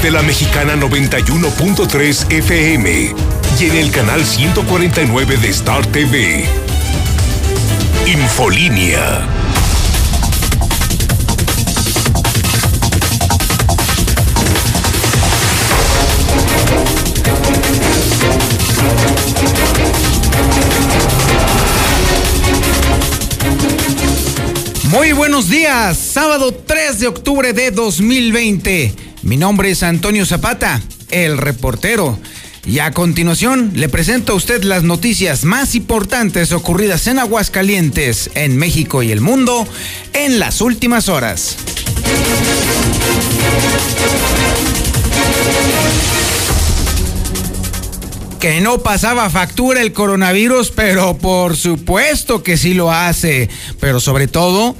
través de la mexicana 91.3 FM y en el canal 149 de Star TV. Infolínea. Muy buenos días, sábado 3 de octubre de 2020. Mi nombre es Antonio Zapata, el reportero. Y a continuación le presento a usted las noticias más importantes ocurridas en Aguascalientes, en México y el mundo en las últimas horas. que no pasaba factura el coronavirus, pero por supuesto que sí lo hace. Pero sobre todo,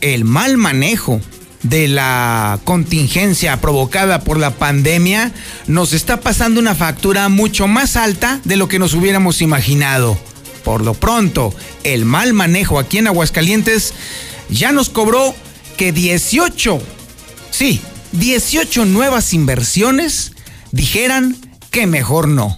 el mal manejo de la contingencia provocada por la pandemia nos está pasando una factura mucho más alta de lo que nos hubiéramos imaginado. Por lo pronto, el mal manejo aquí en Aguascalientes ya nos cobró que 18, sí, 18 nuevas inversiones dijeran que mejor no.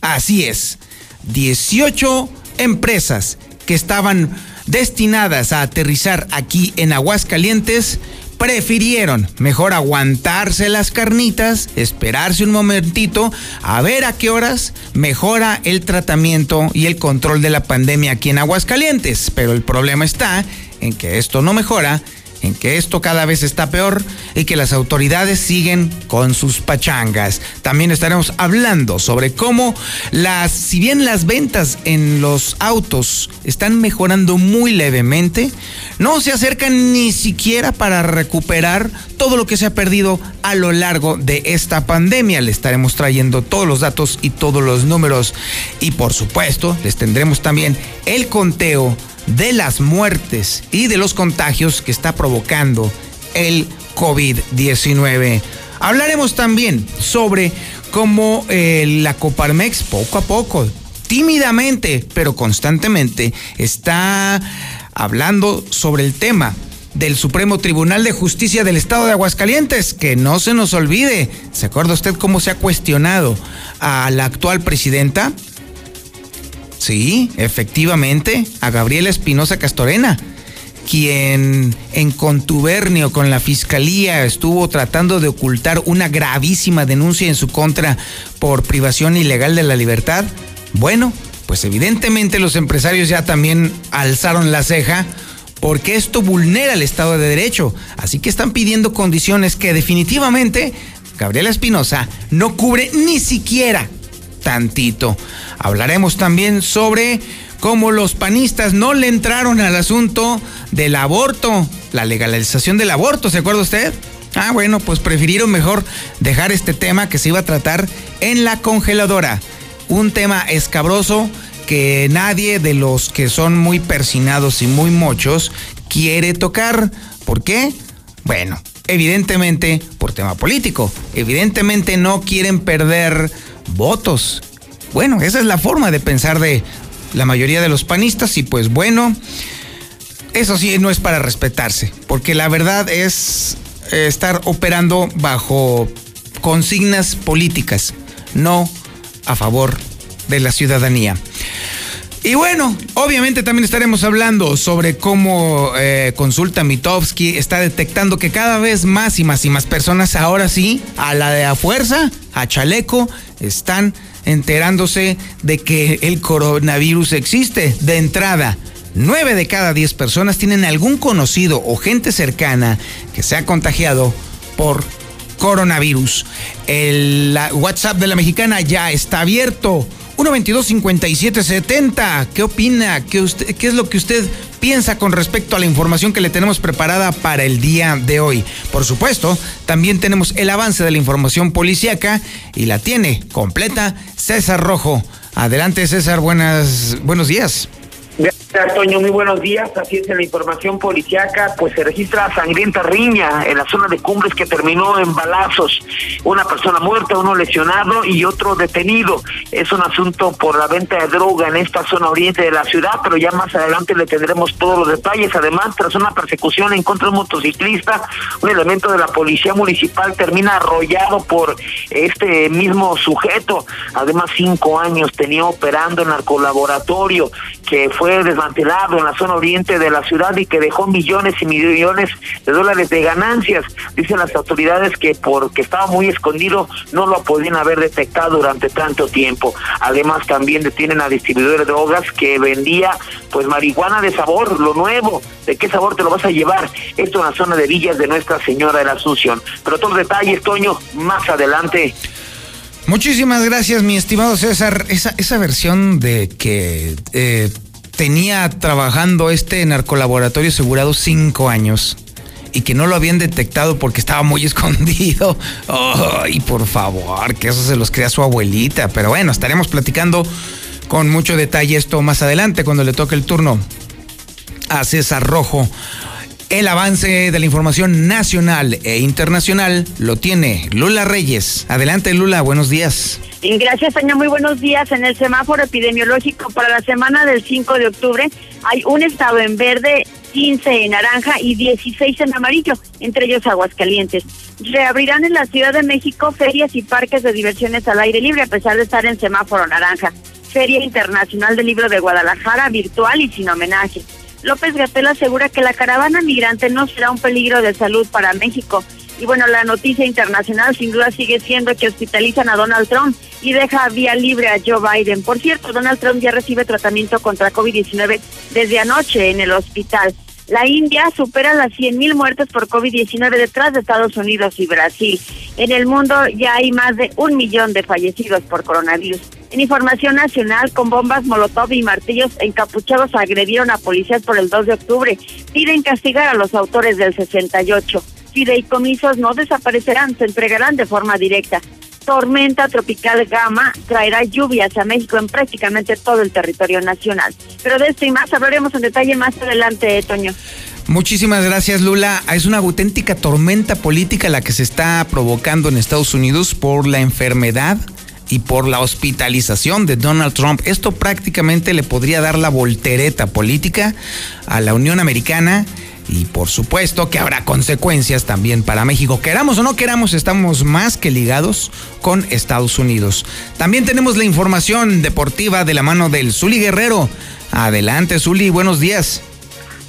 Así es, 18 empresas que estaban destinadas a aterrizar aquí en Aguascalientes prefirieron mejor aguantarse las carnitas, esperarse un momentito, a ver a qué horas mejora el tratamiento y el control de la pandemia aquí en Aguascalientes. Pero el problema está en que esto no mejora en que esto cada vez está peor y que las autoridades siguen con sus pachangas. También estaremos hablando sobre cómo las, si bien las ventas en los autos están mejorando muy levemente, no se acercan ni siquiera para recuperar todo lo que se ha perdido a lo largo de esta pandemia. Le estaremos trayendo todos los datos y todos los números y por supuesto les tendremos también el conteo de las muertes y de los contagios que está provocando el COVID-19. Hablaremos también sobre cómo eh, la Coparmex poco a poco, tímidamente, pero constantemente, está hablando sobre el tema del Supremo Tribunal de Justicia del Estado de Aguascalientes, que no se nos olvide, ¿se acuerda usted cómo se ha cuestionado a la actual presidenta? Sí, efectivamente, a Gabriela Espinosa Castorena, quien en contubernio con la fiscalía estuvo tratando de ocultar una gravísima denuncia en su contra por privación ilegal de la libertad. Bueno, pues evidentemente los empresarios ya también alzaron la ceja porque esto vulnera el Estado de Derecho. Así que están pidiendo condiciones que definitivamente Gabriela Espinosa no cubre ni siquiera tantito. Hablaremos también sobre cómo los panistas no le entraron al asunto del aborto, la legalización del aborto, ¿se acuerda usted? Ah, bueno, pues prefirieron mejor dejar este tema que se iba a tratar en la congeladora. Un tema escabroso que nadie de los que son muy persinados y muy mochos quiere tocar. ¿Por qué? Bueno, evidentemente por tema político. Evidentemente no quieren perder votos. Bueno, esa es la forma de pensar de la mayoría de los panistas y pues bueno, eso sí no es para respetarse, porque la verdad es eh, estar operando bajo consignas políticas, no a favor de la ciudadanía. Y bueno, obviamente también estaremos hablando sobre cómo eh, Consulta Mitofsky está detectando que cada vez más y más y más personas, ahora sí, a la de a fuerza, a chaleco, están enterándose de que el coronavirus existe de entrada. Nueve de cada diez personas tienen algún conocido o gente cercana que se ha contagiado por coronavirus. El WhatsApp de la mexicana ya está abierto. 122-5770. ¿Qué opina? ¿Qué, usted, ¿Qué es lo que usted piensa con respecto a la información que le tenemos preparada para el día de hoy? Por supuesto, también tenemos el avance de la información policíaca y la tiene completa César Rojo. Adelante, César. Buenos días. Toño, muy buenos días. Así es, la información policiaca, pues se registra sangrienta riña en la zona de Cumbres que terminó en balazos. Una persona muerta, uno lesionado y otro detenido. Es un asunto por la venta de droga en esta zona oriente de la ciudad, pero ya más adelante le tendremos todos los detalles. Además, tras una persecución en contra de un motociclista, un elemento de la policía municipal termina arrollado por este mismo sujeto. Además, cinco años tenía operando en el colaboratorio que fue desmantelado en la zona oriente de la ciudad y que dejó millones y millones de dólares de ganancias. Dicen las autoridades que porque estaba muy escondido no lo podían haber detectado durante tanto tiempo. Además también detienen a distribuidores de drogas que vendía pues marihuana de sabor, lo nuevo. ¿De qué sabor te lo vas a llevar? Esto en la zona de Villas de Nuestra Señora de la Asunción. Pero los detalles, Toño, más adelante. Muchísimas gracias, mi estimado César. Esa, esa versión de que eh, tenía trabajando este narcolaboratorio asegurado cinco años y que no lo habían detectado porque estaba muy escondido. Ay, por favor, que eso se los crea su abuelita. Pero bueno, estaremos platicando con mucho detalle esto más adelante cuando le toque el turno a César Rojo. El avance de la información nacional e internacional lo tiene Lula Reyes. Adelante Lula, buenos días. Gracias, Tania. Muy buenos días. En el semáforo epidemiológico para la semana del 5 de octubre hay un estado en verde, 15 en naranja y 16 en amarillo, entre ellos Aguascalientes. Reabrirán en la Ciudad de México ferias y parques de diversiones al aire libre a pesar de estar en semáforo naranja. Feria Internacional del Libro de Guadalajara virtual y sin homenaje. López Gatel asegura que la caravana migrante no será un peligro de salud para México. Y bueno, la noticia internacional sin duda sigue siendo que hospitalizan a Donald Trump y deja vía libre a Joe Biden. Por cierto, Donald Trump ya recibe tratamiento contra COVID-19 desde anoche en el hospital. La India supera las 100.000 muertes por COVID-19 detrás de Estados Unidos y Brasil. En el mundo ya hay más de un millón de fallecidos por coronavirus. En información nacional, con bombas Molotov y martillos encapuchados agredieron a policías por el 2 de octubre. Piden castigar a los autores del 68. Fideicomisos no desaparecerán, se entregarán de forma directa tormenta tropical Gama traerá lluvias a México en prácticamente todo el territorio nacional. Pero de esto y más hablaremos en detalle más adelante, Toño. Muchísimas gracias, Lula. Es una auténtica tormenta política la que se está provocando en Estados Unidos por la enfermedad y por la hospitalización de Donald Trump. Esto prácticamente le podría dar la voltereta política a la Unión Americana y por supuesto que habrá consecuencias también para México. Queramos o no queramos, estamos más que ligados con Estados Unidos. También tenemos la información deportiva de la mano del Zuli Guerrero. Adelante, Zuli, buenos días.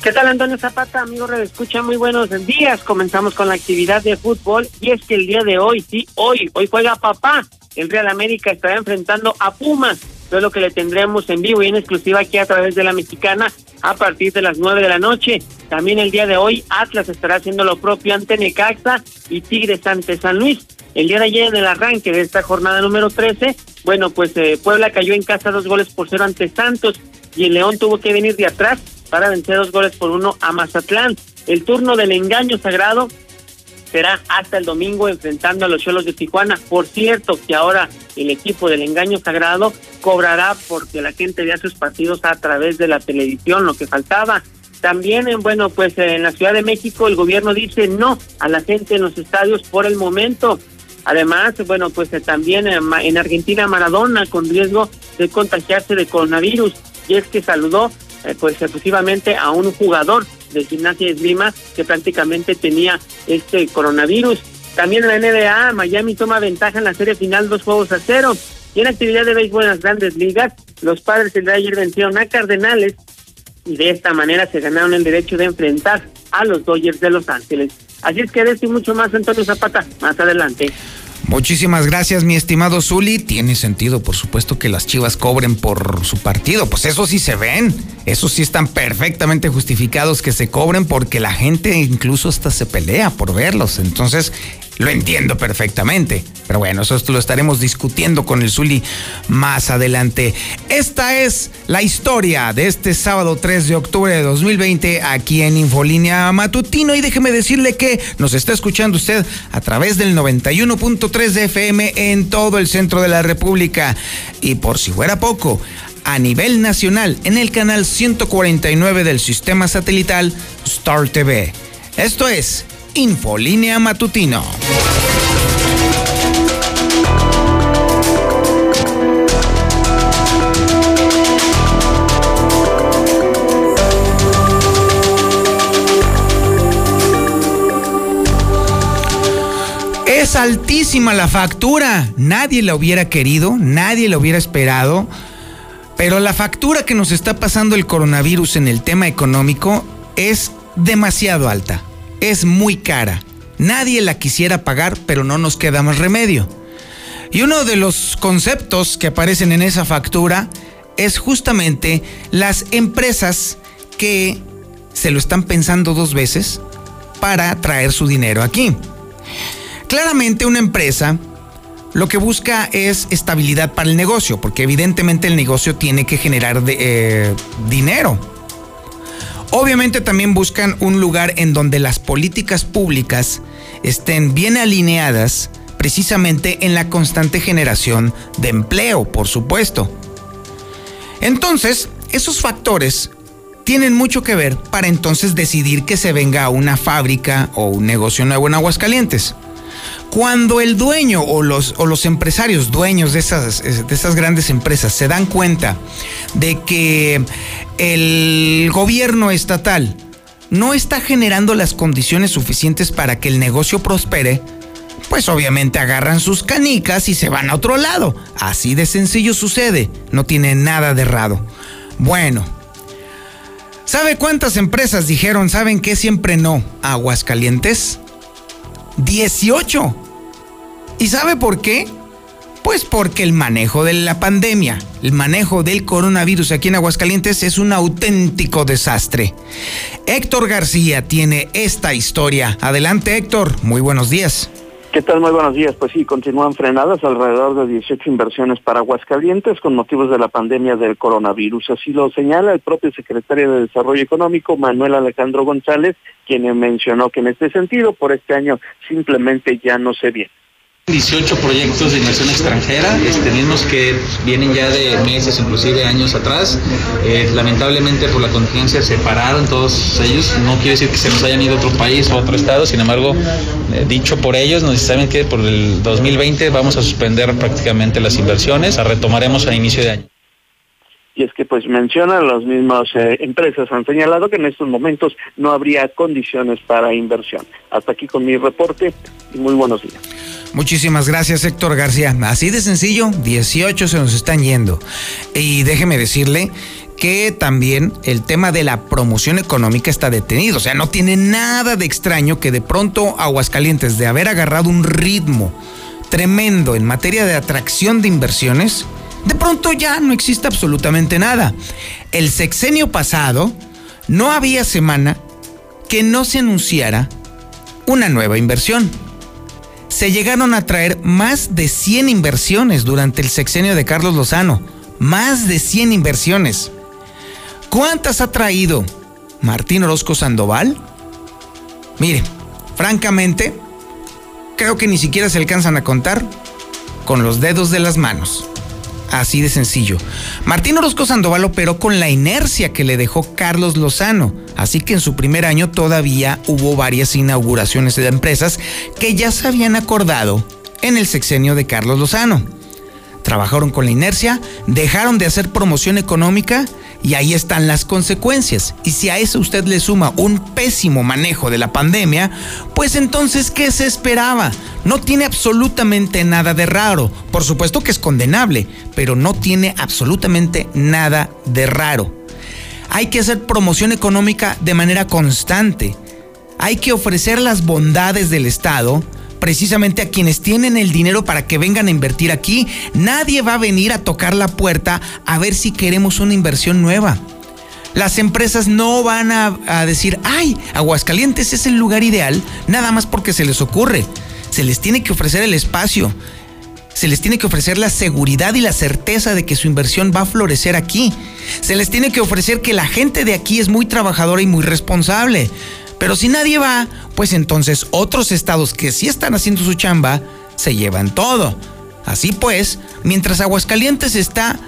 ¿Qué tal, Antonio Zapata? Amigo Escucha, muy buenos días. Comenzamos con la actividad de fútbol y es que el día de hoy, sí, hoy, hoy juega papá. El Real América estará enfrentando a Pumas. Todo lo que le tendremos en vivo y en exclusiva aquí a través de la mexicana a partir de las nueve de la noche. También el día de hoy Atlas estará haciendo lo propio ante Necaxa y Tigres ante San Luis. El día de ayer en el arranque de esta jornada número 13, bueno, pues eh, Puebla cayó en casa dos goles por cero ante Santos y el León tuvo que venir de atrás para vencer dos goles por uno a Mazatlán. El turno del engaño sagrado será hasta el domingo enfrentando a los Cholos de Tijuana. Por cierto, que ahora el equipo del engaño sagrado cobrará porque la gente vea sus partidos a través de la televisión, lo que faltaba. También, en, bueno, pues en la Ciudad de México el gobierno dice no a la gente en los estadios por el momento. Además, bueno, pues eh, también en Argentina Maradona con riesgo de contagiarse de coronavirus. Y es que saludó eh, pues efusivamente a un jugador de gimnasia de esgrima que prácticamente tenía este coronavirus. También en la NBA, Miami toma ventaja en la serie final dos juegos a cero. Y en actividad de béisbol en las grandes ligas, los padres el de ayer vencieron a Cardenales y de esta manera se ganaron el derecho de enfrentar a los Dodgers de Los Ángeles. Así es que de esto y mucho más, Antonio Zapata, más adelante. Muchísimas gracias, mi estimado Zuli. Tiene sentido, por supuesto, que las chivas cobren por su partido. Pues eso sí se ven. Eso sí están perfectamente justificados que se cobren porque la gente incluso hasta se pelea por verlos. Entonces, lo entiendo perfectamente. Pero bueno, eso lo estaremos discutiendo con el Zuli más adelante. Esta es la historia de este sábado 3 de octubre de 2020 aquí en Infolínea Matutino. Y déjeme decirle que nos está escuchando usted a través del 91.3 de FM en todo el centro de la República. Y por si fuera poco, a nivel nacional en el canal 149 del sistema satelital Star TV. Esto es Infolínea Matutino. Es altísima la factura. Nadie la hubiera querido, nadie la hubiera esperado. Pero la factura que nos está pasando el coronavirus en el tema económico es demasiado alta. Es muy cara. Nadie la quisiera pagar, pero no nos queda más remedio. Y uno de los conceptos que aparecen en esa factura es justamente las empresas que se lo están pensando dos veces para traer su dinero aquí. Claramente una empresa lo que busca es estabilidad para el negocio, porque evidentemente el negocio tiene que generar eh, dinero. Obviamente también buscan un lugar en donde las políticas públicas estén bien alineadas precisamente en la constante generación de empleo, por supuesto. Entonces, esos factores tienen mucho que ver para entonces decidir que se venga una fábrica o un negocio nuevo en Aguascalientes. Cuando el dueño o los, o los empresarios dueños de esas, de esas grandes empresas se dan cuenta de que el gobierno estatal no está generando las condiciones suficientes para que el negocio prospere, pues obviamente agarran sus canicas y se van a otro lado. Así de sencillo sucede, no tiene nada de errado. Bueno, ¿sabe cuántas empresas dijeron, saben qué siempre no? Aguascalientes. 18. ¿Y sabe por qué? Pues porque el manejo de la pandemia, el manejo del coronavirus aquí en Aguascalientes es un auténtico desastre. Héctor García tiene esta historia. Adelante Héctor, muy buenos días. ¿Qué tal? Muy buenos días. Pues sí, continúan frenadas alrededor de 18 inversiones para Aguascalientes con motivos de la pandemia del coronavirus. Así lo señala el propio secretario de Desarrollo Económico, Manuel Alejandro González, quien mencionó que en este sentido, por este año, simplemente ya no se viene. 18 proyectos de inversión extranjera, este, mismos que vienen ya de meses, inclusive años atrás. Eh, lamentablemente por la contingencia se pararon todos ellos. No quiere decir que se nos hayan ido a otro país o a otro estado, sin embargo, eh, dicho por ellos, nos saben que por el 2020 vamos a suspender prácticamente las inversiones, las retomaremos a inicio de año y es que pues menciona las mismas eh, empresas han señalado que en estos momentos no habría condiciones para inversión. Hasta aquí con mi reporte y muy buenos días. Muchísimas gracias Héctor García. Así de sencillo, 18 se nos están yendo. Y déjeme decirle que también el tema de la promoción económica está detenido. O sea, no tiene nada de extraño que de pronto Aguascalientes, de haber agarrado un ritmo tremendo en materia de atracción de inversiones, de pronto ya no existe absolutamente nada. El sexenio pasado no había semana que no se anunciara una nueva inversión. Se llegaron a traer más de 100 inversiones durante el sexenio de Carlos Lozano. Más de 100 inversiones. ¿Cuántas ha traído Martín Orozco Sandoval? Mire, francamente, creo que ni siquiera se alcanzan a contar con los dedos de las manos. Así de sencillo. Martín Orozco Sandoval operó con la inercia que le dejó Carlos Lozano, así que en su primer año todavía hubo varias inauguraciones de empresas que ya se habían acordado en el sexenio de Carlos Lozano. Trabajaron con la inercia, dejaron de hacer promoción económica y ahí están las consecuencias. Y si a eso usted le suma un pésimo manejo de la pandemia, pues entonces, ¿qué se esperaba? No tiene absolutamente nada de raro. Por supuesto que es condenable, pero no tiene absolutamente nada de raro. Hay que hacer promoción económica de manera constante. Hay que ofrecer las bondades del Estado precisamente a quienes tienen el dinero para que vengan a invertir aquí. Nadie va a venir a tocar la puerta a ver si queremos una inversión nueva. Las empresas no van a, decir, ay, Aguascalientes es el lugar ideal, nada más porque se les ocurre. Se les tiene que ofrecer el espacio, se les tiene que ofrecer la seguridad y la certeza de que su inversión va a florecer aquí. Se les tiene que ofrecer que la gente de aquí es muy trabajadora y muy responsable. Pero si nadie va, pues entonces otros estados que sí están haciendo su chamba se llevan todo. Así pues, mientras Aguascalientes está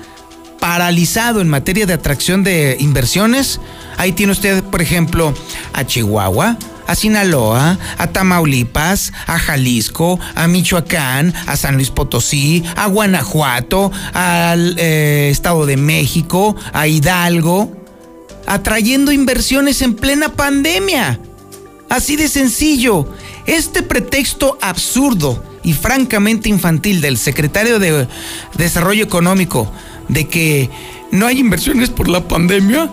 paralizado en materia de atracción de inversiones. Ahí tiene usted, por ejemplo, a Chihuahua, a Sinaloa, a Tamaulipas, a Jalisco, a Michoacán, a San Luis Potosí, a Guanajuato, al eh, Estado de México, a Hidalgo, atrayendo inversiones en plena pandemia. Así de sencillo. Este pretexto absurdo y francamente infantil del secretario de Desarrollo Económico de que no hay inversiones por la pandemia,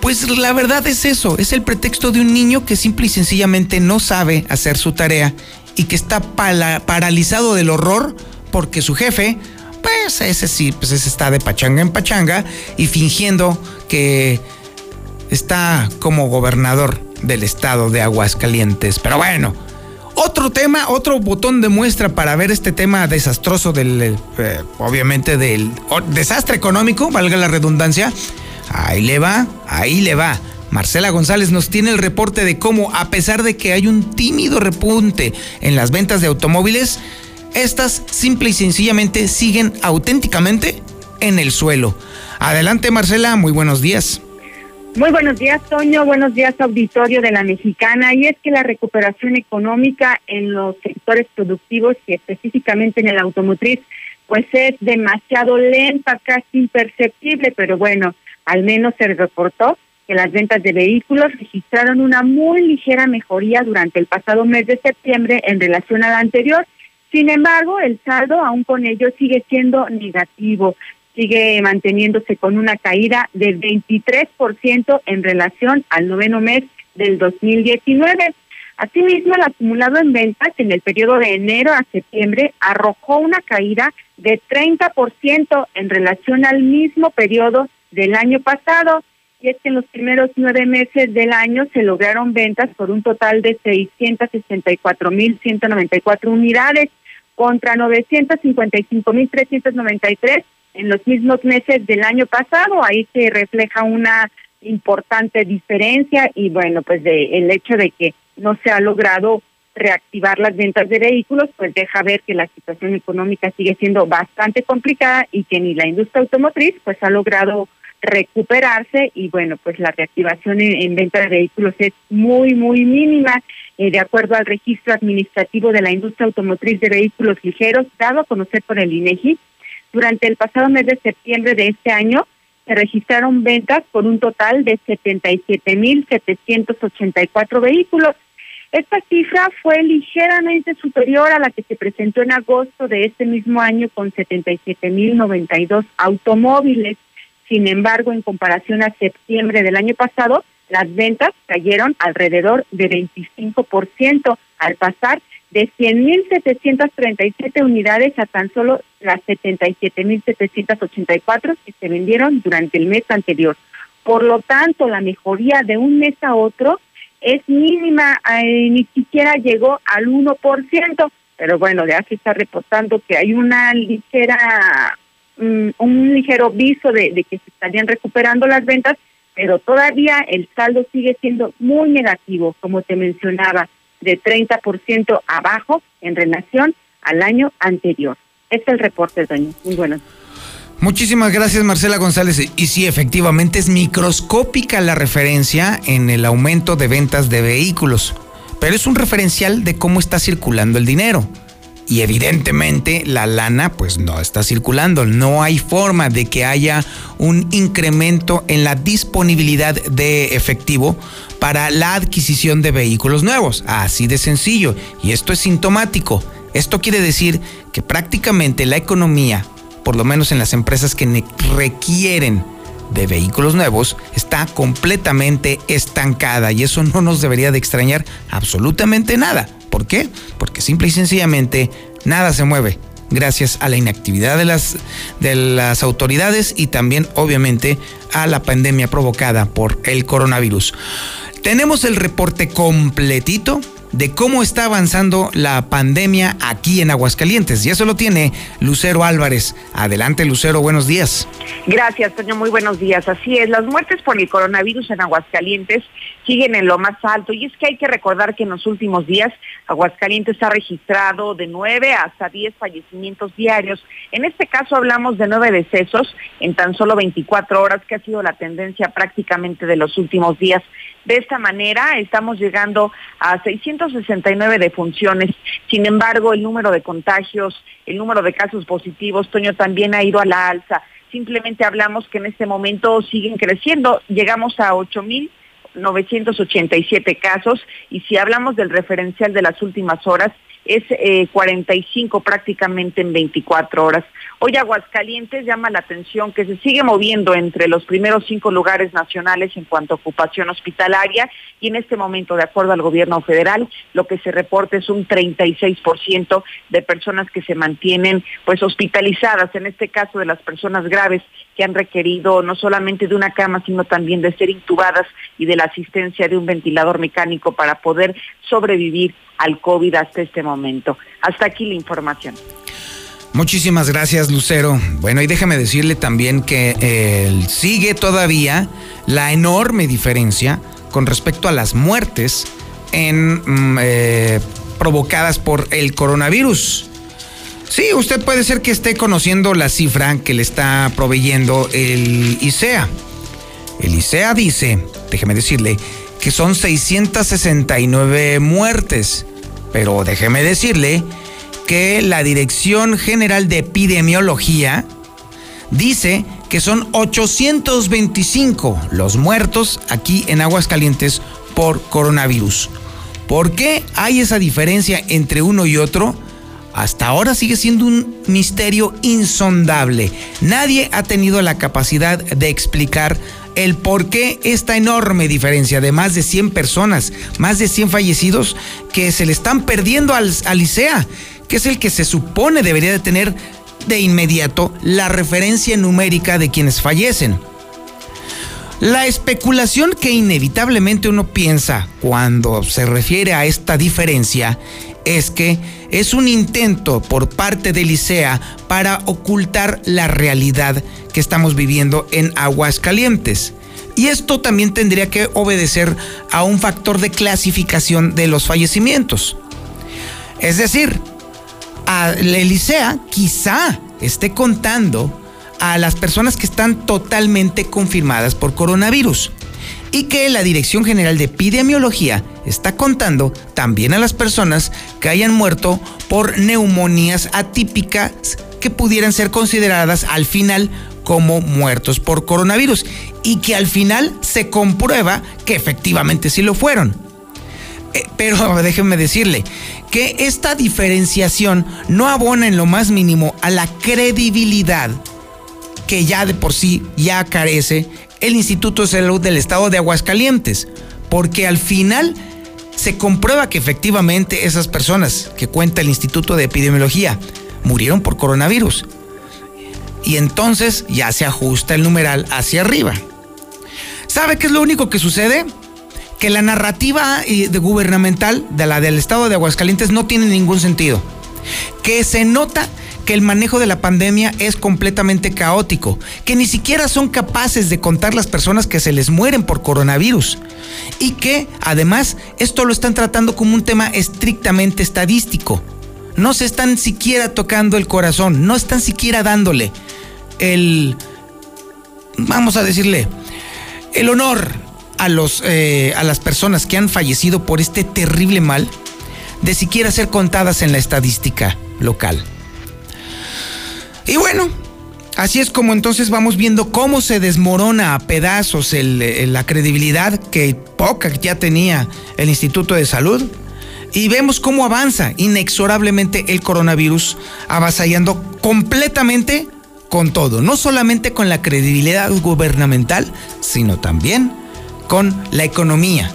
pues la verdad es eso, es el pretexto de un niño que simple y sencillamente no sabe hacer su tarea y que está paralizado del horror porque su jefe, pues ese sí, pues ese está de pachanga en pachanga y fingiendo que está como gobernador del estado de Aguascalientes. Pero bueno, otro tema, otro botón de muestra para ver este tema desastroso del, eh, obviamente del desastre económico, valga la redundancia. Ahí le va, ahí le va. Marcela González nos tiene el reporte de cómo, a pesar de que hay un tímido repunte en las ventas de automóviles, estas simple y sencillamente siguen auténticamente en el suelo. Adelante Marcela, muy buenos días. Muy buenos días, Toño. Buenos días, auditorio de la Mexicana. Y es que la recuperación económica en los sectores productivos y específicamente en el automotriz, pues es demasiado lenta, casi imperceptible, pero bueno, al menos se reportó que las ventas de vehículos registraron una muy ligera mejoría durante el pasado mes de septiembre en relación al anterior. Sin embargo, el saldo aún con ello sigue siendo negativo sigue manteniéndose con una caída de 23% en relación al noveno mes del 2019. Asimismo, el acumulado en ventas en el periodo de enero a septiembre arrojó una caída de 30% en relación al mismo periodo del año pasado. Y es que en los primeros nueve meses del año se lograron ventas por un total de 664.194 unidades contra 955.393 en los mismos meses del año pasado. Ahí se refleja una importante diferencia y bueno, pues de el hecho de que no se ha logrado reactivar las ventas de vehículos, pues deja ver que la situación económica sigue siendo bastante complicada y que ni la industria automotriz pues ha logrado recuperarse y bueno, pues la reactivación en, venta de vehículos es muy, muy mínima. Eh, de acuerdo al registro administrativo de la industria automotriz de vehículos ligeros, dado a conocer por el INEGI, durante el pasado mes de septiembre de este año se registraron ventas por un total de 77.784 vehículos. Esta cifra fue ligeramente superior a la que se presentó en agosto de este mismo año con 77.092 automóviles. Sin embargo, en comparación a septiembre del año pasado, las ventas cayeron alrededor de 25% al pasar de 100.737 unidades a tan solo las 77.784 que se vendieron durante el mes anterior. Por lo tanto, la mejoría de un mes a otro es mínima, eh, ni siquiera llegó al 1%, pero bueno, ya se está reportando que hay una ligera, mm, un ligero viso de que se estarían recuperando las ventas, pero todavía el saldo sigue siendo muy negativo, como te mencionaba de 30% abajo en relación al año anterior. Este es el reporte, doña. Muy bueno. Muchísimas gracias Marcela González. Y sí, efectivamente es microscópica la referencia en el aumento de ventas de vehículos, pero es un referencial de cómo está circulando el dinero. Y evidentemente la lana pues no está circulando, no hay forma de que haya un incremento en la disponibilidad de efectivo para la adquisición de vehículos nuevos. Así de sencillo. Y esto es sintomático. Esto quiere decir que prácticamente la economía, por lo menos en las empresas que requieren de vehículos nuevos, está completamente estancada y eso no nos debería de extrañar absolutamente nada. ¿Por qué? Porque simple y sencillamente nada se mueve gracias a la inactividad de las, de las autoridades y también obviamente a la pandemia provocada por el coronavirus. Tenemos el reporte completito de cómo está avanzando la pandemia aquí en Aguascalientes. Y eso lo tiene Lucero Álvarez. Adelante, Lucero, buenos días. Gracias, Toño, muy buenos días. Así es, las muertes por el coronavirus en Aguascalientes siguen en lo más alto. Y es que hay que recordar que en los últimos días Aguascalientes ha registrado de 9 hasta 10 fallecimientos diarios. En este caso hablamos de nueve decesos en tan solo 24 horas, que ha sido la tendencia prácticamente de los últimos días. De esta manera estamos llegando a 669 defunciones. Sin embargo, el número de contagios, el número de casos positivos, Toño, también ha ido a la alza. Simplemente hablamos que en este momento siguen creciendo. Llegamos a 8.987 casos y si hablamos del referencial de las últimas horas, es eh, 45 prácticamente en 24 horas. Hoy Aguascalientes llama la atención que se sigue moviendo entre los primeros cinco lugares nacionales en cuanto a ocupación hospitalaria y en este momento, de acuerdo al gobierno federal, lo que se reporta es un 36% de personas que se mantienen pues hospitalizadas, en este caso de las personas graves que han requerido no solamente de una cama, sino también de ser intubadas y de la asistencia de un ventilador mecánico para poder sobrevivir al COVID hasta este momento. Hasta aquí la información. Muchísimas gracias, Lucero. Bueno, y déjame decirle también que eh, sigue todavía la enorme diferencia con respecto a las muertes en, mm, eh, provocadas por el coronavirus. Sí, usted puede ser que esté conociendo la cifra que le está proveyendo el ICEA. El ICEA dice, déjeme decirle, que son 669 muertes. Pero déjeme decirle que la Dirección General de Epidemiología dice que son 825 los muertos aquí en Aguascalientes por coronavirus. ¿Por qué hay esa diferencia entre uno y otro? Hasta ahora sigue siendo un misterio insondable. Nadie ha tenido la capacidad de explicar el por qué esta enorme diferencia de más de 100 personas, más de 100 fallecidos que se le están perdiendo al, al ICEA que es el que se supone debería de tener de inmediato la referencia numérica de quienes fallecen. La especulación que inevitablemente uno piensa cuando se refiere a esta diferencia es que es un intento por parte del ICEA para ocultar la realidad que estamos viviendo en Aguascalientes. Y esto también tendría que obedecer a un factor de clasificación de los fallecimientos. Es decir, el Elisea quizá esté contando a las personas que están totalmente confirmadas por coronavirus y que la Dirección General de Epidemiología está contando también a las personas que hayan muerto por neumonías atípicas que pudieran ser consideradas al final como muertos por coronavirus y que al final se comprueba que efectivamente sí lo fueron. Eh, pero déjenme decirle que esta diferenciación no abona en lo más mínimo a la credibilidad que ya de por sí ya carece el Instituto de Salud del Estado de Aguascalientes, porque al final se comprueba que efectivamente esas personas que cuenta el Instituto de Epidemiología murieron por coronavirus. Y entonces ya se ajusta el numeral hacia arriba. ¿Sabe qué es lo único que sucede? que la narrativa eh, gubernamental de la del estado de Aguascalientes no tiene ningún sentido. Que se nota que el manejo de la pandemia es completamente caótico, que ni siquiera son capaces de contar las personas que se les mueren por coronavirus y que además esto lo están tratando como un tema estrictamente estadístico. No se están siquiera tocando el corazón, no están siquiera dándole el, vamos a decirle, el honor a, los, eh, a las personas que han fallecido por este terrible mal de siquiera ser contadas en la estadística local. Y bueno, así es como entonces vamos viendo cómo se desmorona a pedazos la credibilidad que poca ya tenía el Instituto de Salud. Y vemos cómo avanza inexorablemente el coronavirus, avasallando completamente con todo, no solamente con la credibilidad gubernamental, sino también con la economía.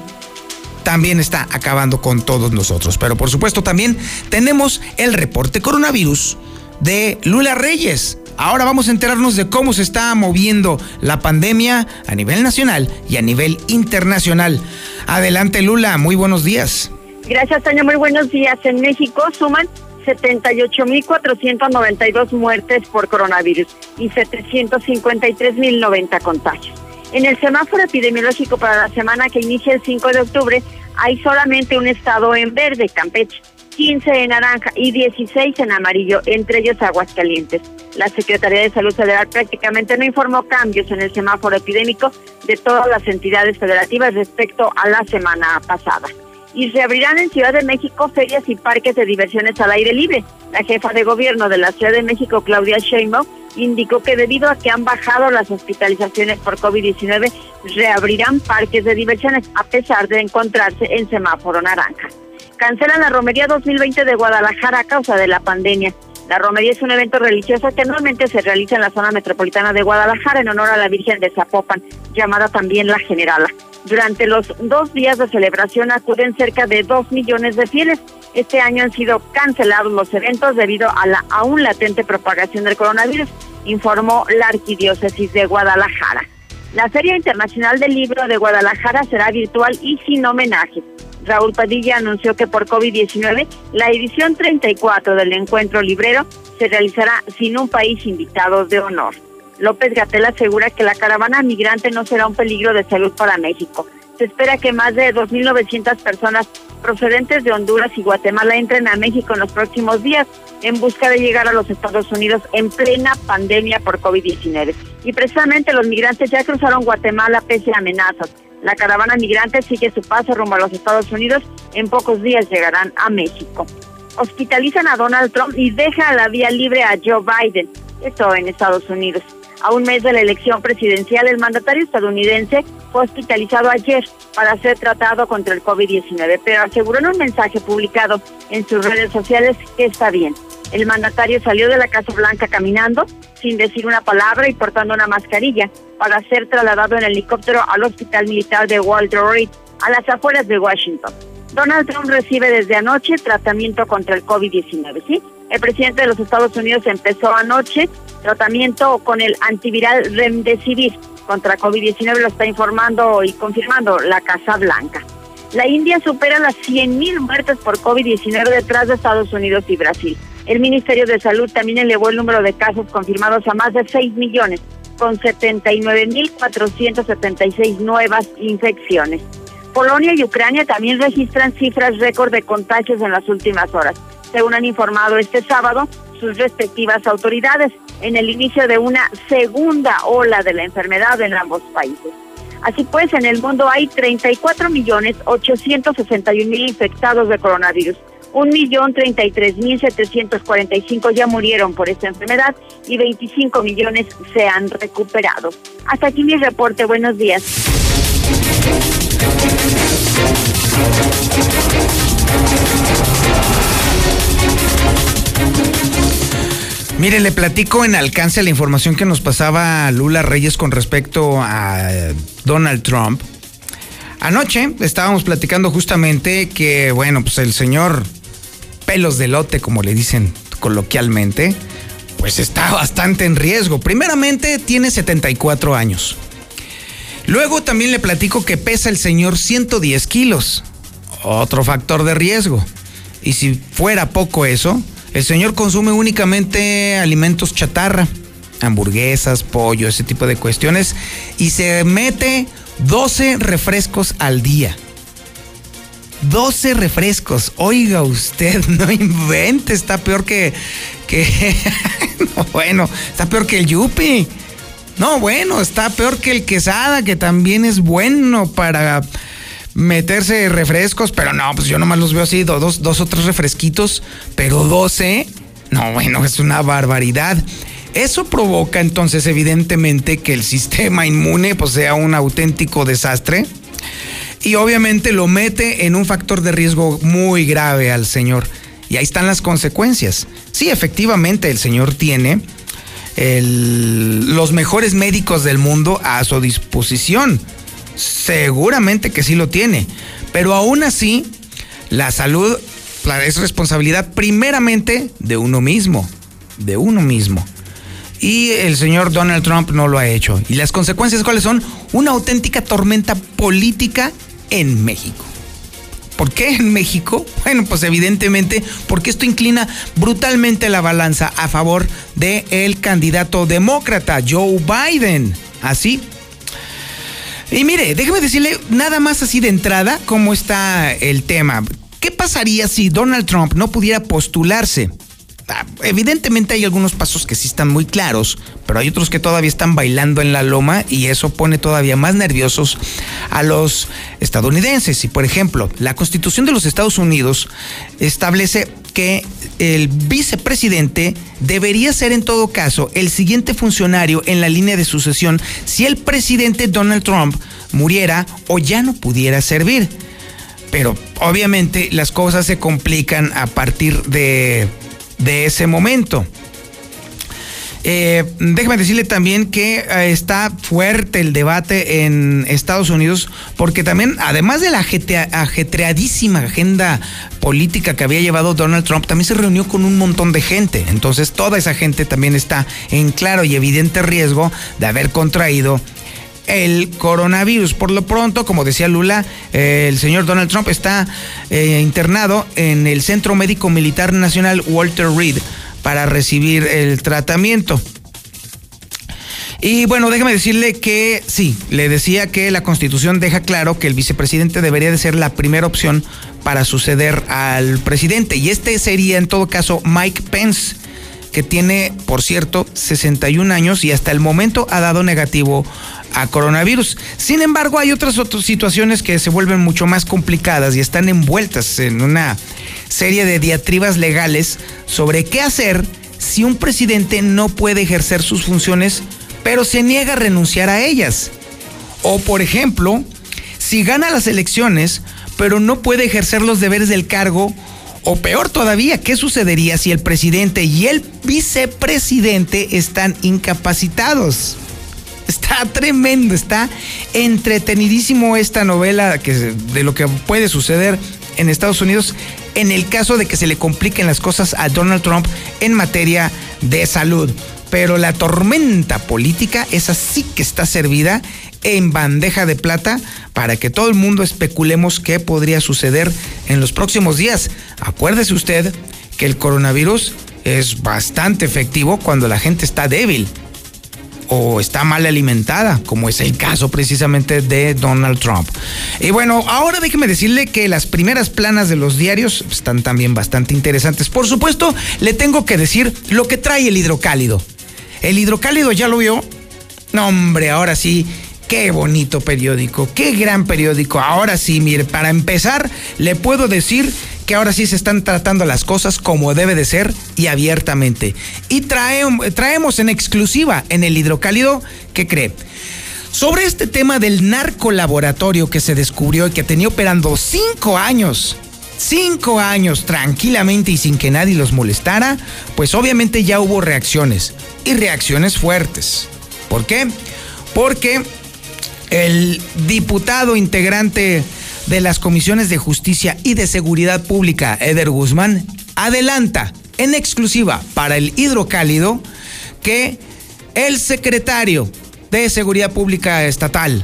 También está acabando con todos nosotros. Pero por supuesto también tenemos el reporte coronavirus de Lula Reyes. Ahora vamos a enterarnos de cómo se está moviendo la pandemia a nivel nacional y a nivel internacional. Adelante Lula, muy buenos días. Gracias, Tania. Muy buenos días. En México suman 78.492 muertes por coronavirus y 753.090 contagios. En el semáforo epidemiológico para la semana que inicia el 5 de octubre hay solamente un estado en verde, Campeche, 15 en naranja y 16 en amarillo, entre ellos Aguascalientes. La Secretaría de Salud Federal prácticamente no informó cambios en el semáforo epidémico de todas las entidades federativas respecto a la semana pasada y se abrirán en Ciudad de México ferias y parques de diversiones al aire libre. La jefa de gobierno de la Ciudad de México, Claudia Sheinbaum, indicó que debido a que han bajado las hospitalizaciones por COVID-19, reabrirán parques de diversiones a pesar de encontrarse en semáforo naranja. Cancelan la romería 2020 de Guadalajara a causa de la pandemia. La romería es un evento religioso que normalmente se realiza en la zona metropolitana de Guadalajara en honor a la Virgen de Zapopan, llamada también la Generala. Durante los dos días de celebración acuden cerca de dos millones de fieles. Este año han sido cancelados los eventos debido a la aún latente propagación del coronavirus, informó la Arquidiócesis de Guadalajara. La Feria Internacional del Libro de Guadalajara será virtual y sin homenaje. Raúl Padilla anunció que por COVID-19 la edición 34 del encuentro librero se realizará sin un país invitado de honor. López Gatel asegura que la caravana migrante no será un peligro de salud para México. Se espera que más de 2.900 personas procedentes de Honduras y Guatemala entren a México en los próximos días en busca de llegar a los Estados Unidos en plena pandemia por COVID-19. Y precisamente los migrantes ya cruzaron Guatemala pese a amenazas. La caravana migrante sigue su paso rumbo a los Estados Unidos. En pocos días llegarán a México. Hospitalizan a Donald Trump y deja la vía libre a Joe Biden. Esto en Estados Unidos. A un mes de la elección presidencial, el mandatario estadounidense fue hospitalizado ayer para ser tratado contra el COVID-19, pero aseguró en un mensaje publicado en sus redes sociales que está bien. El mandatario salió de la Casa Blanca caminando, sin decir una palabra y portando una mascarilla, para ser trasladado en helicóptero al Hospital Militar de Walter Reed, a las afueras de Washington. Donald Trump recibe desde anoche tratamiento contra el COVID-19, ¿sí? El presidente de los Estados Unidos empezó anoche tratamiento con el antiviral Remdesivir contra COVID-19, lo está informando y confirmando la Casa Blanca. La India supera las 100.000 muertes por COVID-19 detrás de Estados Unidos y Brasil. El Ministerio de Salud también elevó el número de casos confirmados a más de 6 millones, con 79.476 nuevas infecciones. Polonia y Ucrania también registran cifras récord de contagios en las últimas horas, según han informado este sábado sus respectivas autoridades en el inicio de una segunda ola de la enfermedad en ambos países. Así pues, en el mundo hay 34 millones 861 mil infectados de coronavirus. 1.033.745 ya murieron por esta enfermedad y 25 millones se han recuperado. Hasta aquí mi reporte. Buenos días. Mire, le platico en alcance la información que nos pasaba Lula Reyes con respecto a Donald Trump. Anoche estábamos platicando justamente que, bueno, pues el señor pelos de lote, como le dicen coloquialmente, pues está bastante en riesgo. Primeramente, tiene 74 años. Luego también le platico que pesa el señor 110 kilos. Otro factor de riesgo. Y si fuera poco eso, el señor consume únicamente alimentos chatarra, hamburguesas, pollo, ese tipo de cuestiones, y se mete 12 refrescos al día. 12 refrescos. Oiga usted, no invente, está peor que. que bueno, está peor que el Yupi. No, bueno, está peor que el quesada, que también es bueno para meterse refrescos, pero no, pues yo nomás los veo así, dos, dos o tres refresquitos, pero 12, no, bueno, es una barbaridad. Eso provoca entonces evidentemente que el sistema inmune pues, sea un auténtico desastre y obviamente lo mete en un factor de riesgo muy grave al señor. Y ahí están las consecuencias. Sí, efectivamente el señor tiene los mejores médicos del mundo a su disposición Seguramente que sí lo tiene. Pero aún así, la salud es responsabilidad primeramente de uno mismo. De uno mismo. Y el señor Donald Trump no lo ha hecho. ¿Y las consecuencias cuáles son? Una auténtica tormenta política en México. ¿Por qué en México? Bueno, pues evidentemente porque esto inclina brutalmente la balanza a favor del el candidato demócrata Joe Biden. Así. Y mire, déjeme decirle nada más así de entrada cómo está el tema. ¿Qué pasaría si Donald Trump no pudiera postularse? Ah, evidentemente hay algunos pasos que sí están muy claros, pero hay otros que todavía están bailando en la loma y eso pone todavía más nerviosos a los estadounidenses. Y por ejemplo, la Constitución de los Estados Unidos establece que el vicepresidente debería ser en todo caso el siguiente funcionario en la línea de sucesión si el presidente Donald Trump muriera o ya no pudiera servir. Pero obviamente las cosas se complican a partir de de ese momento. Eh, déjeme decirle también que eh, está fuerte el debate en Estados Unidos porque también, además de la ajetreadísima agenda política que había llevado Donald Trump, también se reunió con un montón de gente. Entonces toda esa gente también está en claro y evidente riesgo de haber contraído el coronavirus. Por lo pronto, como decía Lula, eh, el señor Donald Trump está eh, internado en el Centro Médico Militar Nacional Walter Reed para recibir el tratamiento. Y bueno, déjame decirle que sí, le decía que la constitución deja claro que el vicepresidente debería de ser la primera opción para suceder al presidente. Y este sería en todo caso Mike Pence, que tiene, por cierto, 61 años y hasta el momento ha dado negativo a coronavirus. Sin embargo, hay otras, otras situaciones que se vuelven mucho más complicadas y están envueltas en una serie de diatribas legales sobre qué hacer si un presidente no puede ejercer sus funciones, pero se niega a renunciar a ellas. O, por ejemplo, si gana las elecciones, pero no puede ejercer los deberes del cargo, o peor todavía, ¿qué sucedería si el presidente y el vicepresidente están incapacitados? Está tremendo, está entretenidísimo esta novela que, de lo que puede suceder en Estados Unidos en el caso de que se le compliquen las cosas a Donald Trump en materia de salud. Pero la tormenta política, esa sí que está servida en bandeja de plata para que todo el mundo especulemos qué podría suceder en los próximos días. Acuérdese usted que el coronavirus es bastante efectivo cuando la gente está débil o está mal alimentada, como es el caso precisamente de Donald Trump. Y bueno, ahora déjeme decirle que las primeras planas de los diarios están también bastante interesantes. Por supuesto, le tengo que decir lo que trae el hidrocálido. El hidrocálido ya lo vio. No, hombre, ahora sí. Qué bonito periódico, qué gran periódico. Ahora sí, mire, para empezar, le puedo decir que ahora sí se están tratando las cosas como debe de ser y abiertamente. Y traemos en exclusiva en el hidrocálido, ¿qué cree? Sobre este tema del narcolaboratorio que se descubrió y que tenía operando cinco años, cinco años tranquilamente y sin que nadie los molestara, pues obviamente ya hubo reacciones y reacciones fuertes. ¿Por qué? Porque el diputado integrante de las comisiones de justicia y de seguridad pública, Eder Guzmán, adelanta en exclusiva para el hidrocálido que el secretario de Seguridad Pública Estatal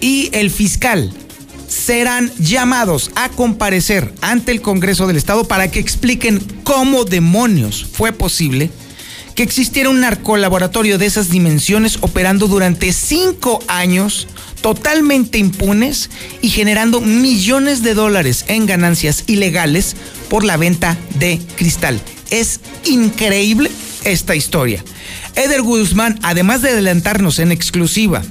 y el fiscal serán llamados a comparecer ante el Congreso del Estado para que expliquen cómo demonios fue posible que existiera un narcolaboratorio de esas dimensiones operando durante cinco años totalmente impunes y generando millones de dólares en ganancias ilegales por la venta de cristal. Es increíble esta historia. Eder Guzmán, además de adelantarnos en exclusiva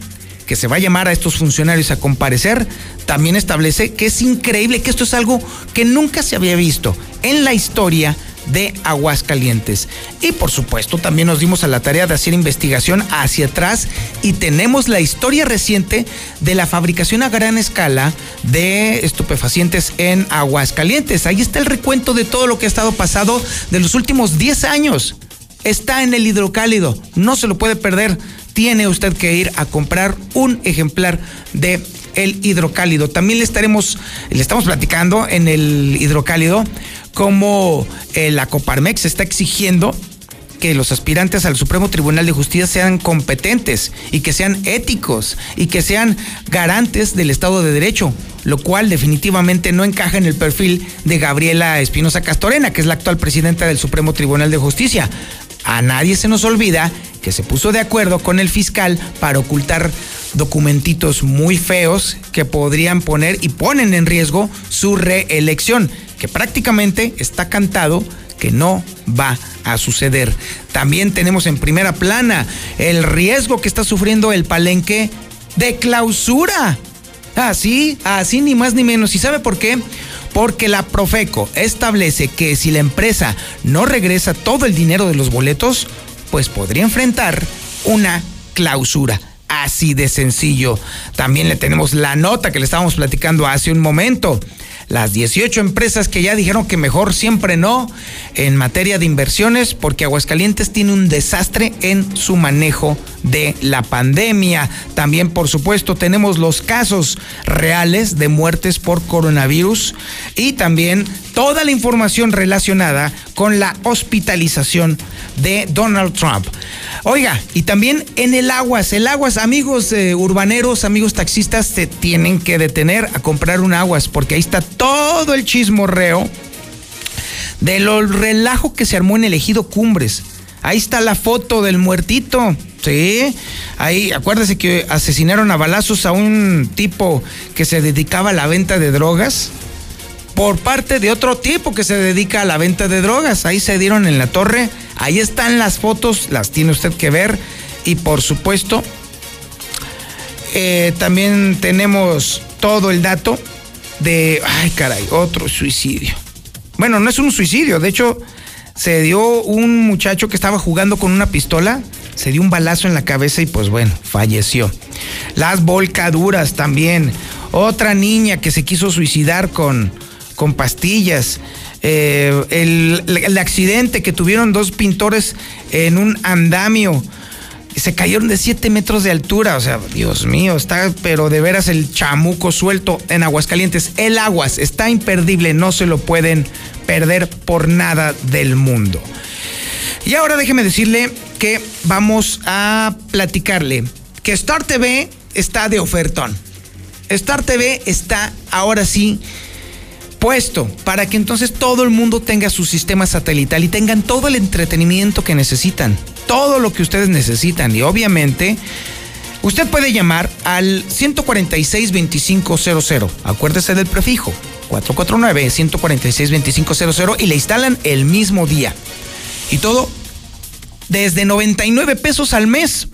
que se va a llamar a estos funcionarios a comparecer, también establece que es increíble, que esto es algo que nunca se había visto en la historia de Aguascalientes. Y por supuesto, también nos dimos a la tarea de hacer investigación hacia atrás y tenemos la historia reciente de la fabricación a gran escala de estupefacientes en Aguascalientes. Ahí está el recuento de todo lo que ha estado pasado de los últimos 10 años. Está en el hidrocálido, no se lo puede perder. Tiene usted que ir a comprar un ejemplar de el hidrocálido. También le estaremos, le estamos platicando en el hidrocálido cómo eh, la Coparmex está exigiendo que los aspirantes al Supremo Tribunal de Justicia sean competentes y que sean éticos y que sean garantes del Estado de Derecho. lo cual definitivamente no encaja en el perfil de Gabriela Espinosa Castorena, que es la actual presidenta del Supremo Tribunal de Justicia. A nadie se nos olvida que se puso de acuerdo con el fiscal para ocultar documentitos muy feos que podrían poner y ponen en riesgo su reelección, que prácticamente está cantado que no va a suceder. También tenemos en primera plana el riesgo que está sufriendo el palenque de clausura. Así, así ni más ni menos. ¿Y sabe por qué? Porque la Profeco establece que si la empresa no regresa todo el dinero de los boletos, pues podría enfrentar una clausura. Así de sencillo. También le tenemos la nota que le estábamos platicando hace un momento las 18 empresas que ya dijeron que mejor siempre no en materia de inversiones porque Aguascalientes tiene un desastre en su manejo de la pandemia. También, por supuesto, tenemos los casos reales de muertes por coronavirus y también toda la información relacionada con la hospitalización de Donald Trump. Oiga, y también en el aguas, el aguas, amigos eh, urbaneros, amigos taxistas, se tienen que detener a comprar un aguas porque ahí está todo el chismorreo de lo relajo que se armó en el ejido Cumbres. Ahí está la foto del muertito. Sí, ahí acuérdese que asesinaron a balazos a un tipo que se dedicaba a la venta de drogas por parte de otro tipo que se dedica a la venta de drogas. Ahí se dieron en la torre. Ahí están las fotos, las tiene usted que ver. Y por supuesto, eh, también tenemos todo el dato de, ay caray, otro suicidio. Bueno, no es un suicidio, de hecho se dio un muchacho que estaba jugando con una pistola, se dio un balazo en la cabeza y pues bueno, falleció. Las volcaduras también. Otra niña que se quiso suicidar con, con pastillas. Eh, el, el, accidente que tuvieron dos pintores en un andamio se cayeron de 7 metros de altura. O sea, Dios mío, está, pero de veras el chamuco suelto en Aguascalientes. El Aguas está imperdible, no se lo pueden perder por nada del mundo. Y ahora déjeme decirle que vamos a platicarle que Star TV está de ofertón. Star TV está ahora sí puesto para que entonces todo el mundo tenga su sistema satelital y tengan todo el entretenimiento que necesitan, todo lo que ustedes necesitan y obviamente usted puede llamar al 146 2500, acuérdese del prefijo 449 146 2500 y le instalan el mismo día. Y todo desde 99 pesos al mes.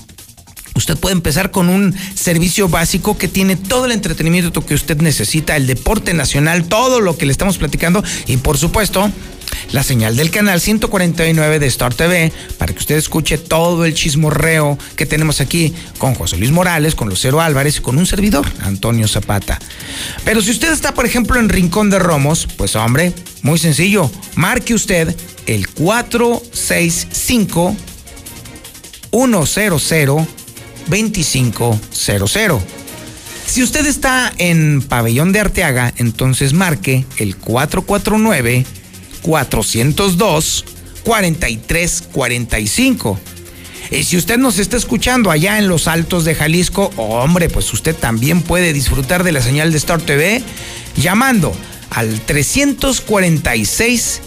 Usted puede empezar con un servicio básico que tiene todo el entretenimiento que usted necesita, el deporte nacional, todo lo que le estamos platicando y por supuesto la señal del canal 149 de Star TV para que usted escuche todo el chismorreo que tenemos aquí con José Luis Morales, con Lucero Álvarez y con un servidor, Antonio Zapata. Pero si usted está, por ejemplo, en Rincón de Romos, pues hombre, muy sencillo, marque usted el 465 100 2500. Si usted está en Pabellón de Arteaga, entonces marque el 449 402 4345. Y si usted nos está escuchando allá en los altos de Jalisco, hombre, pues usted también puede disfrutar de la señal de Star TV llamando al 346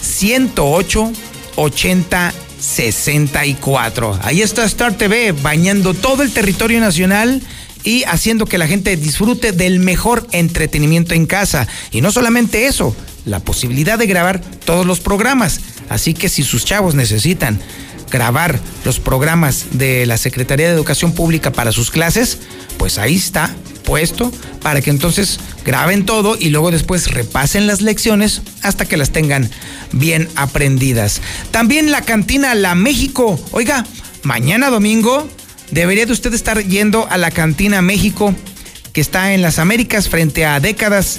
108 80 64. Ahí está Star TV bañando todo el territorio nacional y haciendo que la gente disfrute del mejor entretenimiento en casa. Y no solamente eso, la posibilidad de grabar todos los programas. Así que si sus chavos necesitan grabar los programas de la Secretaría de Educación Pública para sus clases, pues ahí está puesto para que entonces graben todo y luego después repasen las lecciones hasta que las tengan bien aprendidas. También la cantina La México. Oiga, mañana domingo debería de usted estar yendo a la cantina México que está en las Américas frente a décadas.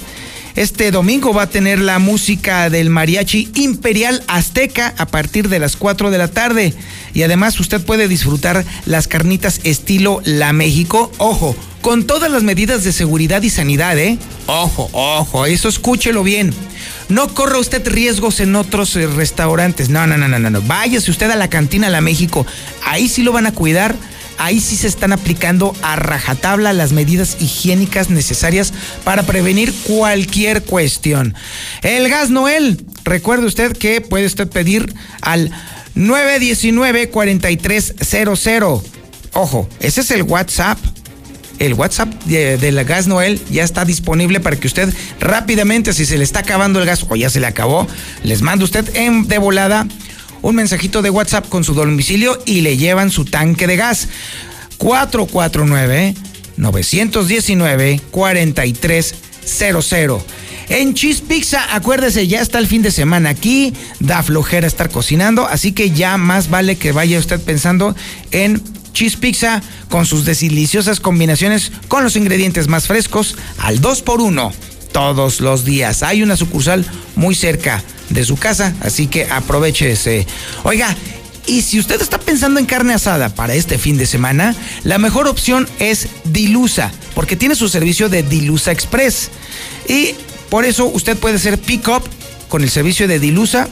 Este domingo va a tener la música del mariachi Imperial Azteca a partir de las 4 de la tarde. Y además usted puede disfrutar las carnitas estilo La México. Ojo, con todas las medidas de seguridad y sanidad, ¿eh? Ojo, ojo, eso escúchelo bien. No corra usted riesgos en otros eh, restaurantes. No, no, no, no, no. Váyase usted a la cantina La México. Ahí sí lo van a cuidar ahí sí se están aplicando a rajatabla las medidas higiénicas necesarias para prevenir cualquier cuestión. El gas Noel, recuerde usted que puede usted pedir al 919-4300. Ojo, ese es el WhatsApp. El WhatsApp de, la Gas Noel ya está disponible para que usted rápidamente, si se le está acabando el gas o ya se le acabó, les manda usted en, de volada un mensajito de WhatsApp con su domicilio y le llevan su tanque de gas. 449 919 4300. En Cheese Pizza, acuérdese, ya está el fin de semana aquí, da flojera estar cocinando, así que ya más vale que vaya usted pensando en Cheese Pizza con sus deliciosas combinaciones con los ingredientes más frescos al 2x1 todos los días. Hay una sucursal muy cerca de su casa, así que aproveche ese. Oiga, y si usted está pensando en carne asada para este fin de semana, la mejor opción es Dilusa, porque tiene su servicio de Dilusa Express. Y por eso usted puede hacer pick-up con el servicio de Dilusa.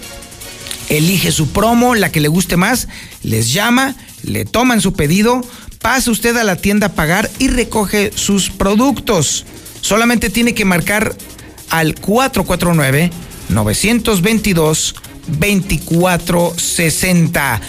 Elige su promo, la que le guste más, les llama, le toman su pedido, pasa usted a la tienda a pagar y recoge sus productos. Solamente tiene que marcar al 449 922 2460.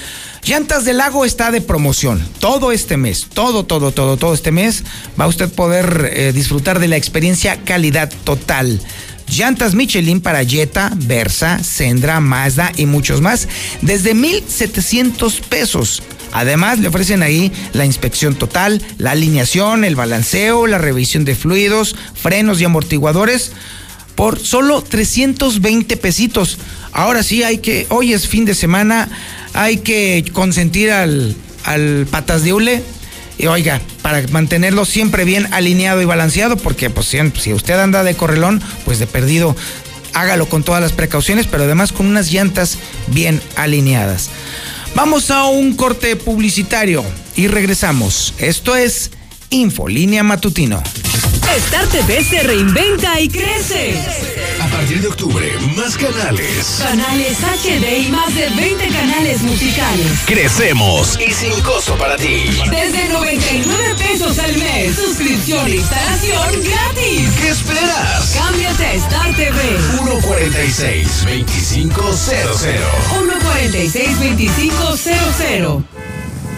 Llantas del Lago está de promoción todo este mes, todo, todo, todo, todo este mes va a usted poder eh, disfrutar de la experiencia calidad total. Llantas Michelin para Jetta, Versa, Sendra, Mazda y muchos más desde 1,700 pesos. Además, le ofrecen ahí la inspección total, la alineación, el balanceo, la revisión de fluidos, frenos y amortiguadores por solo 320 pesitos. Ahora sí hay que, hoy es fin de semana, hay que consentir al, al patas de hule. Y oiga, para mantenerlo siempre bien alineado y balanceado, porque pues si usted anda de correlón, pues de perdido, hágalo con todas las precauciones, pero además con unas llantas bien alineadas. Vamos a un corte publicitario y regresamos. Esto es Infolínea Matutino. Star TV se reinventa y crece. A partir de octubre, más canales. Canales HD y más de 20 canales musicales. Crecemos y sin costo para ti. Desde 99 pesos al mes. Suscripción e instalación gratis. ¿Qué esperas? Cámbiate a Star TV. 146-2500. 146-2500.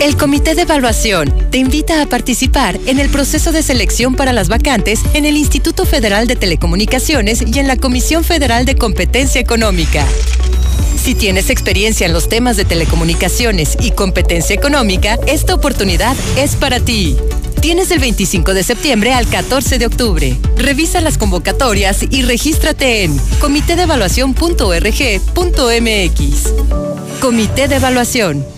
El Comité de Evaluación te invita a participar en el proceso de selección para las vacantes en el Instituto Federal de Telecomunicaciones y en la Comisión Federal de Competencia Económica. Si tienes experiencia en los temas de telecomunicaciones y competencia económica, esta oportunidad es para ti. Tienes el 25 de septiembre al 14 de octubre. Revisa las convocatorias y regístrate en comitedevaluación.org.mx. Comité de Evaluación.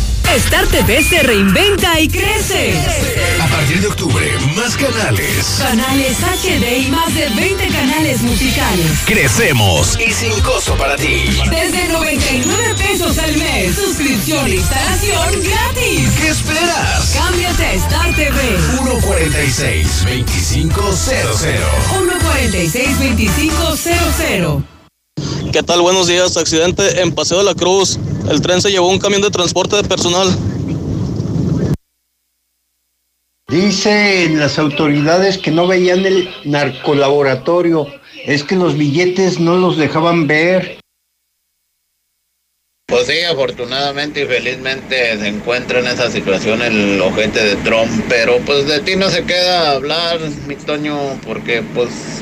Star TV se reinventa y crece. A partir de octubre, más canales. Canales HD y más de 20 canales musicales. Crecemos y sin costo para ti. Desde 99 pesos al mes. Suscripción e instalación gratis. ¿Qué esperas? Cámbiate a Star TV. 146-2500. 146-2500. ¿Qué tal? Buenos días. Accidente en Paseo de la Cruz. El tren se llevó un camión de transporte de personal. Dicen las autoridades que no veían el narcolaboratorio. Es que los billetes no los dejaban ver. Pues sí, afortunadamente y felizmente se encuentra en esa situación el ojete de Trump, pero pues de ti no se queda hablar, mi Toño, porque pues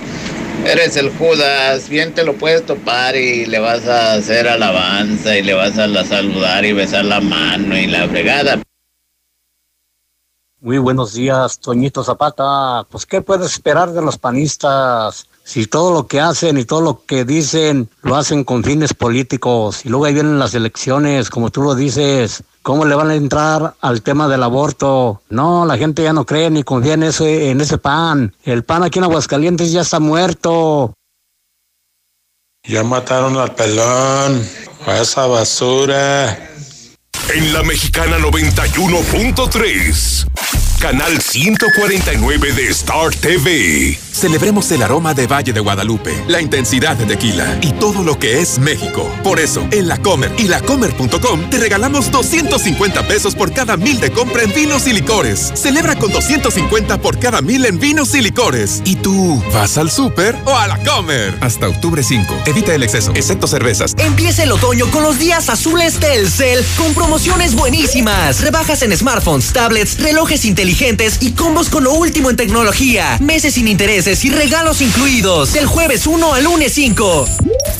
eres el Judas, bien te lo puedes topar y le vas a hacer alabanza y le vas a la saludar y besar la mano y la fregada. Muy buenos días, Toñito Zapata. Pues, ¿qué puedes esperar de los panistas? Si todo lo que hacen y todo lo que dicen lo hacen con fines políticos y luego ahí vienen las elecciones, como tú lo dices, ¿cómo le van a entrar al tema del aborto? No, la gente ya no cree ni confía en ese, en ese pan. El pan aquí en Aguascalientes ya está muerto. Ya mataron al pelón, a esa basura. En la mexicana 91.3, canal 149 de Star TV. Celebremos el aroma de Valle de Guadalupe, la intensidad de tequila y todo lo que es México. Por eso, en La Comer y lacomer.com te regalamos 250 pesos por cada mil de compra en vinos y licores. Celebra con 250 por cada mil en vinos y licores. ¿Y tú vas al súper o a La Comer? Hasta octubre 5. Evita el exceso, excepto cervezas. Empieza el otoño con los días azules Telcel con promociones buenísimas. Rebajas en smartphones, tablets, relojes inteligentes y combos con lo último en tecnología. Meses sin intereses y regalos incluidos. Del jueves 1 al lunes 5.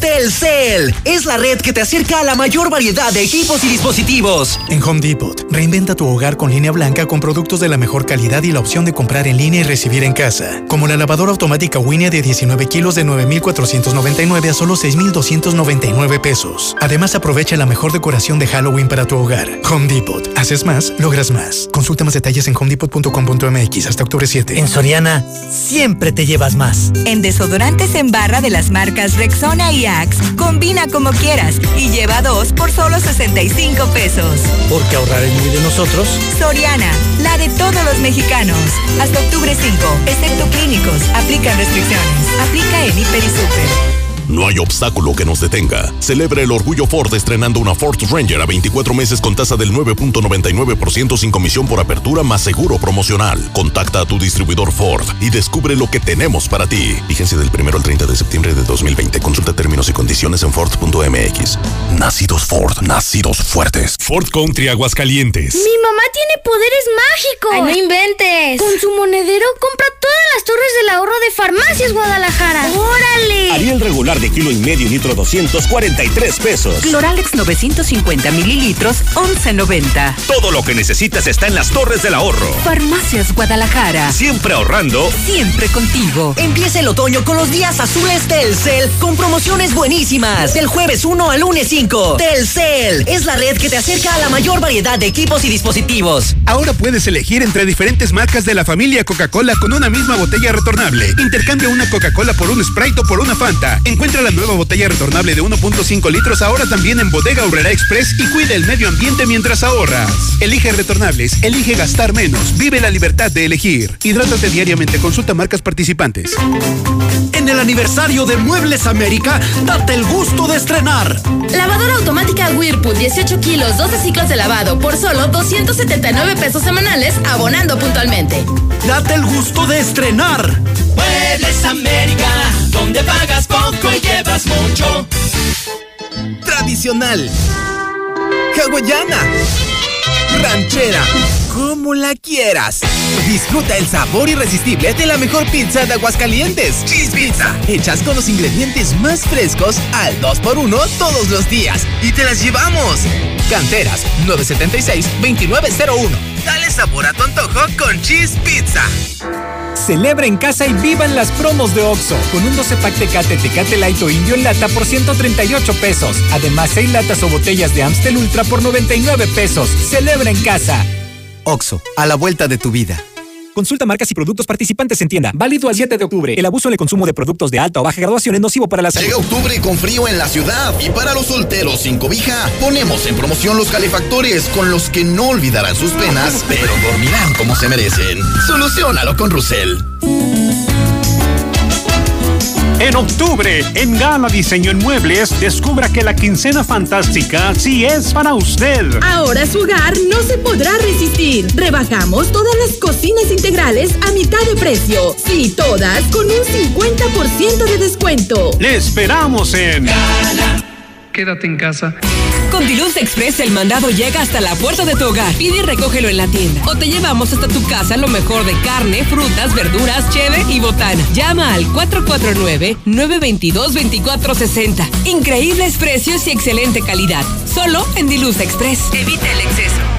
Telcel es la red que te acerca a la mayor variedad de equipos y dispositivos. En Home Depot, reinventa tu hogar con línea blanca con productos de la mejor calidad y la opción de comprar en línea y recibir en casa. Como la lavadora automática Winnie de 19 kilos de 9,499 a solo 6,299 pesos. Además, aprovecha la mejor decoración de Halloween para tu hogar. Home Depot. Haces más, logras más. Consulta más detalles en homedepot.com.mx hasta octubre 7. En Soriana, siempre te llevas más. En desodorantes en barra de las marcas Rexona y Axe, combina como quieras y lleva dos por solo 65 pesos. Porque ahorrar es muy de nosotros. Soriana, la de todos los mexicanos. Hasta octubre 5, excepto clínicos, aplican restricciones. Aplica en Hiper y Super. No hay obstáculo que nos detenga. Celebra el orgullo Ford estrenando una Ford Ranger a 24 meses con tasa del 9.99% sin comisión por apertura más seguro promocional. Contacta a tu distribuidor Ford y descubre lo que tenemos para ti. Vigencia del 1 al 30 de septiembre de 2020. Consulta términos y condiciones en Ford.mx. Nacidos Ford, nacidos fuertes. Ford Country Aguascalientes. Mi mamá tiene poderes mágicos. Ay, no inventes. Con su monedero compra todas las torres del ahorro de Farmacias Guadalajara. ¡Órale! Ariel regular de kilo y medio litro 243 pesos. Cloralex 950 mililitros 11.90. Todo lo que necesitas está en las torres del ahorro. Farmacias Guadalajara. Siempre ahorrando. Siempre contigo. Empieza el otoño con los días azules Telcel con promociones buenísimas. Del jueves 1 al lunes 5. Telcel es la red que te acerca a la mayor variedad de equipos y dispositivos. Ahora puedes elegir entre diferentes marcas de la familia Coca-Cola con una misma botella retornable. Intercambia una Coca-Cola por un Sprite o por una Fanta. Encuentra la nueva botella retornable de 1.5 litros ahora también en Bodega Obrera Express y cuida el medio ambiente mientras ahorras. Elige retornables, elige gastar menos, vive la libertad de elegir. Hidrátate diariamente, consulta marcas participantes. En el aniversario de Muebles América, date el gusto de estrenar. Lavadora automática Whirlpool, 18 kilos, 12 ciclos de lavado por solo 279 pesos semanales, abonando puntualmente. Date el gusto de estrenar. Muebles América, donde pagas poco y llevas mucho. Tradicional. Hawaiana. Ranchera. Como la quieras. Disfruta el sabor irresistible de la mejor pizza de Aguascalientes. Cheese Pizza. Hechas con los ingredientes más frescos al 2x1 todos los días. Y te las llevamos. Canteras 976-2901. Dale sabor a tu antojo con Cheese Pizza. Celebra en casa y vivan las promos de OXO. Con un 12 pack Tecate, Tecate Light o Indio en lata por 138 pesos. Además, 6 latas o botellas de Amstel Ultra por 99 pesos. Celebra en casa. OXO, a la vuelta de tu vida. Consulta marcas y productos participantes en tienda. Válido al 7 de octubre. El abuso en el consumo de productos de alta o baja graduación es nocivo para la salud. Llega octubre con frío en la ciudad y para los solteros sin cobija ponemos en promoción los calefactores con los que no olvidarán sus penas, pero dormirán como se merecen. Solucionalo con Rusel. En octubre, en Gala Diseño en Muebles, descubra que la quincena fantástica sí es para usted. Ahora su hogar no se podrá resistir. Rebajamos todas las cocinas integrales a mitad de precio. Sí, todas con un 50% de descuento. Le esperamos en quédate en casa. Con Diluz Express el mandado llega hasta la puerta de tu hogar. Pide y recógelo en la tienda. O te llevamos hasta tu casa lo mejor de carne, frutas, verduras, cheve y botana. Llama al 449-922-2460. Increíbles precios y excelente calidad. Solo en Diluz Express. Evita el exceso.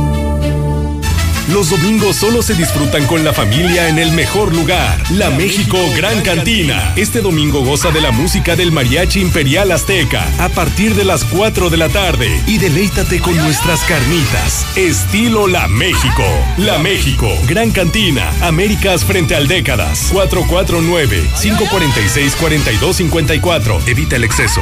Los domingos solo se disfrutan con la familia en el mejor lugar, la México Gran Cantina. Este domingo goza de la música del Mariachi Imperial Azteca a partir de las 4 de la tarde y deleítate con nuestras carnitas. Estilo La México. La México Gran Cantina, Américas frente al Décadas. 449-546-4254. Evita el exceso.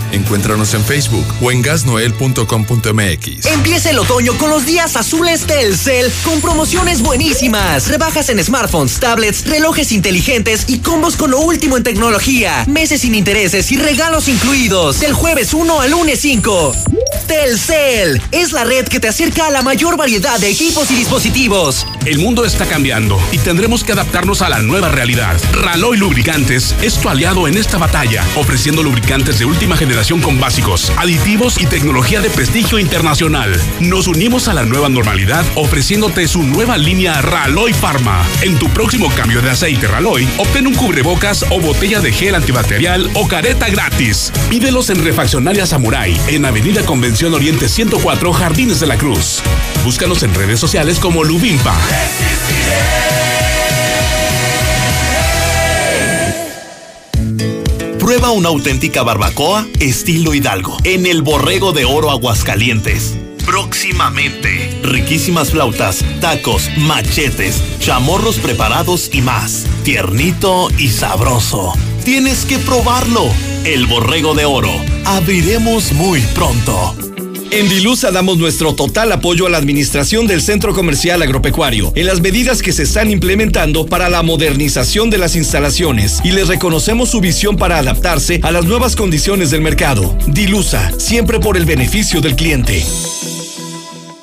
Encuéntranos en Facebook o en gasnoel.com.mx. Empieza el otoño con los días azules Telcel con promociones buenísimas. Rebajas en smartphones, tablets, relojes inteligentes y combos con lo último en tecnología. Meses sin intereses y regalos incluidos. Del jueves 1 al lunes 5. Telcel es la red que te acerca a la mayor variedad de equipos y dispositivos. El mundo está cambiando y tendremos que adaptarnos a la nueva realidad. Raloy Lubricantes es tu aliado en esta batalla, ofreciendo lubricantes de última generación con básicos, aditivos y tecnología de prestigio internacional. Nos unimos a la nueva normalidad ofreciéndote su nueva línea Raloy Pharma. En tu próximo cambio de aceite Raloy, obtén un cubrebocas o botella de gel antibacterial o careta gratis. Pídelos en Refaccionaria Samurai, en Avenida Convención Oriente 104, Jardines de la Cruz. Búscanos en redes sociales como Lubimpa. Prueba una auténtica barbacoa estilo Hidalgo en el Borrego de Oro Aguascalientes. Próximamente, riquísimas flautas, tacos, machetes, chamorros preparados y más. Tiernito y sabroso. Tienes que probarlo. El Borrego de Oro. Abriremos muy pronto. En Dilusa damos nuestro total apoyo a la administración del Centro Comercial Agropecuario en las medidas que se están implementando para la modernización de las instalaciones y les reconocemos su visión para adaptarse a las nuevas condiciones del mercado. Dilusa, siempre por el beneficio del cliente.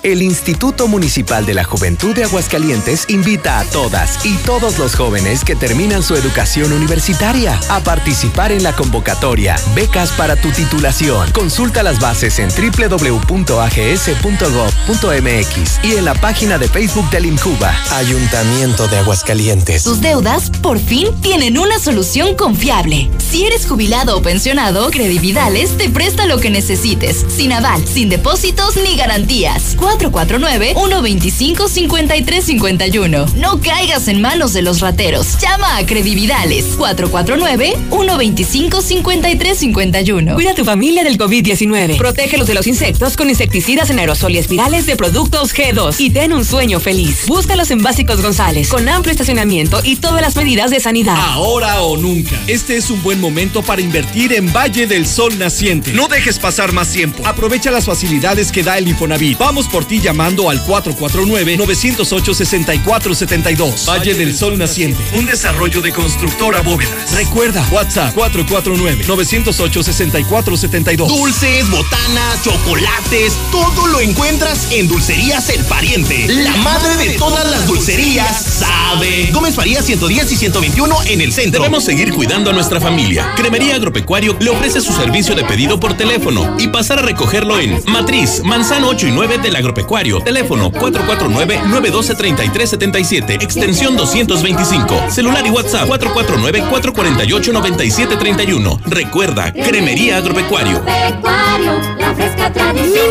El Instituto Municipal de la Juventud de Aguascalientes invita a todas y todos los jóvenes que terminan su educación universitaria a participar en la convocatoria Becas para tu titulación. Consulta las bases en www.ags.gov.mx y en la página de Facebook del INCUBA. Ayuntamiento de Aguascalientes. Tus deudas por fin tienen una solución confiable. Si eres jubilado o pensionado, Credividales te presta lo que necesites, sin aval, sin depósitos ni garantías. 449-125-5351. No caigas en manos de los rateros. Llama a Credividales. 449-125-5351. Cuida a tu familia del COVID-19. Protégelos de los insectos con insecticidas en aerosol y espirales de productos G2. Y ten un sueño feliz. Búscalos en Básicos González, con amplio estacionamiento y todas las medidas de sanidad. Ahora o nunca. Este es un buen momento para invertir en Valle del Sol Naciente. No dejes pasar más tiempo. Aprovecha las facilidades que da el Infonavit. Vamos por por ti llamando al 449-908-6472. Valle del Sol Naciente, un desarrollo de constructora bóvedas. Recuerda, WhatsApp 449-908-6472. Dulces, botanas, chocolates, todo lo encuentras en Dulcerías El Pariente. La madre de todas las dulcerías sabe. Gómez Faría 110 y 121 en el centro. Debemos seguir cuidando a nuestra familia. Cremería Agropecuario le ofrece su servicio de pedido por teléfono y pasar a recogerlo en Matriz, Manzano 8 y 9 del Agropecuario. Teléfono 449-912-3377, extensión 225. Celular y WhatsApp 449-448-9731. Recuerda, Cremería Agropecuario. Mi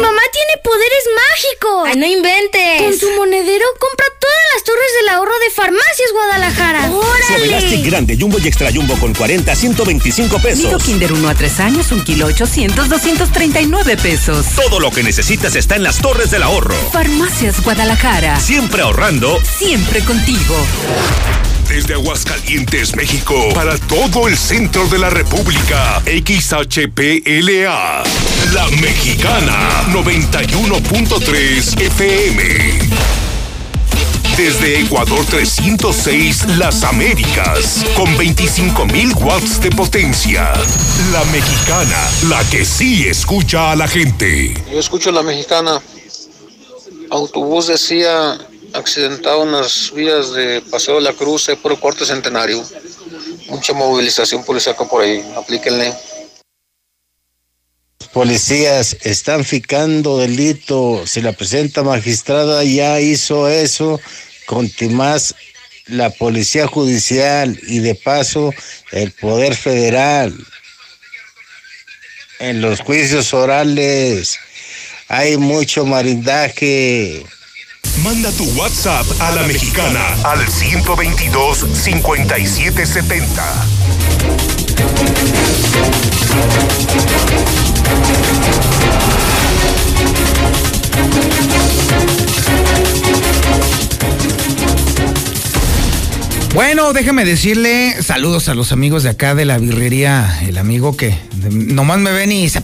mamá tiene poderes mágicos. Ay, no inventes. Con su monedero compra todas las torres del ahorro de Farmacias Guadalajara. ¡Órale! grande Jumbo y Extra Jumbo con 40 a 125 pesos. Nido Kinder 1 a 3 años, un kilo 800, 239 pesos. Todo lo que necesitas está en las torres del ahorro. Farmacias Guadalajara. Siempre ahorrando. Siempre contigo. Desde Aguascalientes, México, para todo el centro de la República, XHPLA, La Mexicana, 91.3 FM. Desde Ecuador 306, Las Américas, con 25.000 watts de potencia. La Mexicana, la que sí escucha a la gente. Yo escucho la mexicana. Autobús decía accidentado en las vías de Paseo de la Cruz, por el cuarto centenario. Mucha movilización policíaca por ahí. Aplíquenle. Policías están ficando delito. Si la presenta magistrada ya hizo eso, más la policía judicial y de paso el poder federal. En los juicios orales hay mucho marindaje. Manda tu WhatsApp a la mexicana al 122 5770. Bueno, déjeme decirle saludos a los amigos de acá de la birrería. El amigo que nomás me ven y se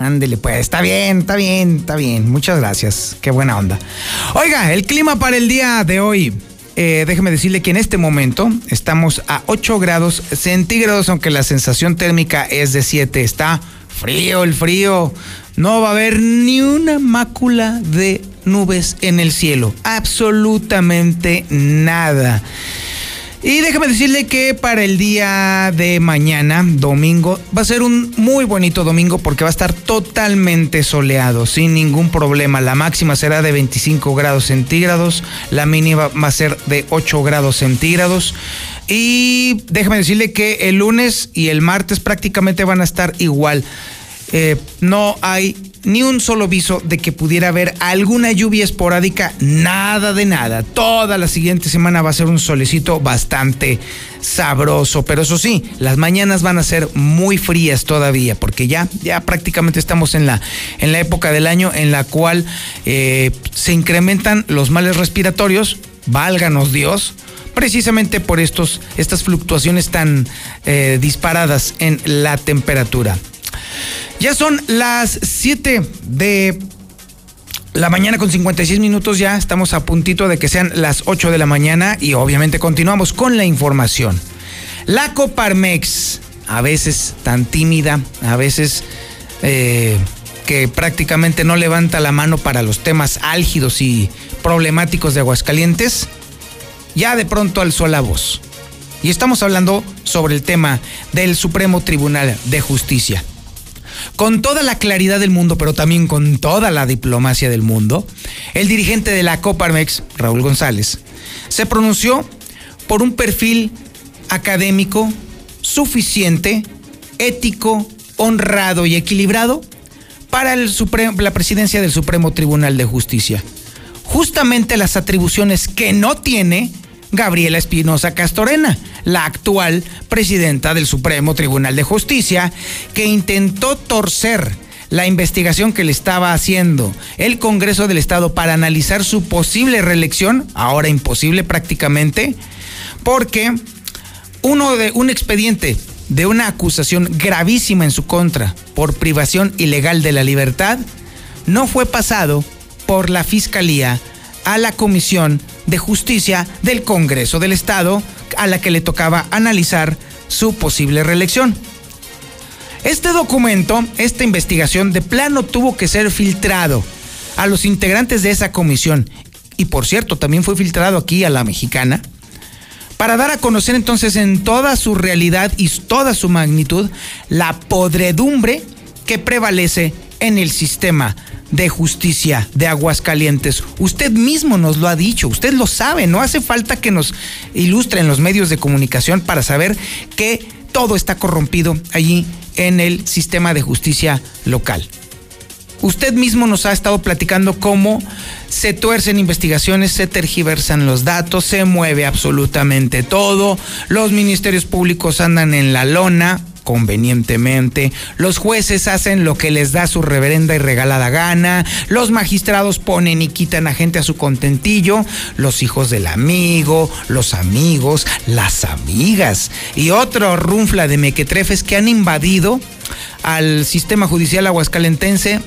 Ándele, pues, está bien, está bien, está bien. Muchas gracias. Qué buena onda. Oiga, el clima para el día de hoy. Eh, déjeme decirle que en este momento estamos a 8 grados centígrados, aunque la sensación térmica es de 7. Está frío el frío. No va a haber ni una mácula de nubes en el cielo. Absolutamente nada. Y déjame decirle que para el día de mañana, domingo, va a ser un muy bonito domingo porque va a estar totalmente soleado, sin ningún problema. La máxima será de 25 grados centígrados, la mínima va a ser de 8 grados centígrados. Y déjame decirle que el lunes y el martes prácticamente van a estar igual. Eh, no hay ni un solo viso de que pudiera haber alguna lluvia esporádica, nada de nada. Toda la siguiente semana va a ser un solecito bastante sabroso, pero eso sí, las mañanas van a ser muy frías todavía, porque ya, ya prácticamente estamos en la, en la época del año en la cual eh, se incrementan los males respiratorios, válganos Dios, precisamente por estos, estas fluctuaciones tan eh, disparadas en la temperatura. Ya son las 7 de la mañana con 56 minutos ya, estamos a puntito de que sean las 8 de la mañana y obviamente continuamos con la información. La Coparmex, a veces tan tímida, a veces eh, que prácticamente no levanta la mano para los temas álgidos y problemáticos de Aguascalientes, ya de pronto alzó la voz. Y estamos hablando sobre el tema del Supremo Tribunal de Justicia con toda la claridad del mundo, pero también con toda la diplomacia del mundo, el dirigente de la Coparmex, Raúl González, se pronunció por un perfil académico suficiente, ético, honrado y equilibrado para la presidencia del Supremo Tribunal de Justicia. Justamente las atribuciones que no tiene Gabriela Espinosa Castorena, la actual presidenta del Supremo Tribunal de Justicia, que intentó torcer la investigación que le estaba haciendo el Congreso del Estado para analizar su posible reelección, ahora imposible prácticamente, porque uno de un expediente de una acusación gravísima en su contra por privación ilegal de la libertad no fue pasado por la Fiscalía a la Comisión de Justicia del Congreso del Estado, a la que le tocaba analizar su posible reelección. Este documento, esta investigación de plano tuvo que ser filtrado a los integrantes de esa comisión y por cierto también fue filtrado aquí a la mexicana para dar a conocer entonces en toda su realidad y toda su magnitud la podredumbre que prevalece en el sistema de justicia de Aguascalientes. Usted mismo nos lo ha dicho, usted lo sabe, no hace falta que nos ilustren los medios de comunicación para saber que todo está corrompido allí en el sistema de justicia local. Usted mismo nos ha estado platicando cómo se tuercen investigaciones, se tergiversan los datos, se mueve absolutamente todo, los ministerios públicos andan en la lona, convenientemente, los jueces hacen lo que les da su reverenda y regalada gana, los magistrados ponen y quitan a gente a su contentillo, los hijos del amigo, los amigos, las amigas. Y otro runfla de mequetrefes que han invadido al sistema judicial aguascalentense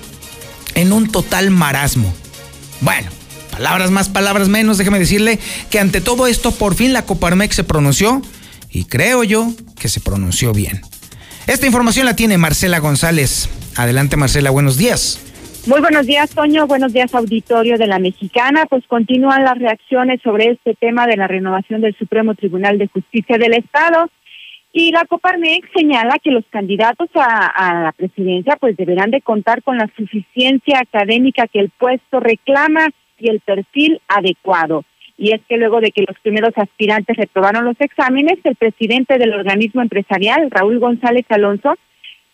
en un total marasmo. Bueno, palabras más, palabras menos, déjeme decirle que ante todo esto por fin la Coparmex se pronunció y creo yo que se pronunció bien. Esta información la tiene Marcela González. Adelante Marcela, buenos días. Muy buenos días, Toño. Buenos días, auditorio de la Mexicana. Pues continúan las reacciones sobre este tema de la renovación del Supremo Tribunal de Justicia del Estado. Y la Coparmex señala que los candidatos a, a, la presidencia pues deberán de contar con la suficiencia académica que el puesto reclama y el perfil adecuado y es que luego de que los primeros aspirantes reprobaron los exámenes, el presidente del organismo empresarial, Raúl González Alonso,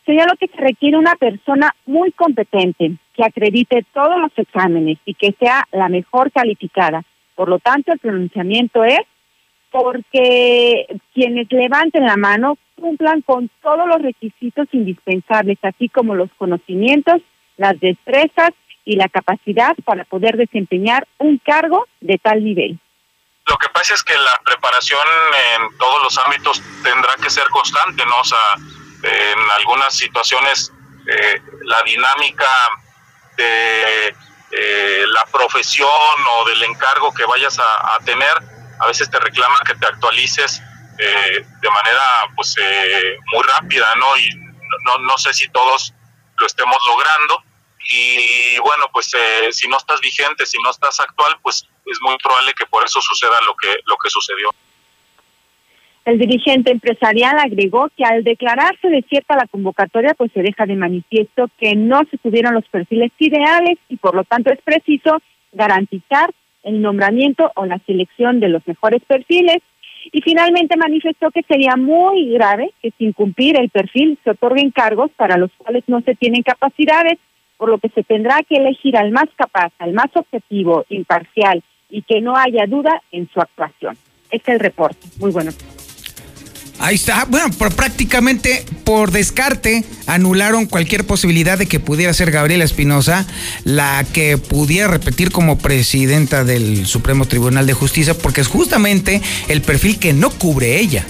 señaló que se requiere una persona muy competente, que acredite todos los exámenes y que sea la mejor calificada. Por lo tanto, el pronunciamiento es porque quienes levanten la mano cumplan con todos los requisitos indispensables, así como los conocimientos, las destrezas y la capacidad para poder desempeñar un cargo de tal nivel. Lo que pasa es que la preparación en todos los ámbitos tendrá que ser constante, ¿no? O sea, en algunas situaciones eh, la dinámica de eh, la profesión o del encargo que vayas a, tener, a veces te reclama que te actualices eh, de manera pues muy rápida, ¿no? Y no, no sé si todos lo estemos logrando, y bueno, pues eh, si no estás vigente, si no estás actual, pues es muy probable que por eso suceda lo que, lo que sucedió. El dirigente empresarial agregó que al declararse desierta la convocatoria, pues se deja de manifiesto que no se tuvieron los perfiles ideales y por lo tanto es preciso garantizar el nombramiento o la selección de los mejores perfiles. Y finalmente manifestó que sería muy grave que sin cumplir el perfil se otorguen cargos para los cuales no se tienen capacidades por lo que se tendrá que elegir al más capaz, al más objetivo, imparcial y que no haya duda en su actuación. Este es el reporte. Muy bueno. Ahí está. Bueno, por prácticamente por descarte anularon cualquier posibilidad de que pudiera ser Gabriela Espinosa la que pudiera repetir como presidenta del Supremo Tribunal de Justicia, porque es justamente el perfil que no cubre ella.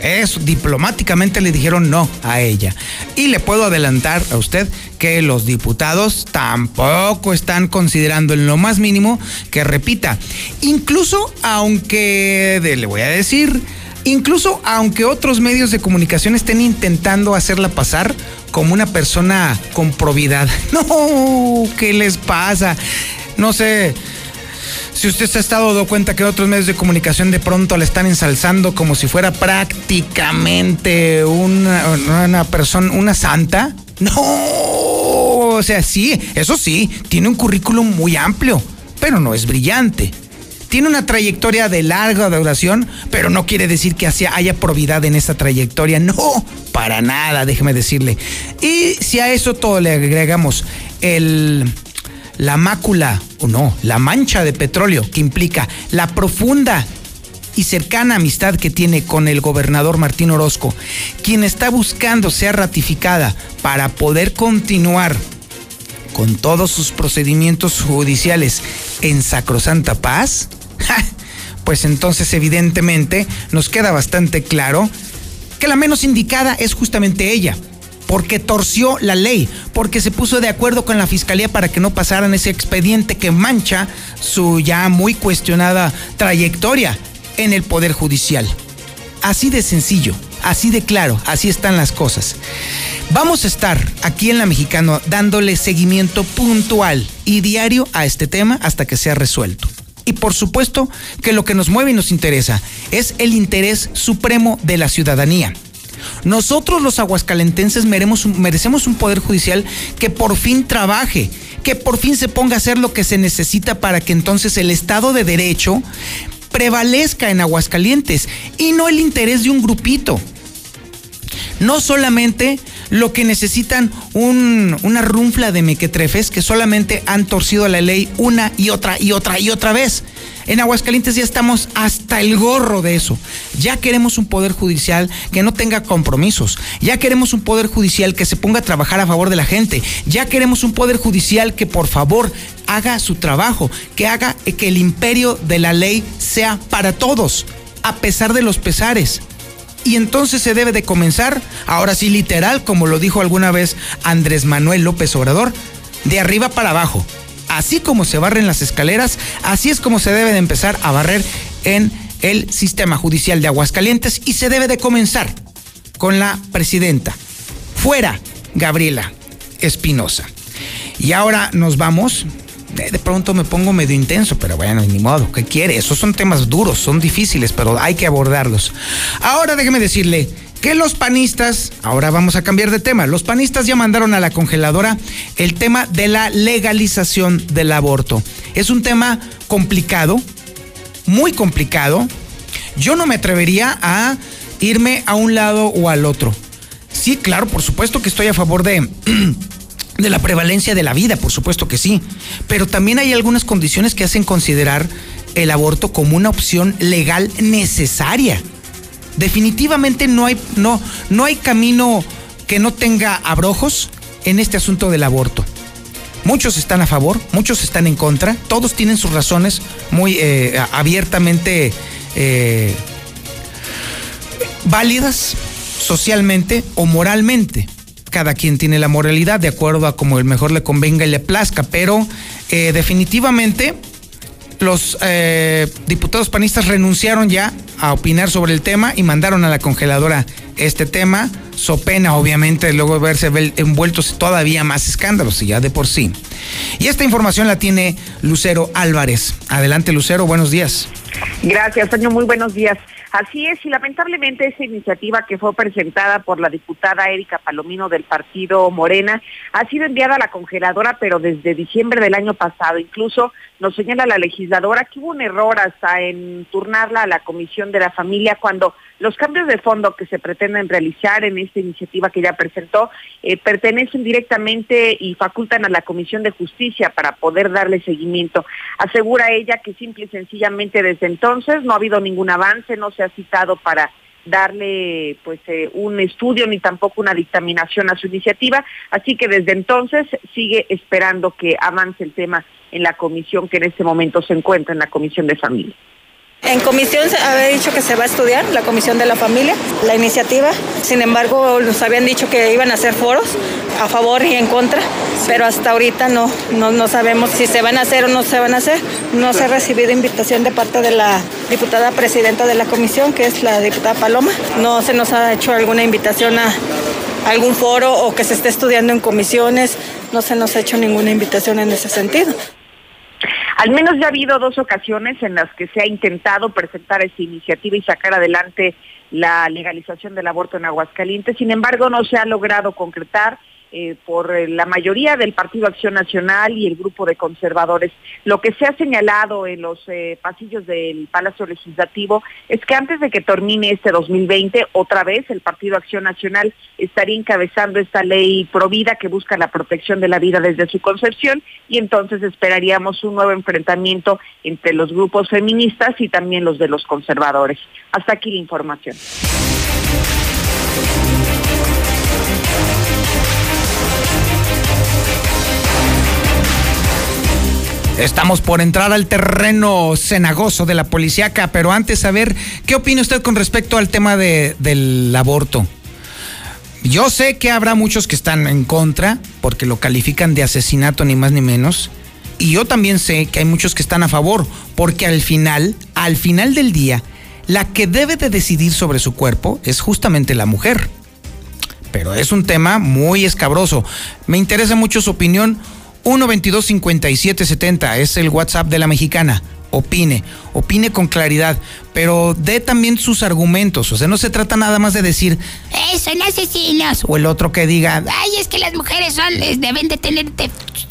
Eso, diplomáticamente le dijeron no a ella. Y le puedo adelantar a usted que los diputados tampoco están considerando en lo más mínimo que repita. Incluso aunque, le voy a decir, incluso aunque otros medios de comunicación estén intentando hacerla pasar como una persona con probidad. No, ¿qué les pasa? No sé si usted se ha estado dando cuenta que otros medios de comunicación de pronto le están ensalzando como si fuera prácticamente una, una persona, una santa. No, o sea, sí, eso sí, tiene un currículum muy amplio, pero no es brillante. Tiene una trayectoria de larga duración, pero no quiere decir que haya probidad en esa trayectoria. No, para nada, déjeme decirle. Y si a eso todo le agregamos el la mácula, o no, la mancha de petróleo que implica la profunda y cercana amistad que tiene con el gobernador Martín Orozco, quien está buscando ser ratificada para poder continuar con todos sus procedimientos judiciales en sacrosanta paz, pues entonces evidentemente nos queda bastante claro que la menos indicada es justamente ella. Porque torció la ley, porque se puso de acuerdo con la fiscalía para que no pasaran ese expediente que mancha su ya muy cuestionada trayectoria en el Poder Judicial. Así de sencillo, así de claro, así están las cosas. Vamos a estar aquí en La Mexicano dándole seguimiento puntual y diario a este tema hasta que sea resuelto. Y por supuesto que lo que nos mueve y nos interesa es el interés supremo de la ciudadanía. Nosotros los aguascalentenses merecemos un poder judicial que por fin trabaje, que por fin se ponga a hacer lo que se necesita para que entonces el Estado de Derecho prevalezca en Aguascalientes y no el interés de un grupito. No solamente lo que necesitan una runfla de mequetrefes que solamente han torcido la ley una y otra y otra y otra vez. En Aguascalientes ya estamos hasta el gorro de eso. Ya queremos un poder judicial que no tenga compromisos. Ya queremos un poder judicial que se ponga a trabajar a favor de la gente. Ya queremos un poder judicial que por favor haga su trabajo, que haga que el imperio de la ley sea para todos, a pesar de los pesares. Y entonces se debe de comenzar, ahora sí literal, como lo dijo alguna vez Andrés Manuel López Obrador, de arriba para abajo. Así como se barren las escaleras, así es como se debe de empezar a barrer en el sistema judicial de Aguascalientes y se debe de comenzar con la presidenta. Fuera, Gabriela Espinosa. Y ahora nos vamos de pronto me pongo medio intenso, pero bueno, ni modo, ¿qué quiere? Esos son temas duros, son difíciles, pero hay que abordarlos. Ahora déjeme decirle que los panistas, ahora vamos a cambiar de tema, los panistas ya mandaron a la congeladora el tema de la legalización del aborto. Es un tema complicado, muy complicado. Yo no me atrevería a irme a un lado o al otro. Sí, claro, por supuesto que estoy a favor de de la prevalencia de la vida, por supuesto que sí, pero también hay algunas condiciones que hacen considerar el aborto como una opción legal necesaria. Definitivamente no hay, no, no hay camino que no tenga abrojos en este asunto del aborto. Muchos están a favor, muchos están en contra, todos tienen sus razones muy eh, abiertamente eh, válidas socialmente o moralmente cada quien tiene la moralidad de acuerdo a como el mejor le convenga y le plazca, pero eh, definitivamente los eh, diputados panistas renunciaron ya a opinar sobre el tema y mandaron a la congeladora este tema, so pena obviamente luego verse envueltos todavía más escándalos y ya de por sí. Y esta información la tiene Lucero Álvarez. Adelante Lucero, buenos días. Gracias, señor, muy buenos días. Así es, y lamentablemente esa iniciativa que fue presentada por la diputada Erika Palomino del partido Morena ha sido enviada a la congeladora, pero desde diciembre del año pasado. Incluso nos señala la legisladora que hubo un error hasta en turnarla a la Comisión de la Familia cuando los cambios de fondo que se pretenden realizar en esta iniciativa que ya presentó eh, pertenecen directamente y facultan a la Comisión de Justicia para poder darle seguimiento. Asegura ella que simple y sencillamente desde entonces no ha habido ningún avance, no se ha citado para darle pues eh, un estudio ni tampoco una dictaminación a su iniciativa, así que desde entonces sigue esperando que avance el tema en la comisión que en este momento se encuentra en la Comisión de Familia. En comisión se había dicho que se va a estudiar, la comisión de la familia, la iniciativa. Sin embargo, nos habían dicho que iban a hacer foros a favor y en contra, pero hasta ahorita no, no, no sabemos si se van a hacer o no se van a hacer. No se ha recibido invitación de parte de la diputada presidenta de la comisión, que es la diputada Paloma. No se nos ha hecho alguna invitación a algún foro o que se esté estudiando en comisiones. No se nos ha hecho ninguna invitación en ese sentido. Al menos ya ha habido dos ocasiones en las que se ha intentado presentar esta iniciativa y sacar adelante la legalización del aborto en Aguascalientes. Sin embargo, no se ha logrado concretar eh, por eh, la mayoría del Partido Acción Nacional y el grupo de conservadores. Lo que se ha señalado en los eh, pasillos del Palacio Legislativo es que antes de que termine este 2020, otra vez el Partido Acción Nacional estaría encabezando esta ley provida que busca la protección de la vida desde su concepción y entonces esperaríamos un nuevo enfrentamiento entre los grupos feministas y también los de los conservadores. Hasta aquí la información. Estamos por entrar al terreno cenagoso de la policíaca, pero antes a ver, ¿qué opina usted con respecto al tema de, del aborto? Yo sé que habrá muchos que están en contra porque lo califican de asesinato ni más ni menos. Y yo también sé que hay muchos que están a favor porque al final, al final del día, la que debe de decidir sobre su cuerpo es justamente la mujer. Pero es un tema muy escabroso. Me interesa mucho su opinión. 122-5770 es el WhatsApp de la mexicana. Opine, opine con claridad, pero dé también sus argumentos. O sea, no se trata nada más de decir, ¡Eh, son asesinos! o el otro que diga, Ay, es que las mujeres son, deben de tener te-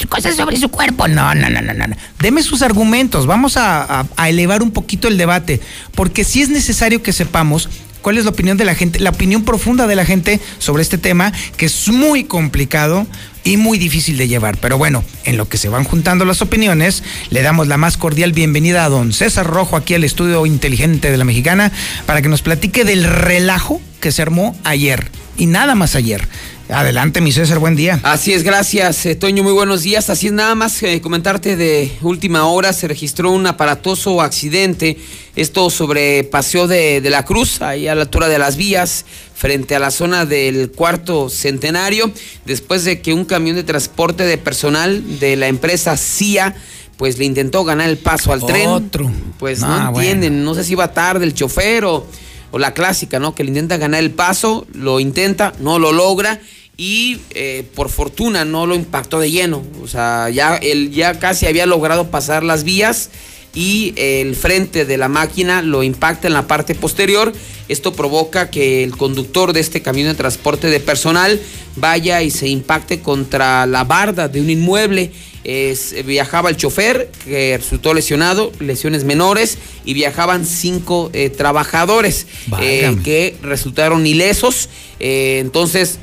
cosas sobre su cuerpo. No, no, no, no, no. Deme sus argumentos. Vamos a, a- a elevar un poquito el debate. Porque sí es necesario que sepamos cuál es la opinión de la gente, la opinión profunda de la gente sobre este tema, que es muy complicado y muy difícil de llevar. Pero bueno, en lo que se van juntando las opiniones, le damos la más cordial bienvenida a don César Rojo aquí al estudio inteligente de la mexicana para que nos platique del relajo que se armó ayer. Y nada más ayer. Adelante, mi César, buen día. Así es, gracias, eh, Toño, muy buenos días. Así es, nada más eh, comentarte de última hora, se registró un aparatoso accidente, esto sobre Paseo de, de la Cruz, ahí a la altura de las vías, frente a la zona del cuarto centenario, después de que un camión de transporte de personal de la empresa CIA pues le intentó ganar el paso al tren. Otro. Pues Ah, no entienden, no sé si va tarde el chofer o, o la clásica, ¿no? Que le intenta ganar el paso, lo intenta, no lo logra y eh, por fortuna no lo impactó de lleno. O sea, ya él ya casi había logrado pasar las vías y el frente de la máquina lo impacta en la parte posterior. Esto provoca que el conductor de este camión de transporte de personal vaya y se impacte contra la barda de un inmueble. Es- viajaba el chofer que resultó lesionado, lesiones menores, y viajaban cinco eh, trabajadores eh, que resultaron ilesos. Eh, entonces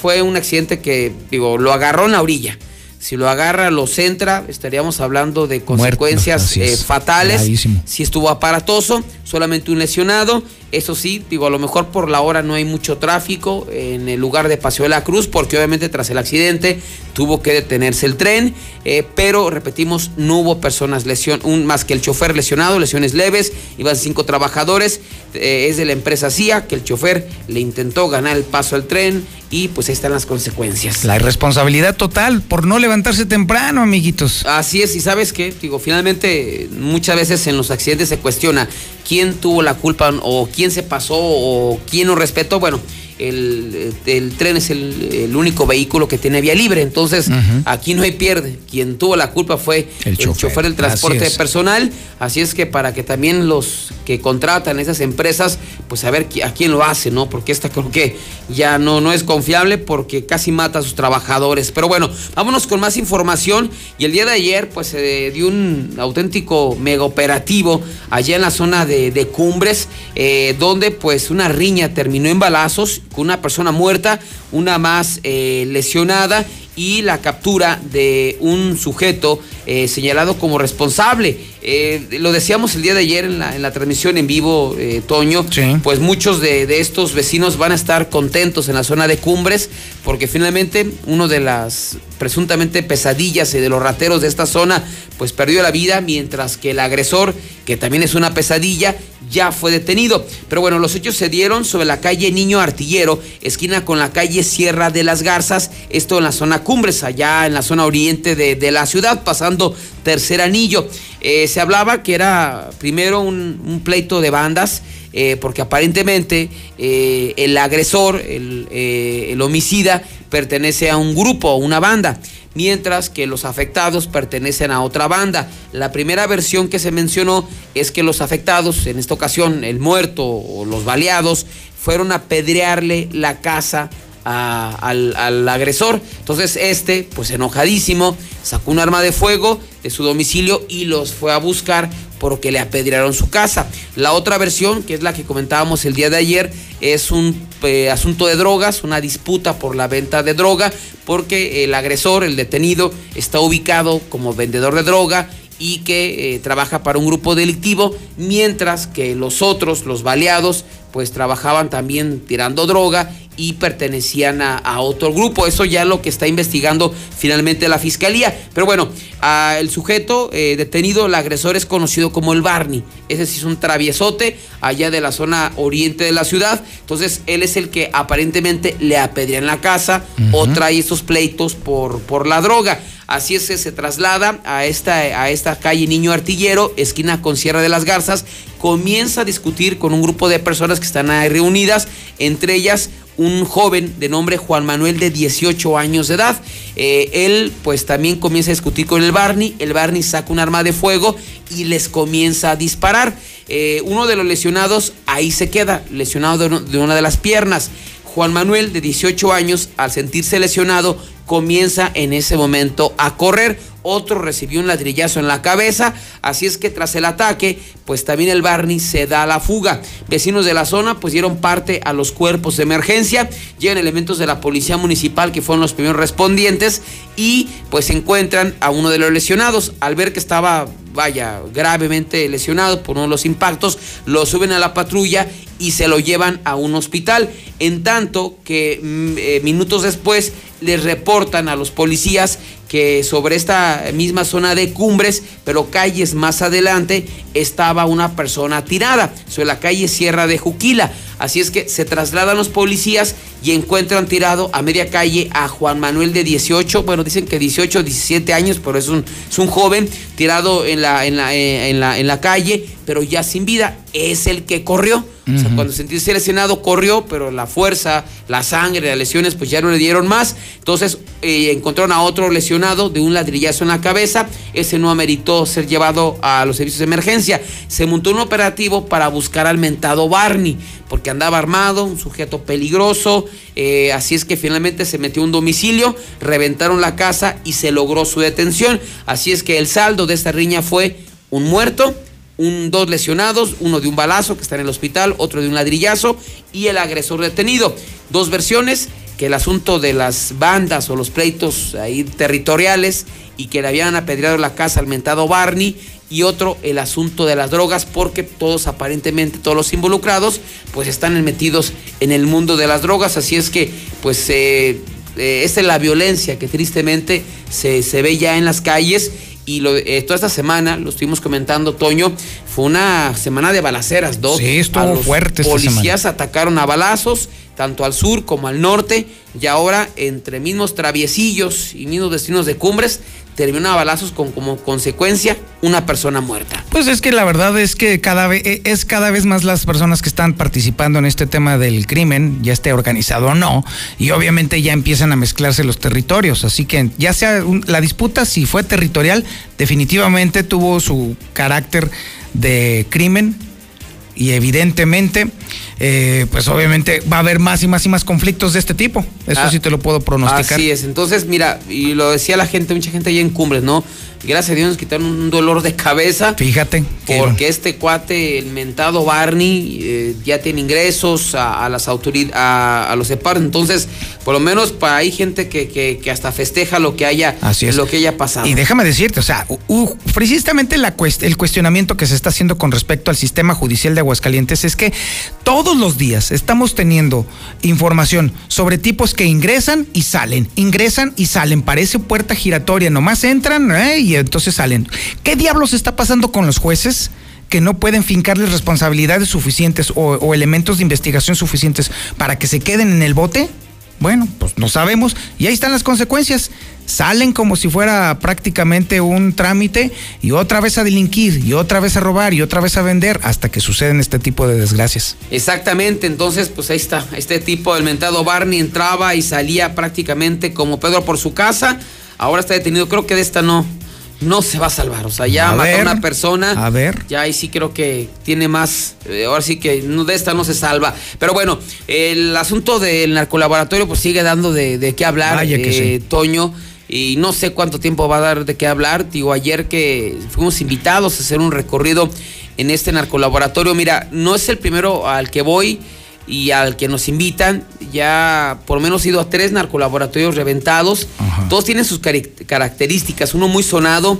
fue un accidente que, digo, lo agarró en la orilla. Si lo agarra, lo centra, estaríamos hablando de consecuencias eh, fatales. Si estuvo aparatoso, solamente un lesionado. Eso sí, digo, a lo mejor por la hora no hay mucho tráfico en el lugar de Paseo de la Cruz, porque obviamente tras el accidente tuvo que detenerse el tren, eh, pero repetimos, no hubo personas lesión, un, más que el chofer lesionado, lesiones leves, iban cinco trabajadores, eh, es de la empresa CIA, que el chofer le intentó ganar el paso al tren y pues ahí están las consecuencias. La irresponsabilidad total por no levantarse temprano, amiguitos. Así es, y sabes qué, digo, finalmente muchas veces en los accidentes se cuestiona quién tuvo la culpa o quién se pasó o quién no respetó. Bueno, el, el tren es el, el único vehículo que tiene vía libre, entonces aquí no hay pierde. Quien tuvo la culpa fue el chofer, del transporte así personal, así es que para que también los que contratan esas empresas, pues a ver a quién lo hace, ¿no? Porque esta creo que ya no, no es confiable porque casi mata a sus trabajadores. Pero bueno, vámonos con más información. Y el día de ayer, pues se dio un auténtico mega operativo allá en la zona de, de Cumbres, eh, donde pues una riña terminó en balazos con una persona muerta, una más eh, lesionada y la captura de un sujeto eh, señalado como responsable. Eh, lo decíamos el día de ayer en la, en la transmisión en vivo, eh, Toño, pues muchos de, de estos vecinos van a estar contentos en la zona de Cumbres, porque finalmente uno de las presuntamente pesadillas y de los rateros de esta zona, pues perdió la vida, mientras que el agresor, que también es una pesadilla, ya fue detenido. Pero bueno, los hechos se dieron sobre la calle Niño Artillero, esquina con la calle Sierra de las Garzas, esto en la zona Cumbres, allá en la zona oriente de, la ciudad, pasando tercer anillo. Eh, se hablaba que era primero un, pleito de bandas, eh, porque aparentemente eh, el agresor, el, el homicida, pertenece a un grupo, a una banda, mientras que los afectados pertenecen a otra banda. La primera versión que se mencionó es que los afectados, en esta ocasión el muerto o los baleados, fueron a pedrearle la casa al, al agresor. Entonces este, pues enojadísimo, sacó un arma de fuego de su domicilio y los fue a buscar porque le apedrearon su casa. La otra versión, que es la que comentábamos el día de ayer, es un eh, asunto de drogas, una disputa por la venta de droga, porque el agresor, el detenido, está ubicado como vendedor de droga y que eh, trabaja para un grupo delictivo, mientras que los otros, los baleados, pues trabajaban también tirando droga y pertenecían a, a otro grupo. Eso ya es lo que está investigando finalmente la fiscalía. Pero bueno, a el sujeto eh, detenido, el agresor es conocido como el Barney. Ese sí es un traviesote allá de la zona oriente de la ciudad. Entonces él es el que aparentemente le apedrea en la casa o trae estos pleitos por, por la droga. Así es que se traslada a esta, a esta calle Niño Artillero, esquina con Sierra de las Garzas, comienza a discutir con un grupo de personas que están ahí reunidas, entre ellas un joven de nombre Juan Manuel de 18 años de edad. Eh, él pues también comienza a discutir con el Barney, el Barney saca un arma de fuego y les comienza a disparar. Eh, uno de los lesionados ahí se queda, lesionado de, una de las piernas. Juan Manuel, de 18 años, al sentirse lesionado, comienza en ese momento a correr. Otro recibió un ladrillazo en la cabeza, así es que tras el ataque, pues también el Barney se da la fuga. Vecinos de la zona pues dieron parte a los cuerpos de emergencia, llegan elementos de la policía municipal que fueron los primeros respondientes y pues encuentran a uno de los lesionados. Al ver que estaba, vaya, gravemente lesionado por uno de los impactos, lo suben a la patrulla y se lo llevan a un hospital. En tanto que mm, eh, minutos después les reportan a los policías que sobre esta misma zona de cumbres, pero calles más adelante, estaba una persona tirada, sobre la calle Sierra de Juquila. Así es que se trasladan los policías y encuentran tirado a media calle a Juan Manuel de 18, bueno, dicen que 18, 17 años, pero es un, es un joven tirado en la, en, la, eh, en, la, en la calle, pero ya sin vida. Es el que corrió. O sea, cuando sentirse lesionado corrió, pero la fuerza, la sangre, las lesiones, pues ya no le dieron más. Entonces eh, encontraron a otro lesionado de un ladrillazo en la cabeza. Ese no ameritó ser llevado a los servicios de emergencia. Se montó un operativo para buscar al mentado Barney, porque andaba armado, un sujeto peligroso. eh, así es que finalmente se metió a un domicilio, reventaron la casa y se logró su detención. Así es que el saldo de esta riña fue un muerto un, dos lesionados, uno de un balazo que está en el hospital, otro de un ladrillazo y el agresor detenido. Dos versiones, que el asunto de las bandas o los pleitos ahí territoriales y que le habían apedreado la casa al mentado Barney y otro el asunto de las drogas porque todos aparentemente todos los involucrados pues están metidos en el mundo de las drogas así es que pues eh, eh, esta es la violencia que tristemente se, se ve ya en las calles y lo, eh, toda esta semana, lo estuvimos comentando, Toño, fue una semana de balaceras, dos. Sí, estuvo A los fuerte esta Policías atacaron a balazos, tanto al sur como al norte, y ahora entre mismos traviesillos y mismos destinos de cumbres, terminó a balazos con como consecuencia una persona muerta. Pues es que la verdad es que cada vez es cada vez más las personas que están participando en este tema del crimen, ya esté organizado o no, y obviamente ya empiezan a mezclarse los territorios, así que ya sea la disputa si fue territorial, definitivamente tuvo su carácter de crimen y evidentemente eh, pues obviamente va a haber más y más y más conflictos de este tipo. Eso Ah, sí te lo puedo pronosticar. Así es, entonces mira, y lo decía la gente, mucha gente allá en Cumbres, ¿no? Gracias a Dios nos quitaron un dolor de cabeza. Fíjate. que- Porque este cuate, el mentado Barney, eh, ya tiene ingresos a, a las autoridades, a, a los separos. Entonces, por lo menos para hay gente que, que- que hasta festeja lo que haya, Así es. lo que haya pasado. Y déjame decirte, o sea, precisamente la cuest- el cuestionamiento que se está haciendo con respecto al sistema judicial de Aguascalientes es que todos los días estamos teniendo información sobre tipos que ingresan y salen, ingresan y salen, parece puerta giratoria, nomás entran ¿eh? y entonces salen. ¿Qué diablos está pasando con los jueces? que no pueden fincarles responsabilidades suficientes o, o elementos de investigación suficientes para que se queden en el bote? Bueno, pues no sabemos. Y ahí están las consecuencias. Salen como si fuera prácticamente un trámite y otra vez a delinquir, y otra vez a robar, y otra vez a vender, hasta que suceden este tipo de desgracias. Exactamente, entonces pues ahí está, este tipo del mentado Barney entraba y salía prácticamente como Pedro por su casa, ahora está detenido, creo que de esta no, no se va a salvar, o sea, ya A mató ver, a una persona, a ver. ya ahí sí creo que tiene más, eh, ahora sí que no, de esta no se salva, pero bueno, el asunto del narcolaboratorio pues sigue dando de, de qué hablar, Vaya que eh, sí. Toño. Y no sé cuánto tiempo va a dar de qué hablar. Digo, ayer que fuimos invitados a hacer un recorrido en este narcolaboratorio. Mira, no es el primero al que voy y al que nos invitan. Ya por lo menos he ido a tres narcolaboratorios reventados. Todos tienen sus características. Uno muy sonado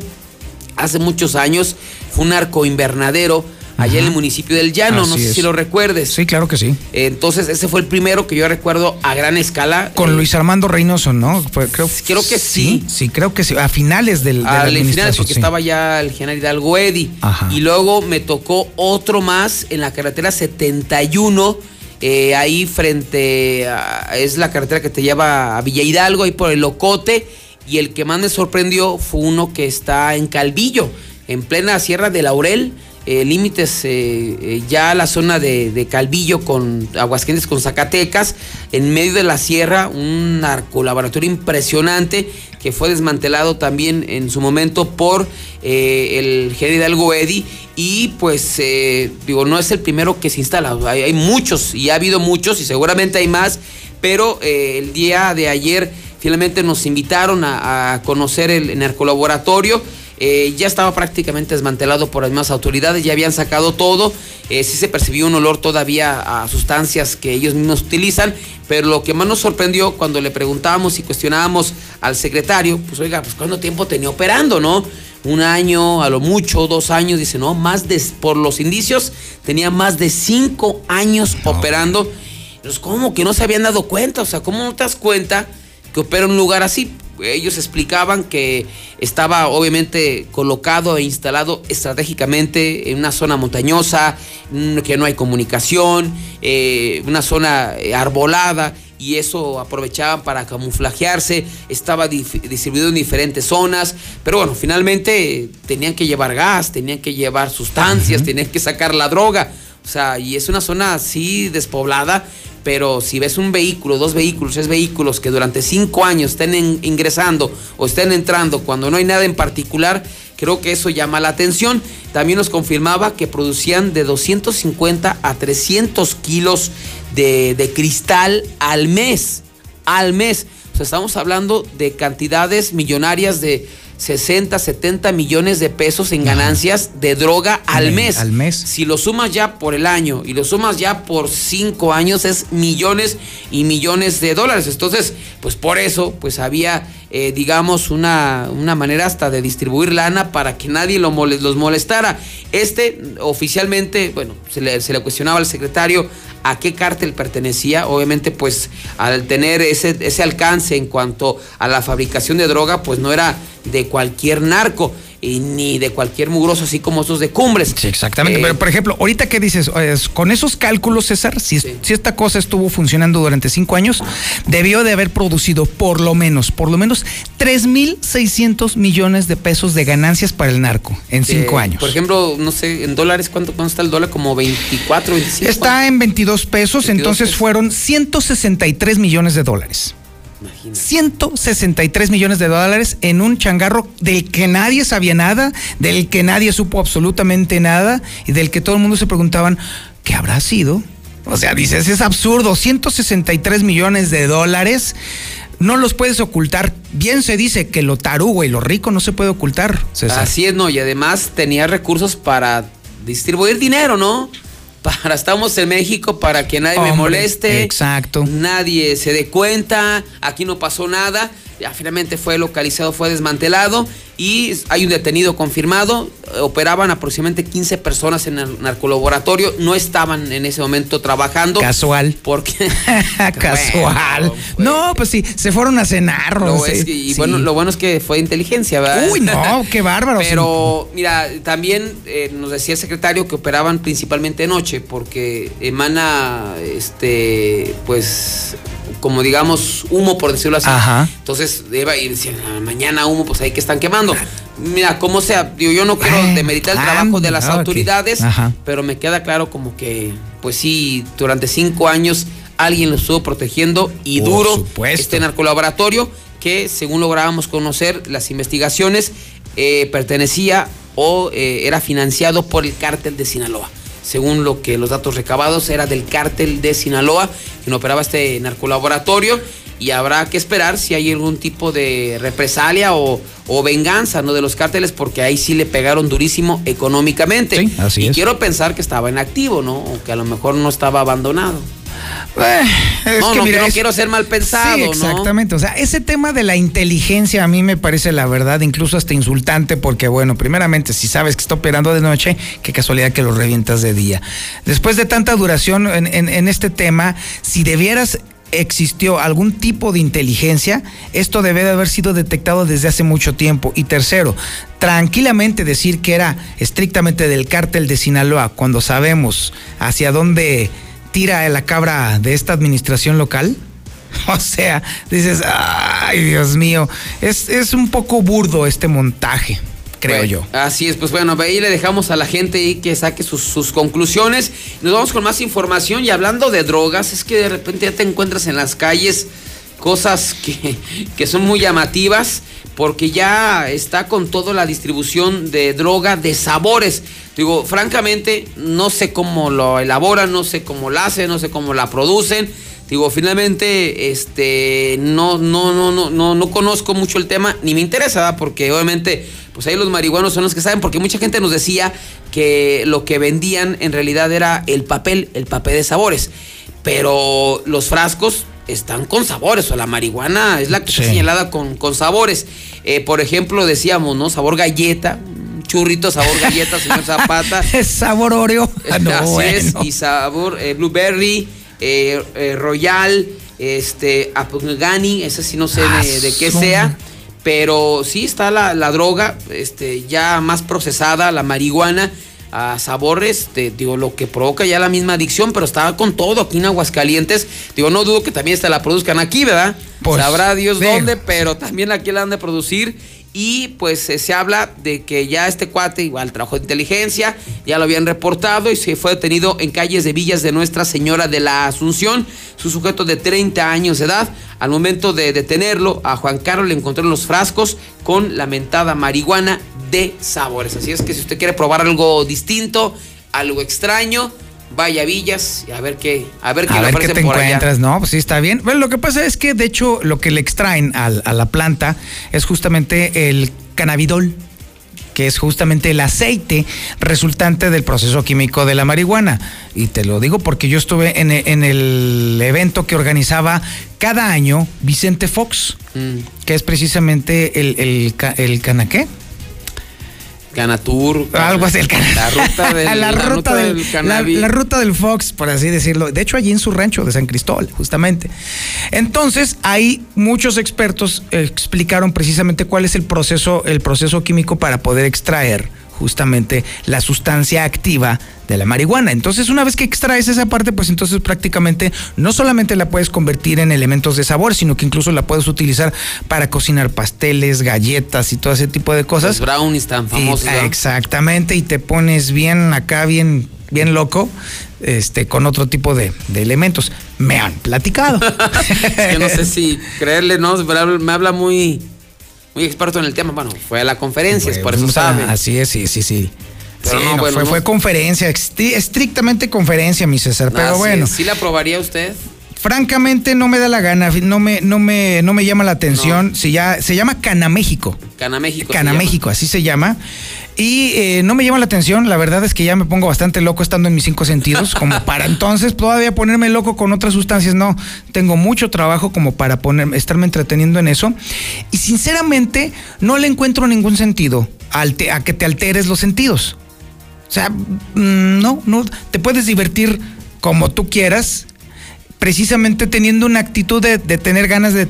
hace muchos años fue un narco invernadero allá en el municipio del Llano, no sé es. si lo recuerdes. Sí, claro que sí. Entonces, ese fue el primero que yo recuerdo a gran escala. Con Luis Armando Reynoso, ¿no? Creo, creo que sí. Sí, creo que sí. A finales del, de la al final administración, porque sí. estaba ya el general Hidalgo Eddy. Y luego me tocó otro más en la carretera 71, eh, ahí frente a, es la carretera que te lleva a Villa Hidalgo, ahí por el Locote. Y el que más me sorprendió fue uno que está en Calvillo, en plena Sierra de Laurel. eh, límites eh, eh, ya la zona de, Calvillo con Aguascalientes con Zacatecas, en medio de la sierra, un narcolaboratorio impresionante que fue desmantelado también en su momento por eh, el general Hidalgo Eddy. Y pues eh, digo, no es el primero que se instala, hay, muchos y ha habido muchos y seguramente hay más, pero eh, el día de ayer finalmente nos invitaron a, a conocer el narcolaboratorio. Eh, ya estaba prácticamente desmantelado por las mismas autoridades, ya habían sacado todo. Eh, sí se percibió un olor todavía a sustancias que ellos mismos utilizan, pero lo que más nos sorprendió cuando le preguntábamos y cuestionábamos al secretario, pues oiga, pues cuánto tiempo tenía operando, ¿no? Un año, a lo mucho, dos años, dice, no, más de, por los indicios, tenía más de cinco años operando. Entonces, ¿cómo que no se habían dado cuenta? O sea, ¿cómo no te das cuenta que opera en un lugar así? Ellos explicaban que estaba obviamente colocado e instalado estratégicamente en una zona montañosa, mm, que no hay comunicación, eh, una zona eh, arbolada y eso aprovechaban para camuflajearse, estaba distribuido en diferentes zonas, pero bueno, finalmente tenían que llevar gas, tenían que llevar sustancias, tenían que sacar la droga, o sea, y es una zona así despoblada, pero si ves un vehículo, dos vehículos, tres vehículos que durante cinco años estén ingresando o estén entrando cuando no hay nada en particular, creo que eso llama la atención. También nos confirmaba que producían de 250 a 300 kilos de, de cristal al mes, al mes. O sea, estamos hablando de cantidades millonarias de 60, 70 millones de pesos en ganancias de droga al mes. al mes. Si lo sumas ya por el año y lo sumas ya por cinco años, es millones y millones de dólares. Entonces, pues por eso, pues había, eh, digamos, una, una manera hasta de distribuir lana para que nadie lo mole- los molestara. Este, oficialmente, bueno, se le, se le cuestionaba al secretario a qué cártel pertenecía. Obviamente, pues al tener ese, ese alcance en cuanto a la fabricación de droga, pues no era de cualquier narco. Y ni de cualquier mugroso, así como esos de cumbres. Sí, exactamente. Eh, Pero, por ejemplo, ahorita que dices, Es, con esos cálculos, César, si, si esta cosa estuvo funcionando durante cinco años, debió de haber producido por lo menos, por lo menos 3.600 millones de pesos de ganancias para el narco en cinco Eh, años. Por ejemplo, no sé, en dólares, ¿cuánto, cuánto está el dólar? Como 24, 25. Está en 22 pesos, 22 entonces pesos. fueron 163 millones de dólares. 163 millones de dólares en un changarro del que nadie sabía nada, del que nadie supo absolutamente nada y del que todo el mundo se preguntaban, ¿qué habrá sido? O sea, dices, es absurdo, 163 millones de dólares, no los puedes ocultar. Bien se dice que lo tarugo y lo rico no se puede ocultar, César. Así es, no, y además tenía recursos para distribuir dinero, ¿no? Para estamos en México para que nadie me moleste. exacto. Nadie se dé cuenta, aquí no pasó nada. Ya finalmente fue localizado, fue desmantelado y hay un detenido confirmado. Operaban aproximadamente 15 personas en el narcolaboratorio. No estaban en ese momento trabajando. Casual. Porque Casual. no, pues sí, se fueron a cenar. Lo es y Sí. bueno, lo bueno es que fue inteligencia, ¿verdad? Uy, no, qué bárbaro. Pero, mira, también eh, nos decía el secretario que operaban principalmente de noche, porque emana, este, pues, como digamos, humo, por decirlo así. Ajá. Entonces, iba y decían, "Ah, mañana humo, pues ahí que están quemando. Mira, como sea, digo, yo no quiero demeritar el trabajo de las ah, autoridades, pero me queda claro como que, pues sí, durante cinco años alguien lo estuvo protegiendo y Por duro supuesto. este narcolaboratorio que, según lográbamos conocer las investigaciones, eh, pertenecía o eh, era financiado por el cártel de Sinaloa. Según lo que los datos recabados era del cártel de Sinaloa, quien operaba este narcolaboratorio y habrá que esperar si hay algún tipo de represalia o, o venganza ¿no? de los cárteles, porque ahí sí le pegaron durísimo económicamente. Sí, así y es. quiero pensar que estaba en activo, ¿no? O que a lo mejor no estaba abandonado. Eh, es no, que no, mira, que no es- quiero ser mal pensado, Sí, ¿no? exactamente. O sea, ese tema de la inteligencia a mí me parece la verdad incluso hasta insultante porque, bueno, primeramente, si sabes que está operando de noche, qué casualidad que lo revientas de día. Después de tanta duración en, en- en este tema, si debieras existió algún tipo de inteligencia, esto debe de haber sido detectado desde hace mucho tiempo. Y tercero, tranquilamente decir que era estrictamente del cártel de Sinaloa, cuando sabemos hacia dónde tira la cabra de esta administración local. O sea, dices, ay Dios mío, es, es un poco burdo este montaje, creo Bueno, yo. Así es, pues bueno, ahí le dejamos a la gente ahí que saque sus, sus conclusiones. Nos vamos con más información y hablando de drogas, es que de repente ya te encuentras en las calles cosas que, que son muy llamativas porque ya está con toda la distribución de droga de sabores. Digo, francamente, no sé cómo lo elaboran, no sé cómo la hacen, no sé cómo la producen. Digo, finalmente, este, no, no, no, no, no, no conozco mucho el tema, ni me interesa, ¿verdad? porque obviamente, pues ahí los marihuanos son los que saben, porque mucha gente nos decía que lo que vendían en realidad era el papel, el papel de sabores, pero los frascos están con sabores, o la marihuana es la que está señalada con, con sabores. Eh, por ejemplo, decíamos, ¿no? Sabor galleta, churrito sabor galleta, señor Zapata. Es sabor Oreo. Ah, no, Así es, y sabor eh, blueberry, eh, eh, royal, este, apugani, ese sí no sé Ah, de, de qué sea, pero sí está la, la droga, este, ya más procesada, la marihuana, a sabores, este, digo, lo que provoca ya la misma adicción, pero está con todo aquí en Aguascalientes. Digo, no dudo que también se la produzcan aquí, ¿verdad? Pues, Sabrá Dios sí. dónde, pero también aquí la han de producir. Y pues eh, se habla de que ya este cuate, igual trabajo de inteligencia, ya lo habían reportado y se fue detenido en calles de villas de Nuestra Señora de la Asunción. Su sujeto de 30 años de edad. Al momento de detenerlo, a Juan Carlos le encontraron los frascos con la mentada marihuana de sabores. Así es que si usted quiere probar algo distinto, algo extraño, vaya a Villas y a ver qué, a ver qué A ver qué te allá. encuentras, ¿no? Pues sí, está bien. Bueno, lo que pasa es que, de hecho, lo que le extraen al- a la planta es justamente el cannabidol, que es justamente el aceite resultante del proceso químico de la marihuana. Y te lo digo porque yo estuve en, e- en el evento que organizaba cada año Vicente Fox, Mm. que es precisamente el, el, el canaqué. Canatur. Algo así, el La ruta del, la, ruta del, la, cannabis. la ruta del Fox, por así decirlo. De hecho, allí en su rancho de San Cristóbal, justamente. Entonces, ahí muchos expertos eh, explicaron precisamente cuál es el proceso, el proceso químico para poder extraer justamente la sustancia activa de la marihuana. Entonces, una vez que extraes esa parte, pues entonces prácticamente no solamente la puedes convertir en elementos de sabor, sino que incluso la puedes utilizar para cocinar pasteles, galletas y todo ese tipo de cosas. Los brownies tan famosos. Exactamente, y te pones bien acá, bien, bien loco, este, con otro tipo de, de elementos. Me han platicado. Es que no sé si creerle, ¿no? Me habla muy, muy experto en el tema. Bueno, fue a la conferencia, es por eso sabe. Así es, sí, sí, sí. Sí, no, no, bueno, fue, no. fue conferencia, estri- estrictamente conferencia, mi César. Pero Así bueno, es. ¿Sí la aprobaría usted? francamente no me da la gana, no me, no me, no me llama la atención. Si ya, se llama Cana México. Cana México. se Cana. México, así se llama. Y eh, no me llama la atención, la verdad es que ya me pongo bastante loco estando en mis cinco sentidos, como para entonces todavía ponerme loco con otras sustancias, no, tengo mucho trabajo como para poner, estarme entreteniendo en eso. Y sinceramente no le encuentro ningún sentido a que te alteres los sentidos. O sea, mm, no, no, te puedes divertir como tú quieras, precisamente teniendo una actitud de, de tener ganas de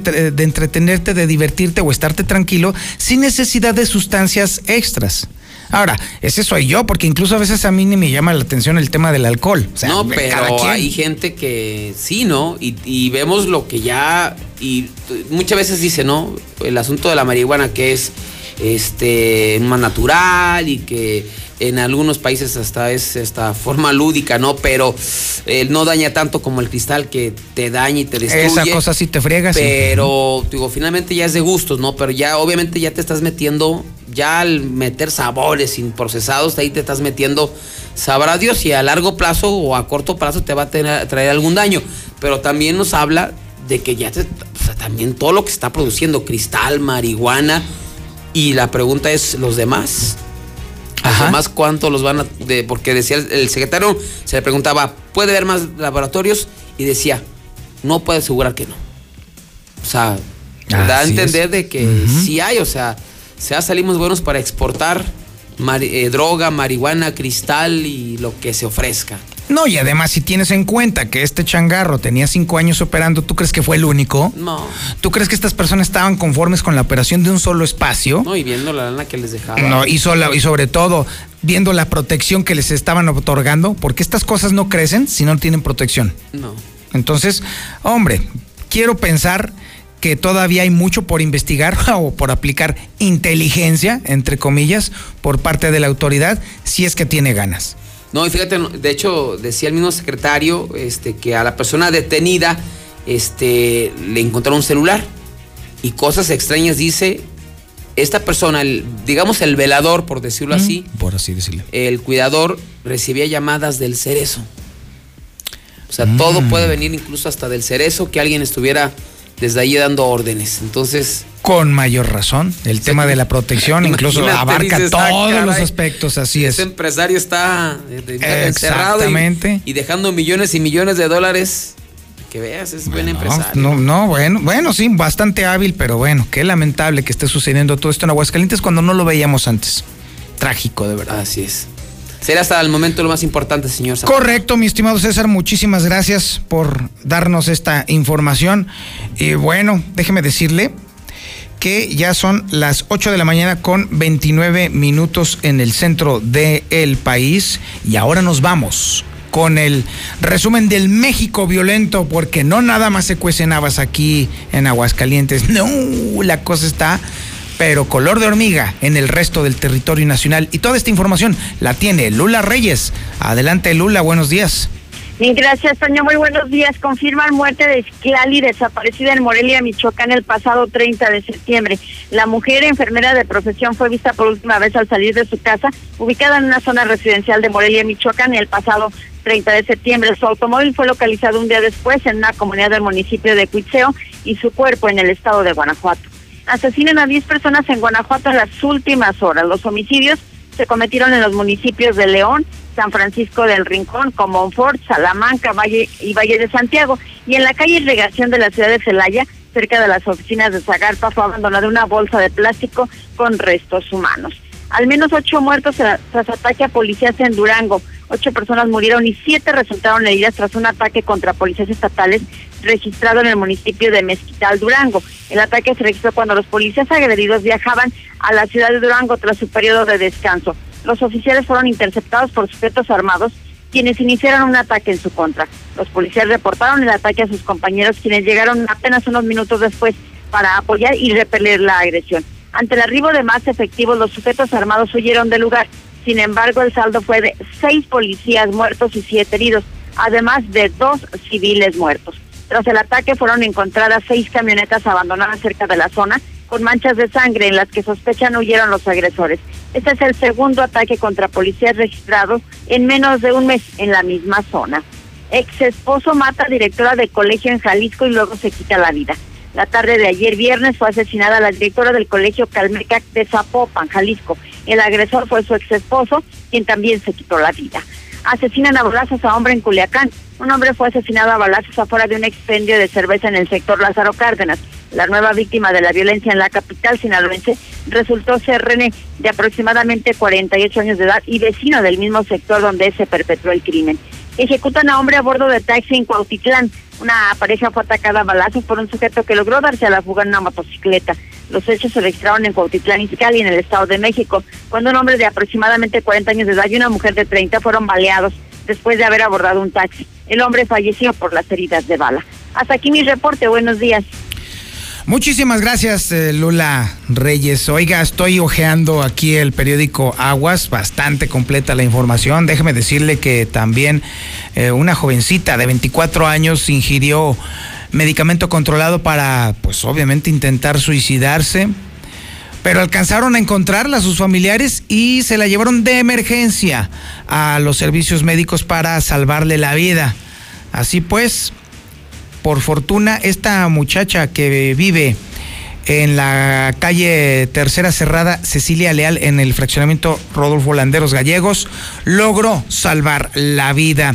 entretenerte, de divertirte o estarte tranquilo, sin necesidad de sustancias extras. Ahora, ese soy yo, porque incluso a veces a mí ni me llama la atención el tema del alcohol. O sea, no, pero hay gente que sí, ¿no? Y, y vemos lo que ya. Y muchas veces dice, ¿no? El asunto de la marihuana que es este más natural y que en algunos países hasta es esta forma lúdica, ¿no? Pero eh, no daña tanto como el cristal que te daña y te destruye. Esa cosa sí te friegas. sí. Pero, digo, finalmente ya es de gustos, ¿no? Pero ya, obviamente, ya te estás metiendo, ya al meter sabores sin procesados, ahí te estás metiendo, sabrá Dios si a largo plazo o a corto plazo te va a tener- traer algún daño. Pero también nos habla de que ya te, o sea, también todo lo que se está produciendo, cristal, marihuana, y la pregunta es, ¿los demás? Además, ¿cuánto los van a...? De, porque decía el, el secretario, se le preguntaba, ¿puede haber más laboratorios? Y decía, no puede asegurar que no. O sea, da a entender es. de que sí hay, o sea, ya salimos buenos para exportar eh, droga, marihuana, cristal y lo que se ofrezca. No, y además, si tienes en cuenta que este changarro tenía cinco años operando, ¿tú crees que fue el único? No. ¿Tú crees que estas personas estaban conformes con la operación de un solo espacio? No, y viendo la lana que les dejaba. No, y, sola- y sobre todo viendo la protección que les estaban otorgando, porque estas cosas no crecen si no tienen protección. No. Entonces, hombre, quiero pensar que todavía hay mucho por investigar o por aplicar inteligencia, entre comillas, por parte de la autoridad, si es que tiene ganas. No, y fíjate, de hecho, decía el mismo secretario este, que a la persona detenida este, le encontraron un celular y cosas extrañas dice esta persona, el- digamos el velador, por decirlo así, Por así decirlo. el cuidador recibía llamadas del cerezo. O sea, todo Mm. puede venir incluso hasta del cerezo que alguien estuviera desde ahí dando órdenes. Entonces, Con mayor razón, el tema de la protección incluso abarca dices, ah, todos los aspectos, así es. ese empresario está eh, encerrado y, dejando millones y millones de dólares. Que veas, es buen empresario. No, no, bueno, bueno, sí, bastante hábil, pero bueno, qué lamentable que esté sucediendo todo esto en Aguascalientes cuando no lo veíamos antes. Trágico, de verdad. Así es. Será hasta el momento lo más importante, señor. Zapata. Correcto, mi estimado César, muchísimas gracias por darnos esta información. Y bueno, déjeme decirle que ya son las 8 de la mañana con 29 minutos en el centro del país y ahora nos vamos con el resumen del México violento porque no nada más se cuecen habas aquí en Aguascalientes, no, la cosa está pero color de hormiga en el resto del territorio nacional y toda esta información la tiene Lula Reyes. Adelante Lula, buenos días. Bien, gracias, Toño. Muy buenos días. Confirman muerte de Esclali, desaparecida en Morelia, Michoacán, el pasado 30 de septiembre. La mujer, enfermera de profesión, fue vista por última vez al salir de su casa, ubicada en una zona residencial de Morelia, Michoacán, el pasado 30 de septiembre. Su automóvil fue localizado un día después en una comunidad del municipio de Cuitzeo y su cuerpo en el estado de Guanajuato. Asesinan a 10 personas en Guanajuato en las últimas horas. Los homicidios se cometieron en los municipios de León, San Francisco del Rincón, Comonfort, Salamanca, Valle y Valle de Santiago. Y en la calle Irrigación de la ciudad de Celaya, cerca de las oficinas de Zagarpa, fue abandonada una bolsa de plástico con restos humanos. Al menos ocho muertos tra- tras ataque a policías en Durango. Ocho personas murieron y siete resultaron heridas tras un ataque contra policías estatales registrado en el municipio de Mezquital, Durango. El ataque se registró cuando los policías agredidos viajaban a la ciudad de Durango tras su periodo de descanso. Los oficiales fueron interceptados por sujetos armados quienes iniciaron un ataque en su contra. Los policías reportaron el ataque a sus compañeros quienes llegaron apenas unos minutos después para apoyar y repeler la agresión. Ante el arribo de más efectivos, los sujetos armados huyeron del lugar. Sin embargo, el saldo fue de seis policías muertos y siete heridos, además de dos civiles muertos. Tras el ataque fueron encontradas seis camionetas abandonadas cerca de la zona con manchas de sangre en las que sospechan huyeron los agresores. Este es el segundo ataque contra policías registrado en menos de un mes en la misma zona. Ex esposo mata a directora de colegio en Jalisco y luego se quita la vida. La tarde de ayer viernes fue asesinada la directora del colegio Calmecac de Zapopan, Jalisco. El agresor fue su ex esposo, quien también se quitó la vida. Asesinan a balazos a hombre en Culiacán. Un hombre fue asesinado a balazos afuera de un expendio de cerveza en el sector Lázaro Cárdenas. La nueva víctima de la violencia en la capital sinaloense resultó ser René, de aproximadamente 48 años de edad y vecino del mismo sector donde se perpetró el crimen. Ejecutan a hombre a bordo de taxi en Cuautitlán. Una pareja fue atacada a balazos por un sujeto que logró darse a la fuga en una motocicleta. Los hechos se registraron en Cuautitlán, Izcalli, en el Estado de México, cuando un hombre de aproximadamente 40 años de edad y una mujer de 30 fueron baleados después de haber abordado un taxi. El hombre falleció por las heridas de bala. Hasta aquí mi reporte. Buenos días. Muchísimas gracias, eh, Lula Reyes. Oiga, estoy hojeando aquí el periódico Aguas, bastante completa la información. Déjeme decirle que también eh, una jovencita de 24 años ingirió medicamento controlado para, pues obviamente, intentar suicidarse. Pero alcanzaron a encontrarla sus familiares y se la llevaron de emergencia a los servicios médicos para salvarle la vida. Así pues, por fortuna, esta muchacha que vive en la calle Tercera Cerrada Cecilia Leal en el fraccionamiento Rodolfo Landeros Gallegos logró salvar la vida.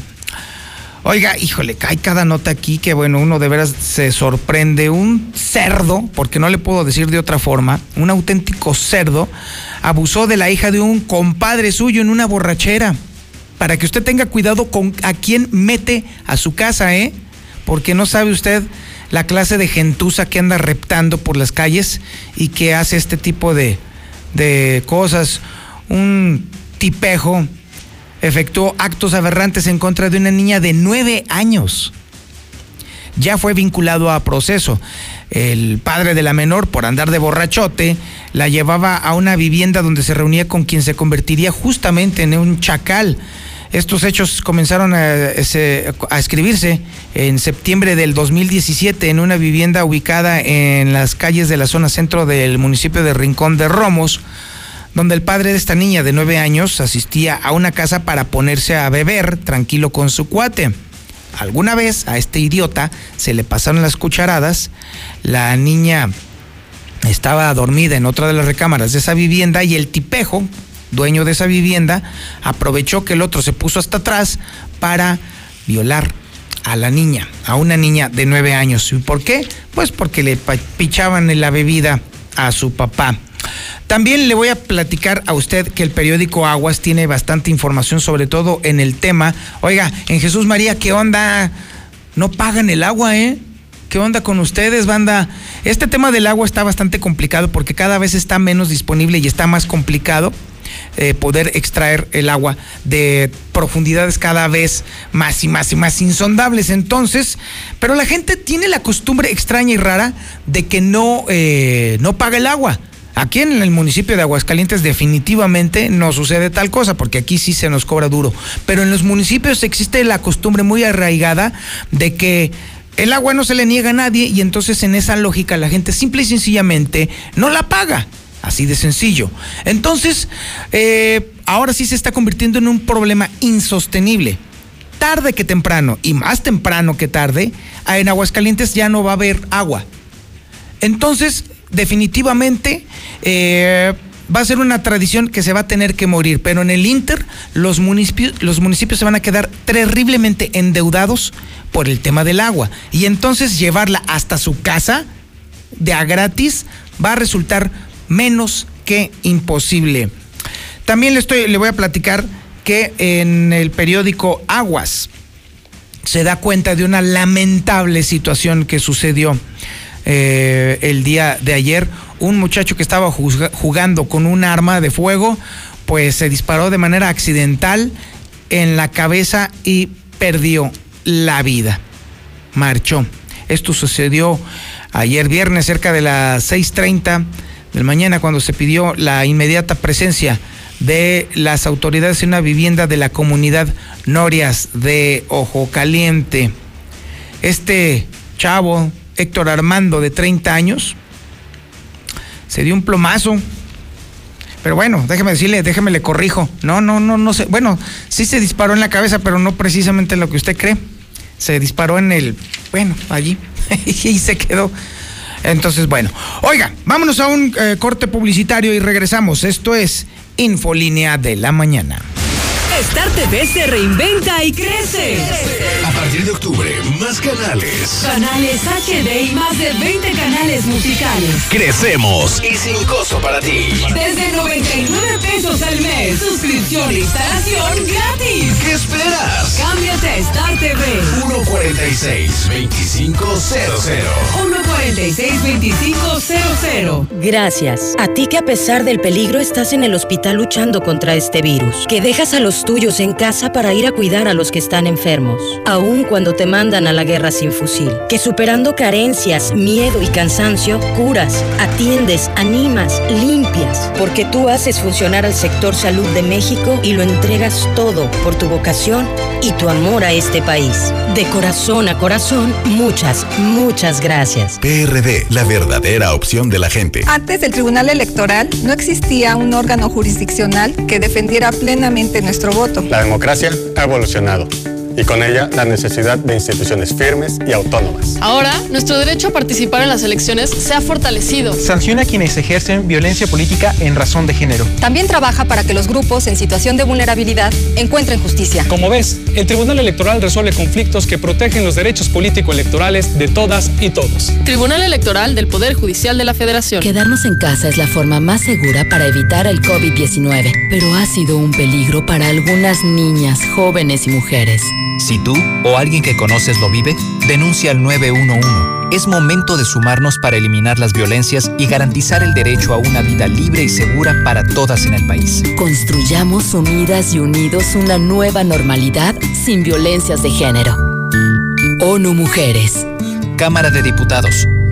Oiga, híjole, cae cada nota aquí que bueno, uno de veras se sorprende. Un cerdo, porque no le puedo decir de otra forma, un auténtico cerdo, abusó de la hija de un compadre suyo en una borrachera. Para que usted tenga cuidado con a quién mete a su casa, ¿eh? Porque no sabe usted la clase de gentuza que anda reptando por las calles y que hace este tipo de, de cosas. Un tipejo efectuó actos aberrantes en contra de una niña de nueve años. Ya fue vinculado a proceso. El padre de la menor, por andar de borrachote, la llevaba a una vivienda donde se reunía con quien se convertiría justamente en un chacal. Estos hechos comenzaron a, escribirse en septiembre del 2017 en una vivienda ubicada en las calles de la zona centro del municipio de Rincón de Romos, donde el padre de esta niña de nueve años asistía a una casa para ponerse a beber tranquilo con su cuate. Alguna vez a este idiota se le pasaron las cucharadas, la niña estaba dormida en otra de las recámaras de esa vivienda y el tipejo, dueño de esa vivienda, aprovechó que el otro se puso hasta atrás para violar a la niña, a una niña de nueve años. ¿Y por qué? Pues porque le pichaban en la bebida a su papá. También le voy a platicar a usted que el periódico Aguas tiene bastante información, sobre todo en el tema. Oiga, en Jesús María, ¿qué onda? No pagan el agua, ¿eh? ¿Qué onda con ustedes, banda? Este tema del agua está bastante complicado porque cada vez está menos disponible y está más complicado eh, poder extraer el agua de profundidades cada vez más y más y más insondables. Entonces, pero la gente tiene la costumbre extraña y rara de que no, eh, no paga el agua. Aquí en el municipio de Aguascalientes definitivamente no sucede tal cosa, porque aquí sí se nos cobra duro. Pero en los municipios existe la costumbre muy arraigada de que el agua no se le niega a nadie y entonces en esa lógica la gente simple y sencillamente no la paga. Así de sencillo. Entonces, eh, ahora sí se está convirtiendo en un problema insostenible. Tarde que temprano, y más temprano que tarde, en Aguascalientes ya no va a haber agua. Entonces, definitivamente eh, va a ser una tradición que se va a tener que morir, pero en el Inter los municipios, los municipios se van a quedar terriblemente endeudados por el tema del agua. Y entonces llevarla hasta su casa de a gratis va a resultar menos que imposible. También le, estoy, le voy a platicar que en el periódico Aguas se da cuenta de una lamentable situación que sucedió eh, el día de ayer. Un muchacho que estaba jugando con un arma de fuego, pues se disparó de manera accidental en la cabeza y perdió la vida. Marchó. Esto sucedió ayer viernes cerca de las 6.30 del mañana cuando se pidió la inmediata presencia de las autoridades en una vivienda de la comunidad Norias de Ojo Caliente. Este chavo Héctor Armando, de 30 años, se dio un plomazo. Pero bueno, déjeme decirle, déjeme le corrijo. No, no, no, no sé. Bueno, sí se disparó en la cabeza, pero no precisamente lo que usted cree. Se disparó en el, bueno, allí. y se quedó. Entonces, bueno. Oiga, vámonos a un eh, corte publicitario y regresamos. Esto es Infolínea de la Mañana. Star TV se reinventa y crece. A partir de octubre, más canales. Canales HD y más de 20 canales musicales. Crecemos y sin costo para ti. Desde 99 pesos al mes. Suscripción e instalación gratis. ¿Qué esperas? Cámbiate a Star TV. 146-2500. 146-2500. Gracias. A ti que a pesar del peligro estás en el hospital luchando contra este virus. Que dejas a los tuyos en casa para ir a cuidar a los que están enfermos, aun cuando te mandan a la guerra sin fusil. Que superando carencias, miedo y cansancio, curas, atiendes, animas, limpias, porque tú haces funcionar al sector salud de México y lo entregas todo por tu vocación y tu amor a este país. De corazón a corazón, muchas, muchas gracias. PRD, la verdadera opción de la gente. Antes del Tribunal Electoral no existía un órgano jurisdiccional que defendiera plenamente nuestro La democracia ha evolucionado. Y con ella la necesidad de instituciones firmes y autónomas. Ahora, nuestro derecho a participar en las elecciones se ha fortalecido. Sanciona a quienes ejercen violencia política en razón de género. También trabaja para que los grupos en situación de vulnerabilidad encuentren justicia. Como ves, el Tribunal Electoral resuelve conflictos que protegen los derechos político-electorales de todas y todos. Tribunal Electoral del Poder Judicial de la Federación. Quedarnos en casa es la forma más segura para evitar el COVID-19, pero ha sido un peligro para algunas niñas, jóvenes y mujeres. Si tú o alguien que conoces lo vive, denuncia al 911. Es momento de sumarnos para eliminar las violencias y garantizar el derecho a una vida libre y segura para todas en el país. Construyamos unidas y unidos una nueva normalidad sin violencias de género. ONU Mujeres. Cámara de Diputados.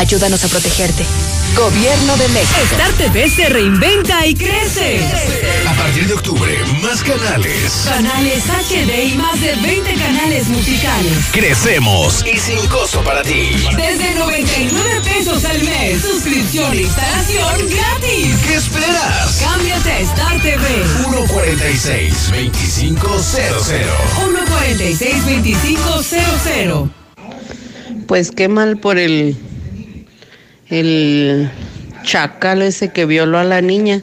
Ayúdanos a protegerte. Gobierno de México. Star TV se reinventa y crece. A partir de octubre, más canales. Canales HD y más de 20 canales musicales. Crecemos y sin costo para ti. Desde 99 pesos al mes. Suscripción e instalación gratis. ¿Qué esperas? Cámbiate a Star TV. 146 2500. 146 2500. Pues qué mal por el el chacal ese que violó a la niña,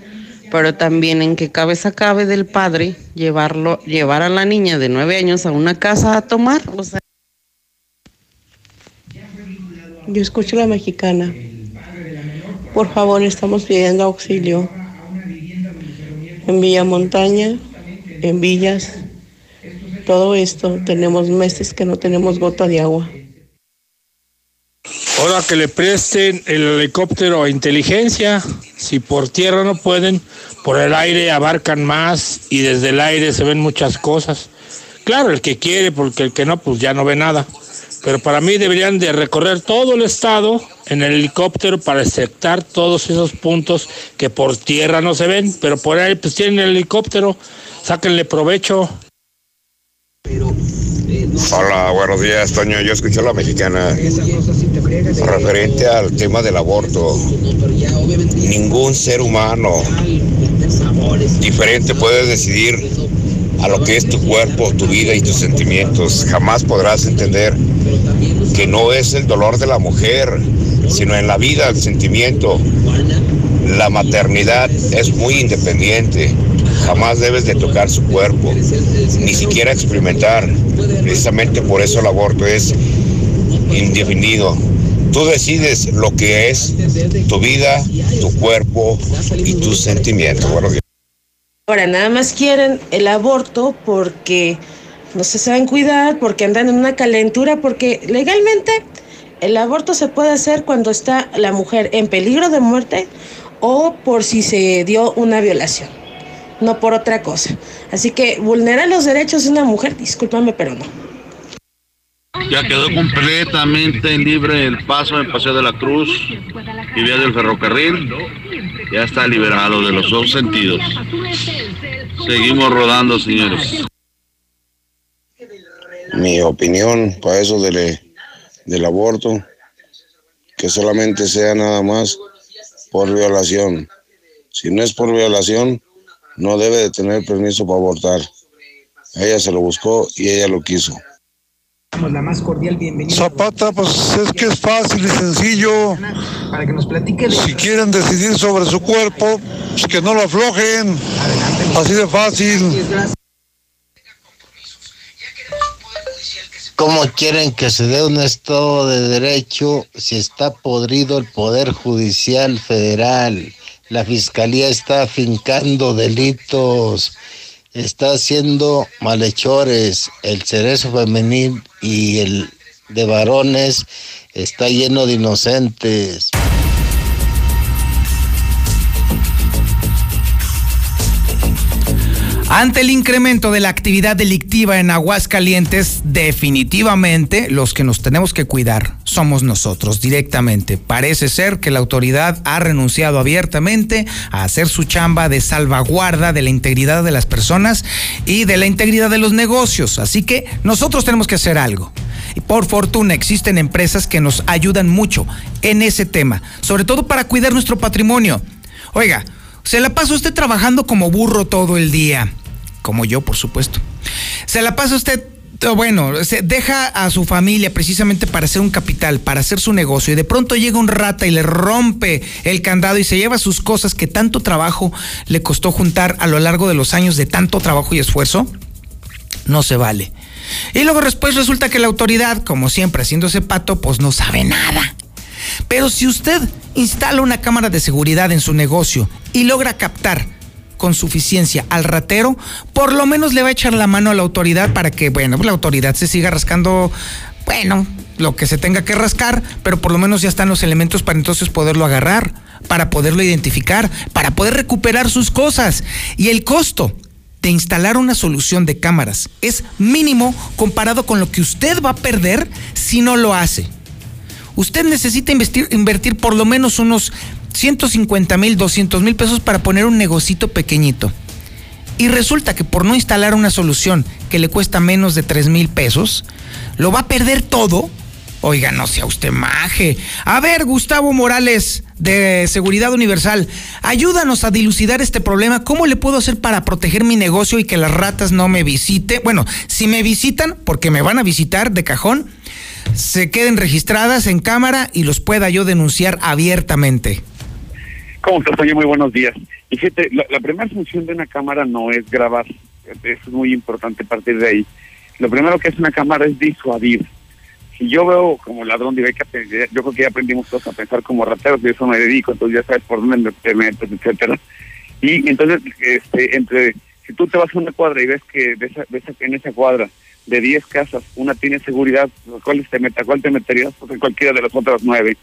pero también en qué cabeza cabe del padre llevarlo, llevar a la niña de nueve años a una casa a tomar. O sea, Yo escucho la mexicana. Por favor, estamos pidiendo auxilio. En Villa Montaña, en Villas, todo esto, tenemos meses que no tenemos gota de agua. Ahora que le presten el helicóptero a inteligencia, si por tierra no pueden, por el aire abarcan más y desde el aire se ven muchas cosas. Claro, el que quiere, porque el que no, pues ya no ve nada. Pero para mí deberían de recorrer todo el estado en el helicóptero para aceptar todos esos puntos que por tierra no se ven, pero por ahí pues tienen el helicóptero, sáquenle provecho. Hola, buenos días, Toño. Yo escuché a la mexicana referente al tema del aborto. Ningún ser humano diferente puede decidir a lo que es tu cuerpo, tu vida y tus sentimientos. Jamás podrás entender que no es el dolor de la mujer, sino en la vida, el sentimiento. La maternidad es muy independiente. Jamás debes de tocar su cuerpo, ni siquiera experimentar. Precisamente por eso el aborto es indefinido. Tú decides lo que es tu vida, tu cuerpo y tus sentimientos. Ahora, nada más quieren el aborto porque no se saben cuidar, porque andan en una calentura, porque legalmente el aborto se puede hacer cuando está la mujer en peligro de muerte o por si se dio una violación, no por otra cosa. Así que vulnerar los derechos de una mujer, discúlpame, pero no. Ya quedó completamente libre el paso en Paseo de la Cruz y vía del ferrocarril. Ya está liberado de los dos sentidos. Seguimos rodando, señores. Mi opinión para eso del, del aborto, que solamente sea nada más por violación. Si no es por violación, no debe de tener permiso para abortar. Ella se lo buscó y ella lo quiso. La más cordial bienvenida. Zapata, pues es que es fácil y sencillo. Para que nos platique. Si quieren decidir sobre su cuerpo, pues que no lo aflojen. Así de fácil. ¿Cómo quieren que se dé un Estado de Derecho si está podrido el Poder Judicial Federal? La Fiscalía está afincando delitos, está haciendo malhechores. El cerezo femenil y el de varones está lleno de inocentes. Ante el incremento de la actividad delictiva en Aguascalientes, definitivamente los que nos tenemos que cuidar somos nosotros directamente. Parece ser que la autoridad ha renunciado abiertamente a hacer su chamba de salvaguarda de la integridad de las personas y de la integridad de los negocios. Así que nosotros tenemos que hacer algo. Y por fortuna existen empresas que nos ayudan mucho en ese tema, sobre todo para cuidar nuestro patrimonio. Oiga, se la pasa usted trabajando como burro todo el día, como yo, por supuesto. Se la pasa usted bueno, se deja a su familia precisamente para hacer un capital, para hacer su negocio, y de pronto llega un rata y le rompe el candado y se lleva sus cosas que tanto trabajo le costó juntar a lo largo de los años de tanto trabajo y esfuerzo, no se vale. Y luego después resulta que la autoridad, como siempre haciéndose pato, pues no sabe nada. Pero si usted instala una cámara de seguridad en su negocio y logra captar con suficiencia al ratero, por lo menos le va a echar la mano a la autoridad para que, bueno, la autoridad se siga rascando, bueno, lo que se tenga que rascar, pero por lo menos ya están los elementos para entonces poderlo agarrar, para poderlo identificar, para poder recuperar sus cosas. Y el costo de instalar una solución de cámaras es mínimo comparado con lo que usted va a perder si no lo hace usted necesita invertir por lo menos unos 150 mil, 200 mil pesos para poner un negocito pequeñito. Y resulta que por no instalar una solución que le cuesta menos de 3 mil pesos, lo va a perder todo. Oiga, no sea usted maje. A ver, Gustavo Morales de Seguridad Universal, ayúdanos a dilucidar este problema. ¿Cómo le puedo hacer para proteger mi negocio y que las ratas no me visiten? Bueno, si me visitan, porque me van a visitar de cajón, se queden registradas en cámara y los pueda yo denunciar abiertamente. ¿Cómo estás, Muy buenos días. Fíjate, la, primera función de una cámara no es grabar, es muy importante partir de ahí. Lo primero que es una cámara es disuadir. Si yo veo como ladrón de beca, yo creo que ya aprendimos todos a pensar como rateros, y eso me dedico, entonces ya sabes por dónde te metes, etcétera. Y entonces, este, entre, si tú te vas a una cuadra y ves que de esa, en esa cuadra de 10 casas, una tiene seguridad, ¿cuál te, meta, cuál te meterías? Pues en cualquiera de las otras nueve.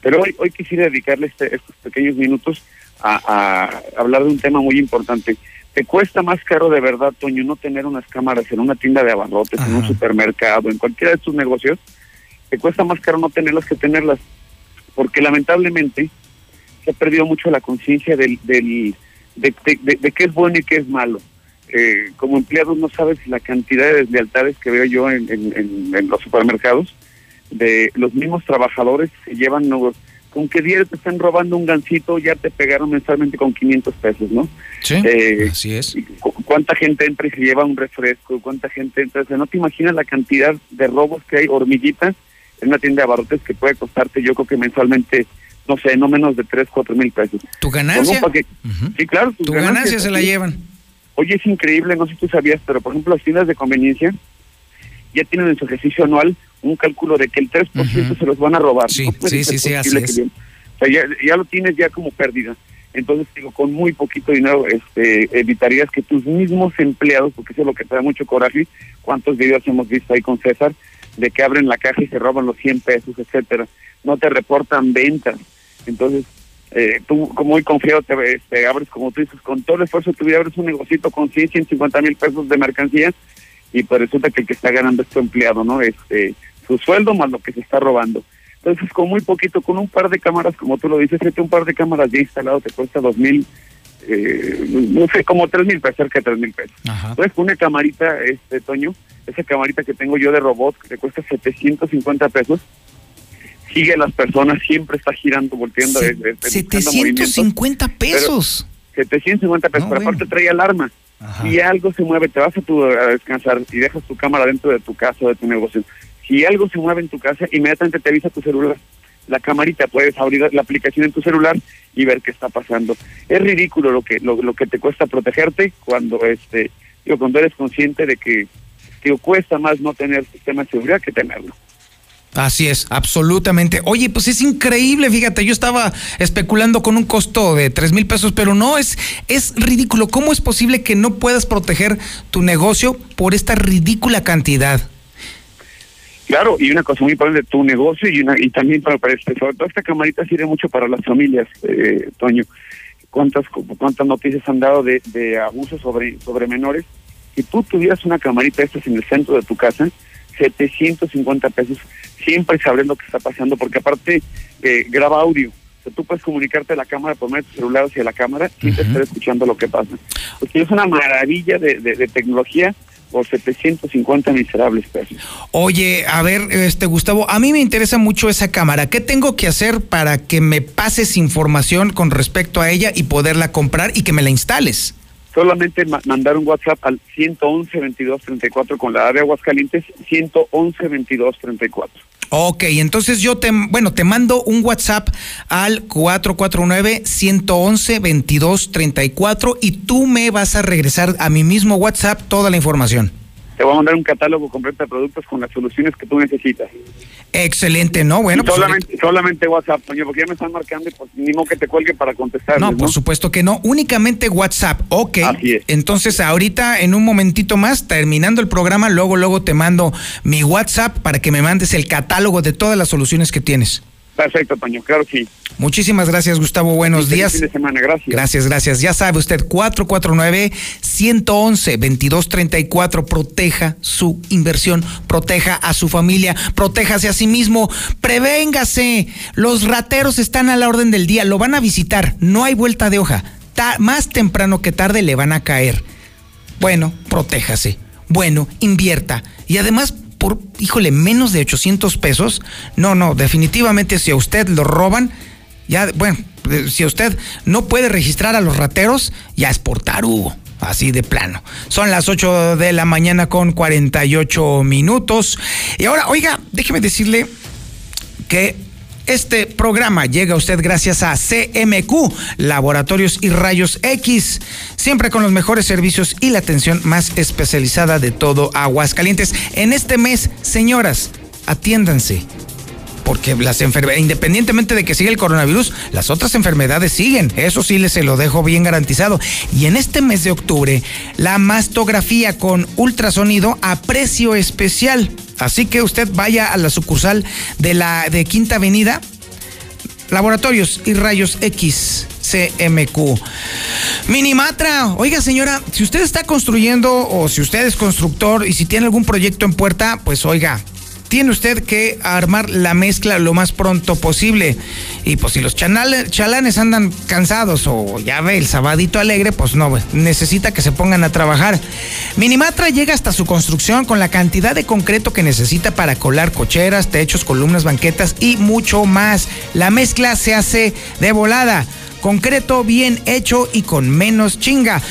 Pero hoy, hoy quisiera dedicarle este, estos pequeños minutos a, hablar de un tema muy importante. ¿Te cuesta más caro de verdad, Toño, no tener unas cámaras en una tienda de abarrotes, en un supermercado, en cualquiera de tus negocios? ¿Te cuesta más caro no tenerlas que tenerlas? Porque lamentablemente se ha perdido mucho la conciencia del, del, de, de, de qué es bueno y qué es malo eh, como empleados no sabes la cantidad de deslealtades que veo yo en, los supermercados de los mismos trabajadores que llevan con que día te están robando un gancito ya te pegaron mensualmente con 500 pesos, ¿no? Sí, eh, así es. ¿Cuánta gente entra y se lleva un refresco? ¿Cuánta gente entra? O sea, no te imaginas la cantidad de robos que hay, hormiguitas, en una tienda de abarrotes que puede costarte yo creo que mensualmente no sé, no menos de 3, 4 mil pesos. ¿Tu ganancia? Sí, claro. Tu ganancia se la llevan. Oye, es increíble, no sé si tú sabías, pero por ejemplo las tiendas de conveniencia ya tienen en su ejercicio anual un cálculo de que el 3% se los van a robar. Sí, sí, sí, sí, así es. O sea, ya, lo tienes ya como pérdida. Entonces, digo, con muy poquito dinero este, evitarías que tus mismos empleados, porque eso es lo que te da mucho coraje, cuántos videos hemos visto ahí con César, de que abren la caja y se roban los 100 pesos, etcétera, no te reportan ventas. Entonces, eh, tú como muy confiado te, abres, como tú dices, con todo el esfuerzo de tu vida, abres un negocito con 100, 150 mil pesos de mercancía y pues resulta que el que está ganando es tu empleado, ¿no? Este, su sueldo más lo que se está robando. Entonces, con muy poquito, con un par de cámaras, como tú lo dices, un par de cámaras ya instalado te cuesta dos mil, eh, no sé, como tres mil pesos, cerca de tres mil pesos. Entonces, con una camarita, este, Toño, esa camarita que tengo yo de robot, que te cuesta 750 pesos, sigue a las personas, siempre está girando, volteando. Se, 750 pesos. 750 pesos, pero aparte trae alarma. Si algo se mueve, te vas a, tu, a descansar y dejas tu cámara dentro de tu casa o de tu negocio. Si algo se mueve en tu casa, inmediatamente te avisa tu celular. La camarita, puedes abrir la aplicación en tu celular y ver qué está pasando. Es ridículo lo que lo, que te cuesta protegerte cuando este digo, cuando eres consciente de que te cuesta más no tener sistema de seguridad que tenerlo. Así es, absolutamente. Oye, pues es increíble, fíjate, yo estaba especulando con un costo de tres mil pesos, pero no, es, es ridículo. ¿Cómo es posible que no puedas proteger tu negocio por esta ridícula cantidad? Claro, y una cosa muy importante, tu negocio y, una, y también para, para este, sobre todo esta camarita sirve mucho para las familias, eh, Toño. cuántas cuántas noticias han dado de, de abusos sobre sobre menores. Si tú tuvieras una camarita estas en el centro de tu casa, 750 pesos, siempre sabrás lo que está pasando, porque aparte eh, graba audio. O sea, tú puedes comunicarte a la cámara por medio de tu celular hacia la cámara y te estar escuchando lo que pasa. Porque es una maravilla de, de, de tecnología por 750 miserables pesos. Oye, a ver, este Gustavo, a mí me interesa mucho esa cámara. ¿Qué tengo que hacer para que me pases información con respecto a ella y poderla comprar y que me la instales? Solamente ma- mandar un WhatsApp al 111 22 34 con la de Aguascalientes 111 22 34. Ok, entonces yo te, bueno, te mando un WhatsApp al 449-111-2234 y tú me vas a regresar a mi mismo WhatsApp toda la información. Te voy a mandar un catálogo completo de productos con las soluciones que tú necesitas. Excelente, ¿no? Bueno, pues solamente, solamente WhatsApp, porque ya me están marcando y pues ni modo que te cuelgue para contestar. No, por supuesto que no, únicamente WhatsApp. Ok. Entonces, ahorita, en un momentito más, terminando el programa, luego, luego te mando mi WhatsApp para que me mandes el catálogo de todas las soluciones que tienes. Perfecto, Toño, claro que sí. Muchísimas gracias, Gustavo. Buenos feliz días. fin de semana, gracias. Gracias, gracias. Ya sabe usted, 449-111-2234. Proteja su inversión, proteja a su familia, protéjase a sí mismo, prevéngase. Los rateros están a la orden del día, lo van a visitar, no hay vuelta de hoja. Ta- más temprano que tarde le van a caer. Bueno, protéjase. Bueno, invierta. Y además, híjole, menos de 800 pesos. No, no, definitivamente si a usted lo roban, ya, bueno, eh, si usted no puede registrar a los rateros, ya es por tarugo. Así de plano. Son las 8 de la mañana con 48 minutos. Y ahora, oiga, déjeme decirle que este programa llega a usted gracias a CMQ, Laboratorios y Rayos X, siempre con los mejores servicios y la atención más especializada de todo Aguascalientes. En este mes, señoras, atiéndanse. Porque las enfermedades, independientemente de que siga el coronavirus, las otras enfermedades siguen. Eso sí les se lo dejo bien garantizado. Y en este mes de octubre, la mastografía con ultrasonido a precio especial. Así que usted vaya a la sucursal de la de Quinta Avenida, Laboratorios y Rayos X CMQ. Minimatra, oiga señora, si usted está construyendo o si usted es constructor y si tiene algún proyecto en puerta, pues oiga, tiene usted que armar la mezcla lo más pronto posible. Y pues si los chalanes andan cansados o ya ve el sabadito alegre, pues no, necesita que se pongan a trabajar. Minimatra llega hasta su construcción con la cantidad de concreto que necesita para colar cocheras, techos, columnas, banquetas y mucho más. La mezcla se hace de volada. Concreto bien hecho y con menos chinga.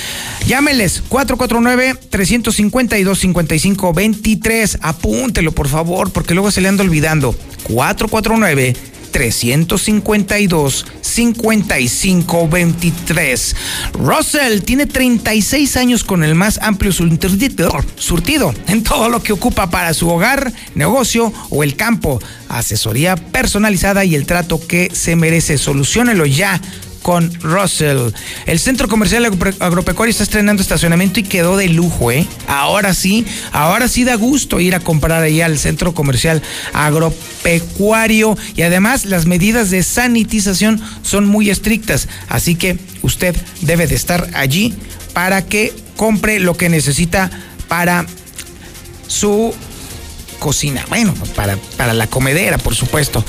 Llámeles 449-352-5523. Apúntelo, por favor, porque luego se le anda olvidando. 449 352-5523. Russell tiene 36 años con el más amplio surtido, en todo lo que ocupa para su hogar, negocio o el campo. Asesoría personalizada y el trato que se merece. Soluciónelo ya con Russell. El centro comercial agro- agropecuario está estrenando estacionamiento y quedó de lujo, ¿eh? Ahora sí, ahora sí da gusto ir a comprar ahí al centro comercial agropecuario y además las medidas de sanitización son muy estrictas, así que usted debe de estar allí para que compre lo que necesita para su cocina. Bueno, para, para la comedera, por supuesto.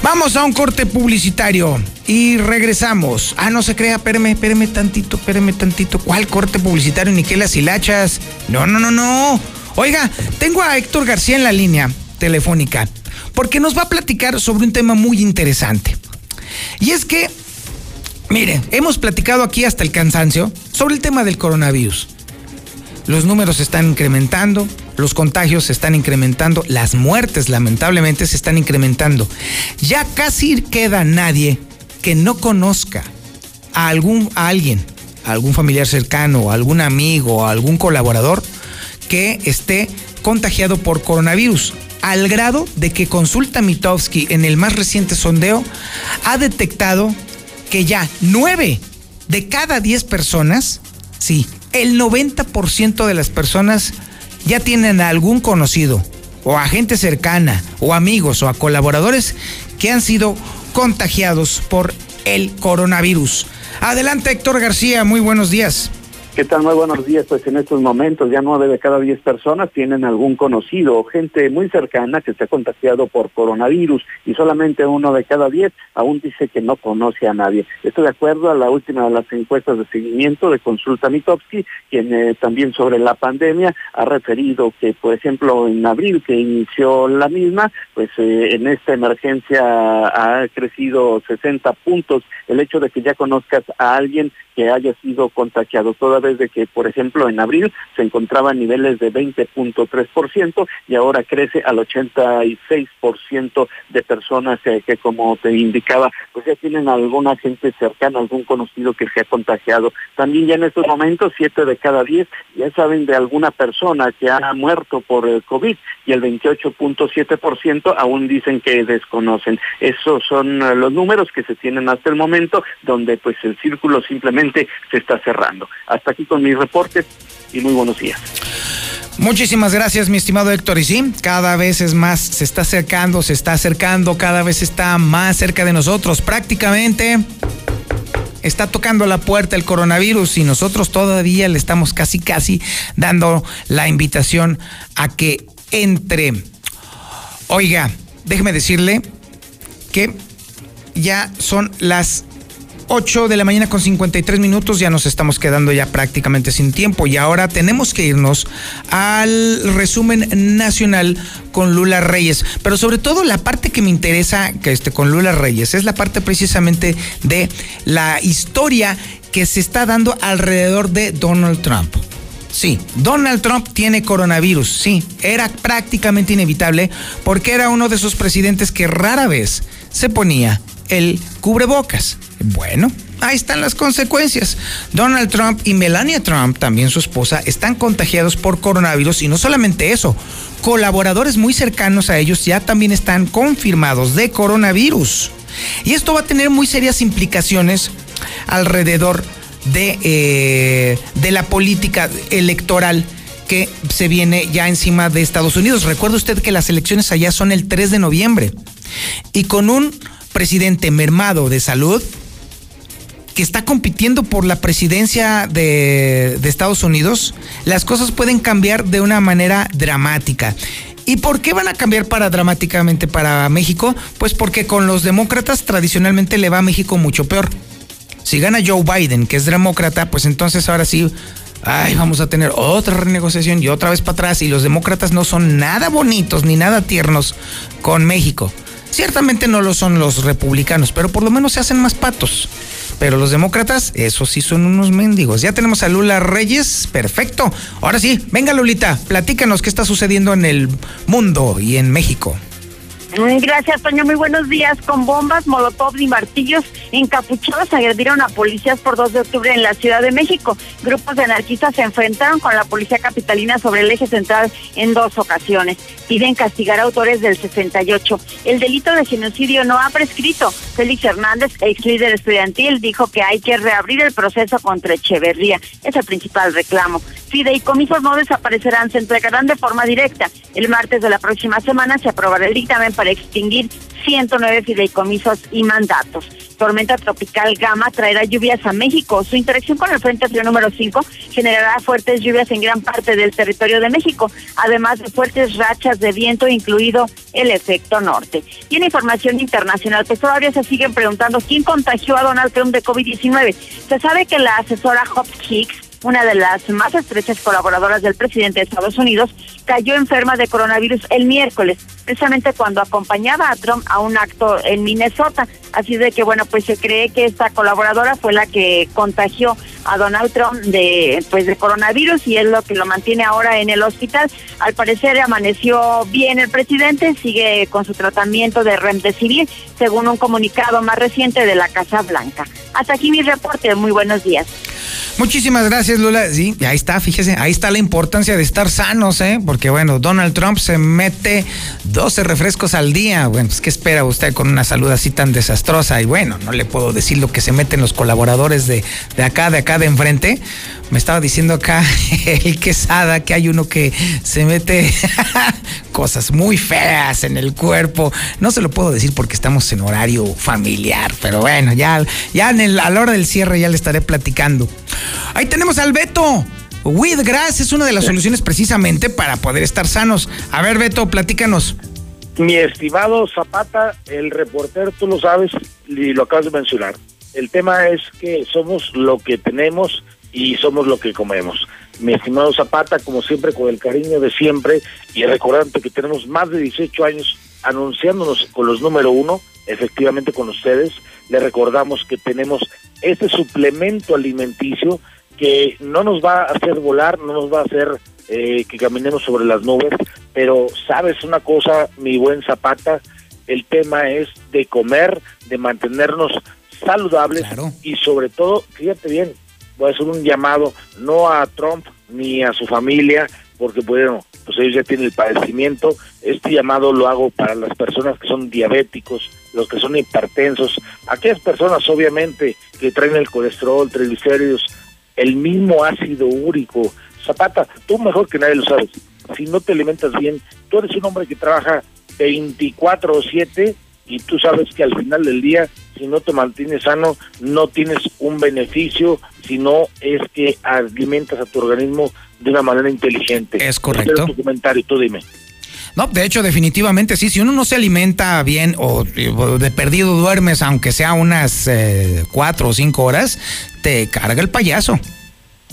Vamos a un corte publicitario y regresamos. Ah, no se crea, espérame, espérame tantito, espérame tantito. ¿Cuál corte publicitario? Ni que las hilachas. No, no, no, no. Oiga, tengo a Héctor García en la línea telefónica porque nos va a platicar sobre un tema muy interesante. Y es que, mire, hemos platicado aquí hasta el cansancio sobre el tema del coronavirus. Los números están incrementando, los contagios se están incrementando, las muertes lamentablemente se están incrementando. Ya casi queda nadie que no conozca a algún a alguien, a algún familiar cercano, a algún amigo, a algún colaborador que esté contagiado por coronavirus, al grado de que Consulta Mitowski en el más reciente sondeo ha detectado que ya nueve de cada 10 personas, sí, el 90% de las personas ya tienen a algún conocido o a gente cercana o amigos o a colaboradores que han sido contagiados por el coronavirus. Adelante Héctor García, muy buenos días. ¿Qué tal? Muy buenos días. Pues en estos momentos ya nueve de cada diez personas tienen algún conocido o gente muy cercana que se ha contagiado por coronavirus y solamente uno de cada diez aún dice que no conoce a nadie. Esto de acuerdo a la última de las encuestas de seguimiento de Consulta Mitowski, quien eh, también sobre la pandemia ha referido que, por ejemplo, en abril que inició la misma, pues eh, en esta emergencia ha crecido 60 puntos el hecho de que ya conozcas a alguien que haya sido contagiado, toda vez de que, por ejemplo, en abril se encontraba a niveles de 20.3% y ahora crece al 86% de personas eh, que, como te indicaba, pues ya tienen alguna gente cercana, algún conocido que se ha contagiado. También ya en estos momentos, 7 de cada 10 ya saben de alguna persona que ha muerto por el COVID y el 28.7% aún dicen que desconocen. Esos son eh, los números que se tienen hasta el momento, donde pues el círculo simplemente se está cerrando. Hasta aquí con mis reportes y muy buenos días. Muchísimas gracias, mi estimado Héctor. Y sí, cada vez es más, se está acercando, se está acercando, cada vez está más cerca de nosotros. Prácticamente está tocando la puerta el coronavirus y nosotros todavía le estamos casi, casi dando la invitación a que entre. Oiga, déjeme decirle que ya son las 8 de la mañana con 53 minutos, ya nos estamos quedando ya prácticamente sin tiempo y ahora tenemos que irnos al resumen nacional con Lula Reyes, pero sobre todo la parte que me interesa que este con Lula Reyes es la parte precisamente de la historia que se está dando alrededor de Donald Trump. Sí, Donald Trump tiene coronavirus, sí, era prácticamente inevitable porque era uno de esos presidentes que rara vez se ponía el cubrebocas. Bueno, ahí están las consecuencias. Donald Trump y Melania Trump, también su esposa, están contagiados por coronavirus y no solamente eso, colaboradores muy cercanos a ellos ya también están confirmados de coronavirus. Y esto va a tener muy serias implicaciones alrededor de, eh, de la política electoral que se viene ya encima de Estados Unidos. Recuerde usted que las elecciones allá son el 3 de noviembre. Y con un presidente mermado de salud que está compitiendo por la presidencia de, Estados Unidos, las cosas pueden cambiar de una manera dramática. ¿Y por qué van a cambiar para dramáticamente para México? Pues porque con los demócratas tradicionalmente le va a México mucho peor. Si gana Joe Biden, que es demócrata, pues entonces ahora sí, ay, vamos a tener otra renegociación y otra vez para atrás. Y los demócratas no son nada bonitos ni nada tiernos con México. Ciertamente no lo son los republicanos, pero por lo menos se hacen más patos. Pero los demócratas, esos sí son unos mendigos. Ya tenemos a Lula Reyes, perfecto. Ahora sí, venga Lulita, platícanos qué está sucediendo en el mundo y en México. Gracias, Toño. Muy buenos días. Con bombas, molotov y martillos encapuchados agredieron a policías por 2 de octubre en la Ciudad de México. Grupos de anarquistas se enfrentaron con la policía capitalina sobre el eje central en dos ocasiones. Piden castigar a autores del 68. El delito de genocidio no ha prescrito. Félix Hernández, ex líder estudiantil, dijo que hay que reabrir el proceso contra Echeverría. Es el principal reclamo. Fideicomisos no desaparecerán, se entregarán de forma directa. El martes de la próxima semana se aprobará el dictamen para extinguir 109 fideicomisos y mandatos. Tormenta tropical Gama traerá lluvias a México. Su interacción con el Frente Frío número 5 generará fuertes lluvias en gran parte del territorio de México, además de fuertes rachas de viento, incluido el efecto norte. Y en información internacional, pues todavía se siguen preguntando quién contagió a Donald Trump de COVID-19. Se sabe que la asesora Hop Hicks una de las más estrechas colaboradoras del presidente de Estados Unidos, cayó enferma de coronavirus el miércoles, precisamente cuando acompañaba a Trump a un acto en Minnesota. Así de que, bueno, pues se cree que esta colaboradora fue la que contagió a Donald Trump de, pues, de coronavirus y es lo que lo mantiene ahora en el hospital. Al parecer amaneció bien el presidente, sigue con su tratamiento de remdesivir, según un comunicado más reciente de la Casa Blanca. Hasta aquí mi reporte. Muy buenos días. Muchísimas gracias, Lula. Sí, ahí está, fíjese, ahí está la importancia de estar sanos, ¿eh? Porque bueno, Donald Trump se mete 12 refrescos al día. Bueno, pues ¿qué espera usted con una salud así tan desastrosa? Y bueno, no le puedo decir lo que se meten los colaboradores de, de acá, de acá de enfrente. Me estaba diciendo acá el quesada que hay uno que se mete cosas muy feas en el cuerpo. No se lo puedo decir porque estamos en horario familiar, pero bueno, ya, ya en el, a la hora del cierre ya le estaré platicando. Ahí tenemos al Beto. Wheatgrass es una de las soluciones precisamente para poder estar sanos. A ver, Beto, platícanos. Mi estimado Zapata, el reportero, tú lo sabes y lo acabas de mencionar. El tema es que somos lo que tenemos y somos lo que comemos. Mi estimado Zapata, como siempre, con el cariño de siempre y recordando que tenemos más de 18 años anunciándonos con los número uno, efectivamente con ustedes, le recordamos que tenemos este suplemento alimenticio que no nos va a hacer volar, no nos va a hacer eh, que caminemos sobre las nubes, pero sabes una cosa, mi buen Zapata, el tema es de comer, de mantenernos saludables y sobre todo, fíjate bien, voy a hacer un llamado no a Trump ni a su familia, porque bueno, pues ellos ya tienen el padecimiento. Este llamado lo hago para las personas que son diabéticos, los que son hipertensos, aquellas personas obviamente que traen el colesterol, triglicéridos, el mismo ácido úrico. Zapata, tú mejor que nadie lo sabes. Si no te alimentas bien, tú eres un hombre que trabaja 24 o 7 y tú sabes que al final del día, si no te mantienes sano, no tienes un beneficio, sino es que alimentas a tu organismo de una manera inteligente. Es correcto. Tu comentario, tú dime. No, de hecho, definitivamente sí. Si uno no se alimenta bien o de perdido duermes, aunque sea unas eh, cuatro o cinco horas, te carga el payaso.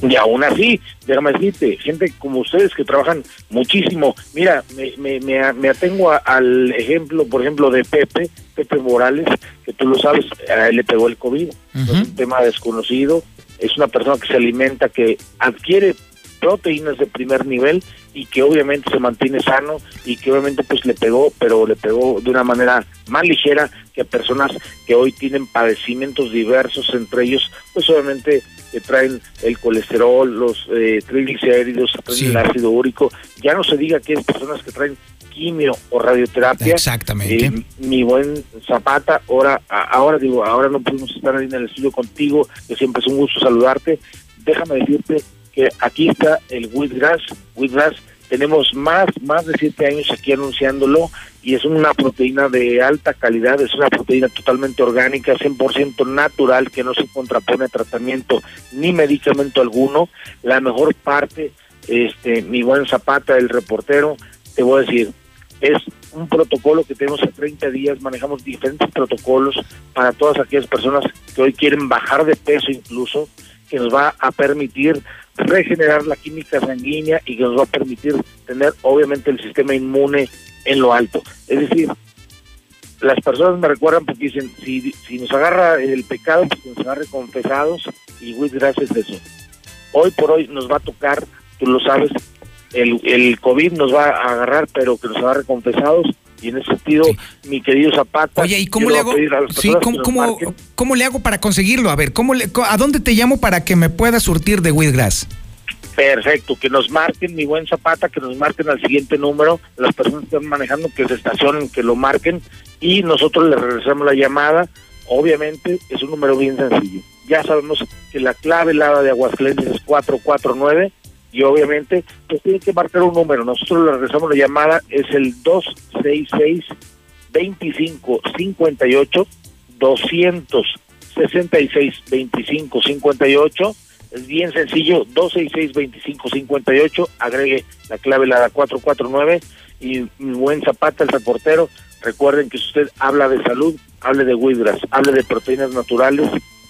Y aún así, déjame decirte, gente como ustedes que trabajan muchísimo, mira, me, me, me, atengo al ejemplo, por ejemplo, de Pepe, Pepe Morales, que tú lo sabes, a él le pegó el COVID, es un tema desconocido, es una persona que se alimenta, que adquiere proteínas de primer nivel y que obviamente se mantiene sano y que obviamente pues le pegó, pero le pegó de una manera más ligera que a personas que hoy tienen padecimientos diversos, entre ellos pues obviamente que traen el colesterol, los eh, triglicéridos, el ácido úrico, ya no se diga que hay personas que traen quimio o radioterapia. Exactamente. Eh, mi buen Zapata, ahora, ahora digo, ahora no pudimos estar ahí en el estudio contigo, que siempre es un gusto saludarte. Déjame decirte que aquí está el Wheatgrass. Wheatgrass tenemos más, más de siete años aquí anunciándolo y es una proteína de alta calidad, es una proteína totalmente orgánica, 100% natural, que no se contrapone a tratamiento ni medicamento alguno. La mejor parte, este, mi buen Zapata, el reportero, te voy a decir, es un protocolo que tenemos a 30 días, manejamos diferentes protocolos para todas aquellas personas que hoy quieren bajar de peso incluso, que nos va a permitir regenerar la química sanguínea y que nos va a permitir tener obviamente el sistema inmune en lo alto. Es decir, las personas me recuerdan porque dicen, si, nos agarra el pecado, pues que nos agarre confesados y muy gracias a eso. Hoy por hoy nos va a tocar, tú lo sabes, el, el COVID nos va a agarrar, pero que nos agarre confesados y en ese sentido, mi querido Zapata. Oye, ¿y cómo le hago? Sí, ¿cómo, cómo, le hago para conseguirlo? A ver, ¿cómo le, ¿a dónde te llamo para que me pueda surtir de Wheatgrass? Perfecto, que nos marquen, mi buen Zapata, que nos marquen al siguiente número, las personas que están manejando, que se estacionen, que lo marquen, y nosotros le regresamos la llamada. Obviamente es un número bien sencillo. Ya sabemos que la clave helada de Aguascalientes es 449 y obviamente pues tiene que marcar un número. Nosotros le regresamos la llamada, es el 266 2558 266 2558 es bien sencillo, 266-2558, agregue la clave la 449 y buen Zapata, el reportero, recuerden que si usted habla de salud, hable de Widras, hable de proteínas naturales,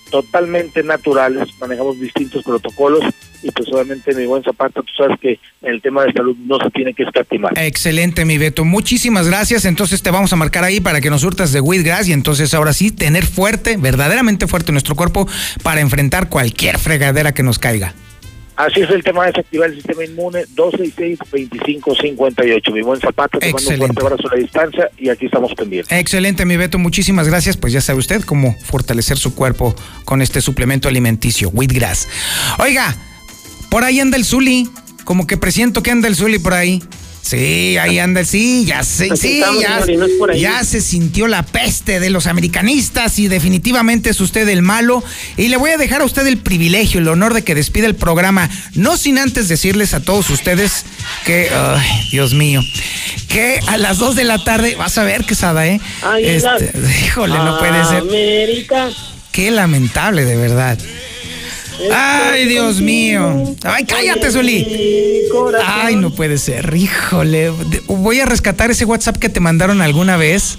totalmente naturales, manejamos distintos protocolos y pues obviamente mi buen Zapata, tú sabes que en el tema de salud no se tiene que escatimar. Excelente, mi Beto. Muchísimas gracias. Entonces te vamos a marcar ahí para que nos surtas de Wheatgrass y entonces ahora sí tener fuerte, verdaderamente fuerte nuestro cuerpo para enfrentar cualquier fregadera que nos caiga. Así es el tema de desactivar el sistema inmune 266-2558. Mi buen Zapata, te mando un fuerte abrazo a la distancia y aquí estamos pendientes. Excelente, mi Beto. Muchísimas gracias. Pues ya sabe usted cómo fortalecer su cuerpo con este suplemento alimenticio, Wheatgrass. Oiga, por ahí anda el Zuli. Como que presiento que anda el Zuli por ahí. Sí, ahí anda, sí, ya se, sí, ya, se sintió la peste de los americanistas y definitivamente es usted el malo. Y le voy a dejar a usted el privilegio, el honor de que despida el programa, no sin antes decirles a todos ustedes que, ay, Dios mío, que a las 2 de la tarde, vas a ver, Quesada, ¿eh? Ay, Este, híjole, no puede ser. América. Qué lamentable, de verdad. Ay, Dios mío. Ay, cállate, Zuli. Ay, no puede ser. Híjole. Voy a rescatar ese WhatsApp que te mandaron alguna vez.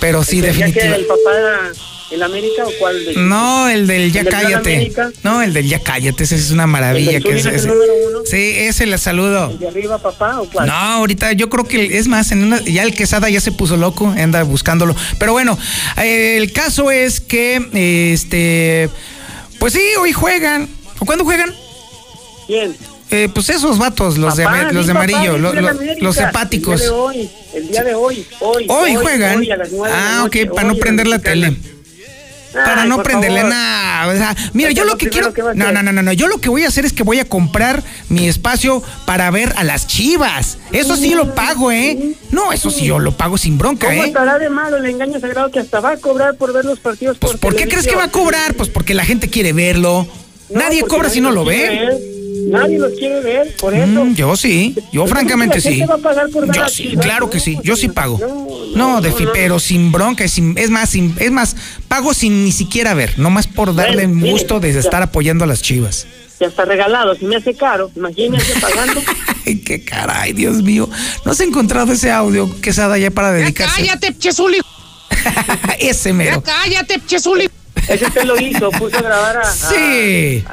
Pero sí, ¿Ya que definitivamente. el papá era el América o cuál? de- No, el del ya ¿El cállate. América? No, el del ya cállate. Ese es una maravilla. ¿El que es- ese- el número uno? Sí, ese le saludo. ¿El de arriba, papá o cuál? No, ahorita yo creo que es más, en una- ya el Quesada ya se puso loco, anda buscándolo. Pero bueno, eh, el caso es que, este, pues sí, hoy juegan. ¿O cuándo juegan? ¿Quién? Eh, pues esos vatos, los Papá, de, los de amarillo, los hepáticos. El día de hoy, el día de hoy, hoy. Hoy juegan. hoy a las nueve de ah, ok, para no en prender la tele. Para Ay, no prenderle favor. nada. O sea, mira, yo lo que quiero. que no, no, no, no, no. Yo lo que voy a hacer es que voy a comprar mi espacio para ver a las chivas. Eso sí lo pago, ¿eh? No, eso sí yo lo pago sin bronca, ¿Cómo ¿eh? estará de malo el engaño sagrado que hasta va a cobrar por ver los partidos por ¿Por qué crees que va a cobrar? Pues porque la gente quiere verlo. Nadie cobra si no lo ve. Nadie los quiere ver, por eso. Mm, yo sí, yo francamente sí. va a pagar por Yo a sí, Chivas, claro ¿no? que sí, yo sí pago. No, de pero sin bronca, sin, es más, sin, es más, pago sin ni siquiera ver, nomás por darle Bueno, mire, gusto de ya. estar apoyando a las chivas. Ya está regalado, si me hace caro, imagínese pagando. Ay, qué caray, Dios mío. ¿No has encontrado ese audio, Quesada, ya para dedicarse? Cállate, Chesuli. Ese mero. Cállate, Chesuli. Ese usted lo hizo, puso a grabar a, a- Sí.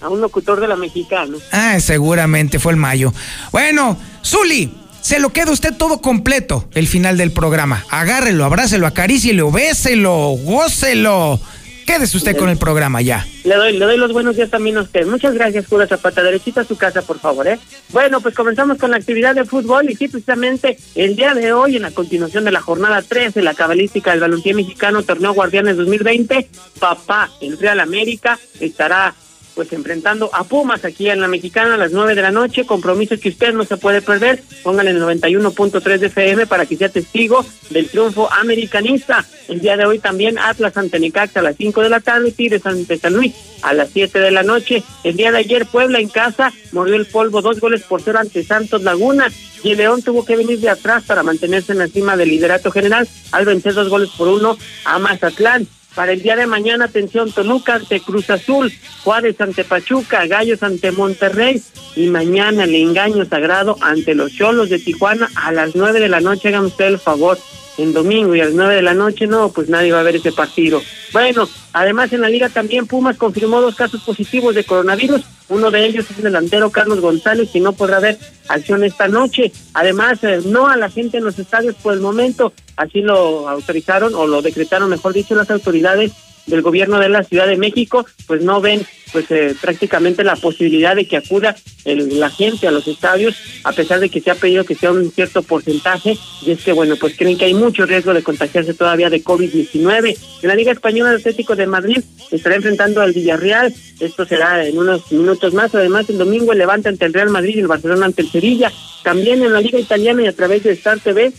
A un locutor de la mexicana. Ah, seguramente fue el mayo. Bueno, Zuli, se lo queda usted todo completo el final del programa. Agárrelo, abrácelo, acarícielo, béselo, gócelo. Quédese usted con el programa ya. Le doy, le doy los buenos días también a usted. Muchas gracias, Cura Zapata. Derechita a su casa, por favor, ¿eh? Bueno, pues comenzamos con la actividad de fútbol y sí, precisamente el día de hoy, en la continuación de la jornada 3 de la cabalística del balompié mexicano Torneo Guardianes 2020, papá, el Real América, estará pues enfrentando a Pumas aquí en la Mexicana a las 9 de la noche, compromiso que usted no se puede perder, póngale el 91.3 de FM para que sea testigo del triunfo americanista. El día de hoy también Atlas ante Necaxa a las 5 de la tarde, Tigres ante San Luis a las 7 de la noche. El día de ayer Puebla en casa mordió el polvo dos goles por cero ante Santos Laguna y el León tuvo que venir de atrás para mantenerse en la cima del liderato general al vencer dos goles por uno a Mazatlán. Para el día de mañana, atención, Toluca ante Cruz Azul, Juárez ante Pachuca, Gallos ante Monterrey y mañana el engaño sagrado ante los Cholos de Tijuana a las nueve de la noche. Hagan usted el favor. En domingo y a las nueve de la noche, no, pues nadie va a ver ese partido. Bueno, además en la liga también Pumas confirmó dos casos positivos de coronavirus. Uno de ellos es el delantero Carlos González y no podrá haber acción esta noche. Además, eh, no a la gente en los estadios por el momento. Así lo autorizaron o lo decretaron, mejor dicho, las autoridades del gobierno de la Ciudad de México, pues no ven pues eh, prácticamente la posibilidad de que acuda el- la gente a los estadios, a pesar de que se ha pedido que sea un cierto porcentaje, y es que bueno, pues creen que hay mucho riesgo de contagiarse todavía de COVID-19. En la Liga Española de Atlético de Madrid estará enfrentando al Villarreal, esto será en unos minutos más, además el domingo el Levante ante el Real Madrid y el Barcelona ante el Sevilla, también en la Liga Italiana y a través de Star TV,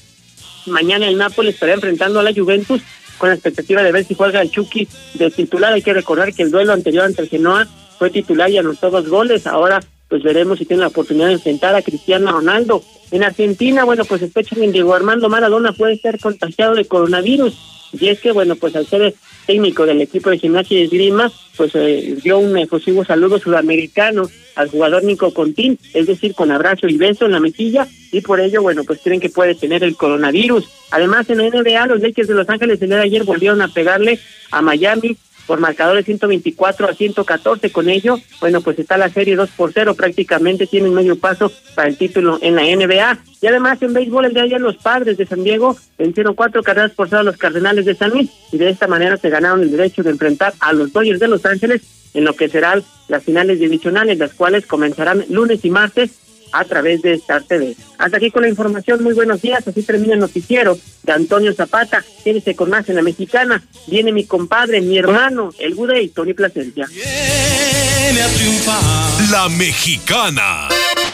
mañana el Nápoles estará enfrentando a la Juventus con la expectativa de ver si juega el Chucky de titular. Hay que recordar que el duelo anterior ante el Genoa fue titular y anotó dos goles. Ahora pues veremos si tiene la oportunidad de enfrentar a Cristiano Ronaldo. En Argentina, bueno, pues sospechan que Diego Armando Maradona puede ser contagiado de coronavirus. Y es que, bueno, pues al ser técnico del equipo de gimnasia y esgrima, pues eh, dio un efusivo saludo sudamericano al jugador Nico Contín, es decir, con abrazo y beso en la mejilla, y por ello, bueno, pues creen que puede tener el coronavirus. Además, en la NBA, los Lakers de Los Ángeles el día de ayer volvieron a pegarle a Miami por marcadores 124 a 114. Con ello, bueno, pues está la serie 2 por 0, prácticamente tienen medio paso para el título en la NBA. Y además en béisbol el de ayer los padres de San Diego vencieron cuatro carreras por cero a los Cardenales de San Luis y de esta manera se ganaron el derecho de enfrentar a los Dodgers de Los Ángeles en lo que serán las finales divisionales, las cuales comenzarán lunes y martes a través de Star TV. Hasta aquí con la información, muy buenos días, así termina el noticiero de Antonio Zapata, quédese con más en la mexicana, viene mi compadre, mi hermano, el Gude y Tony Plasencia. La mexicana.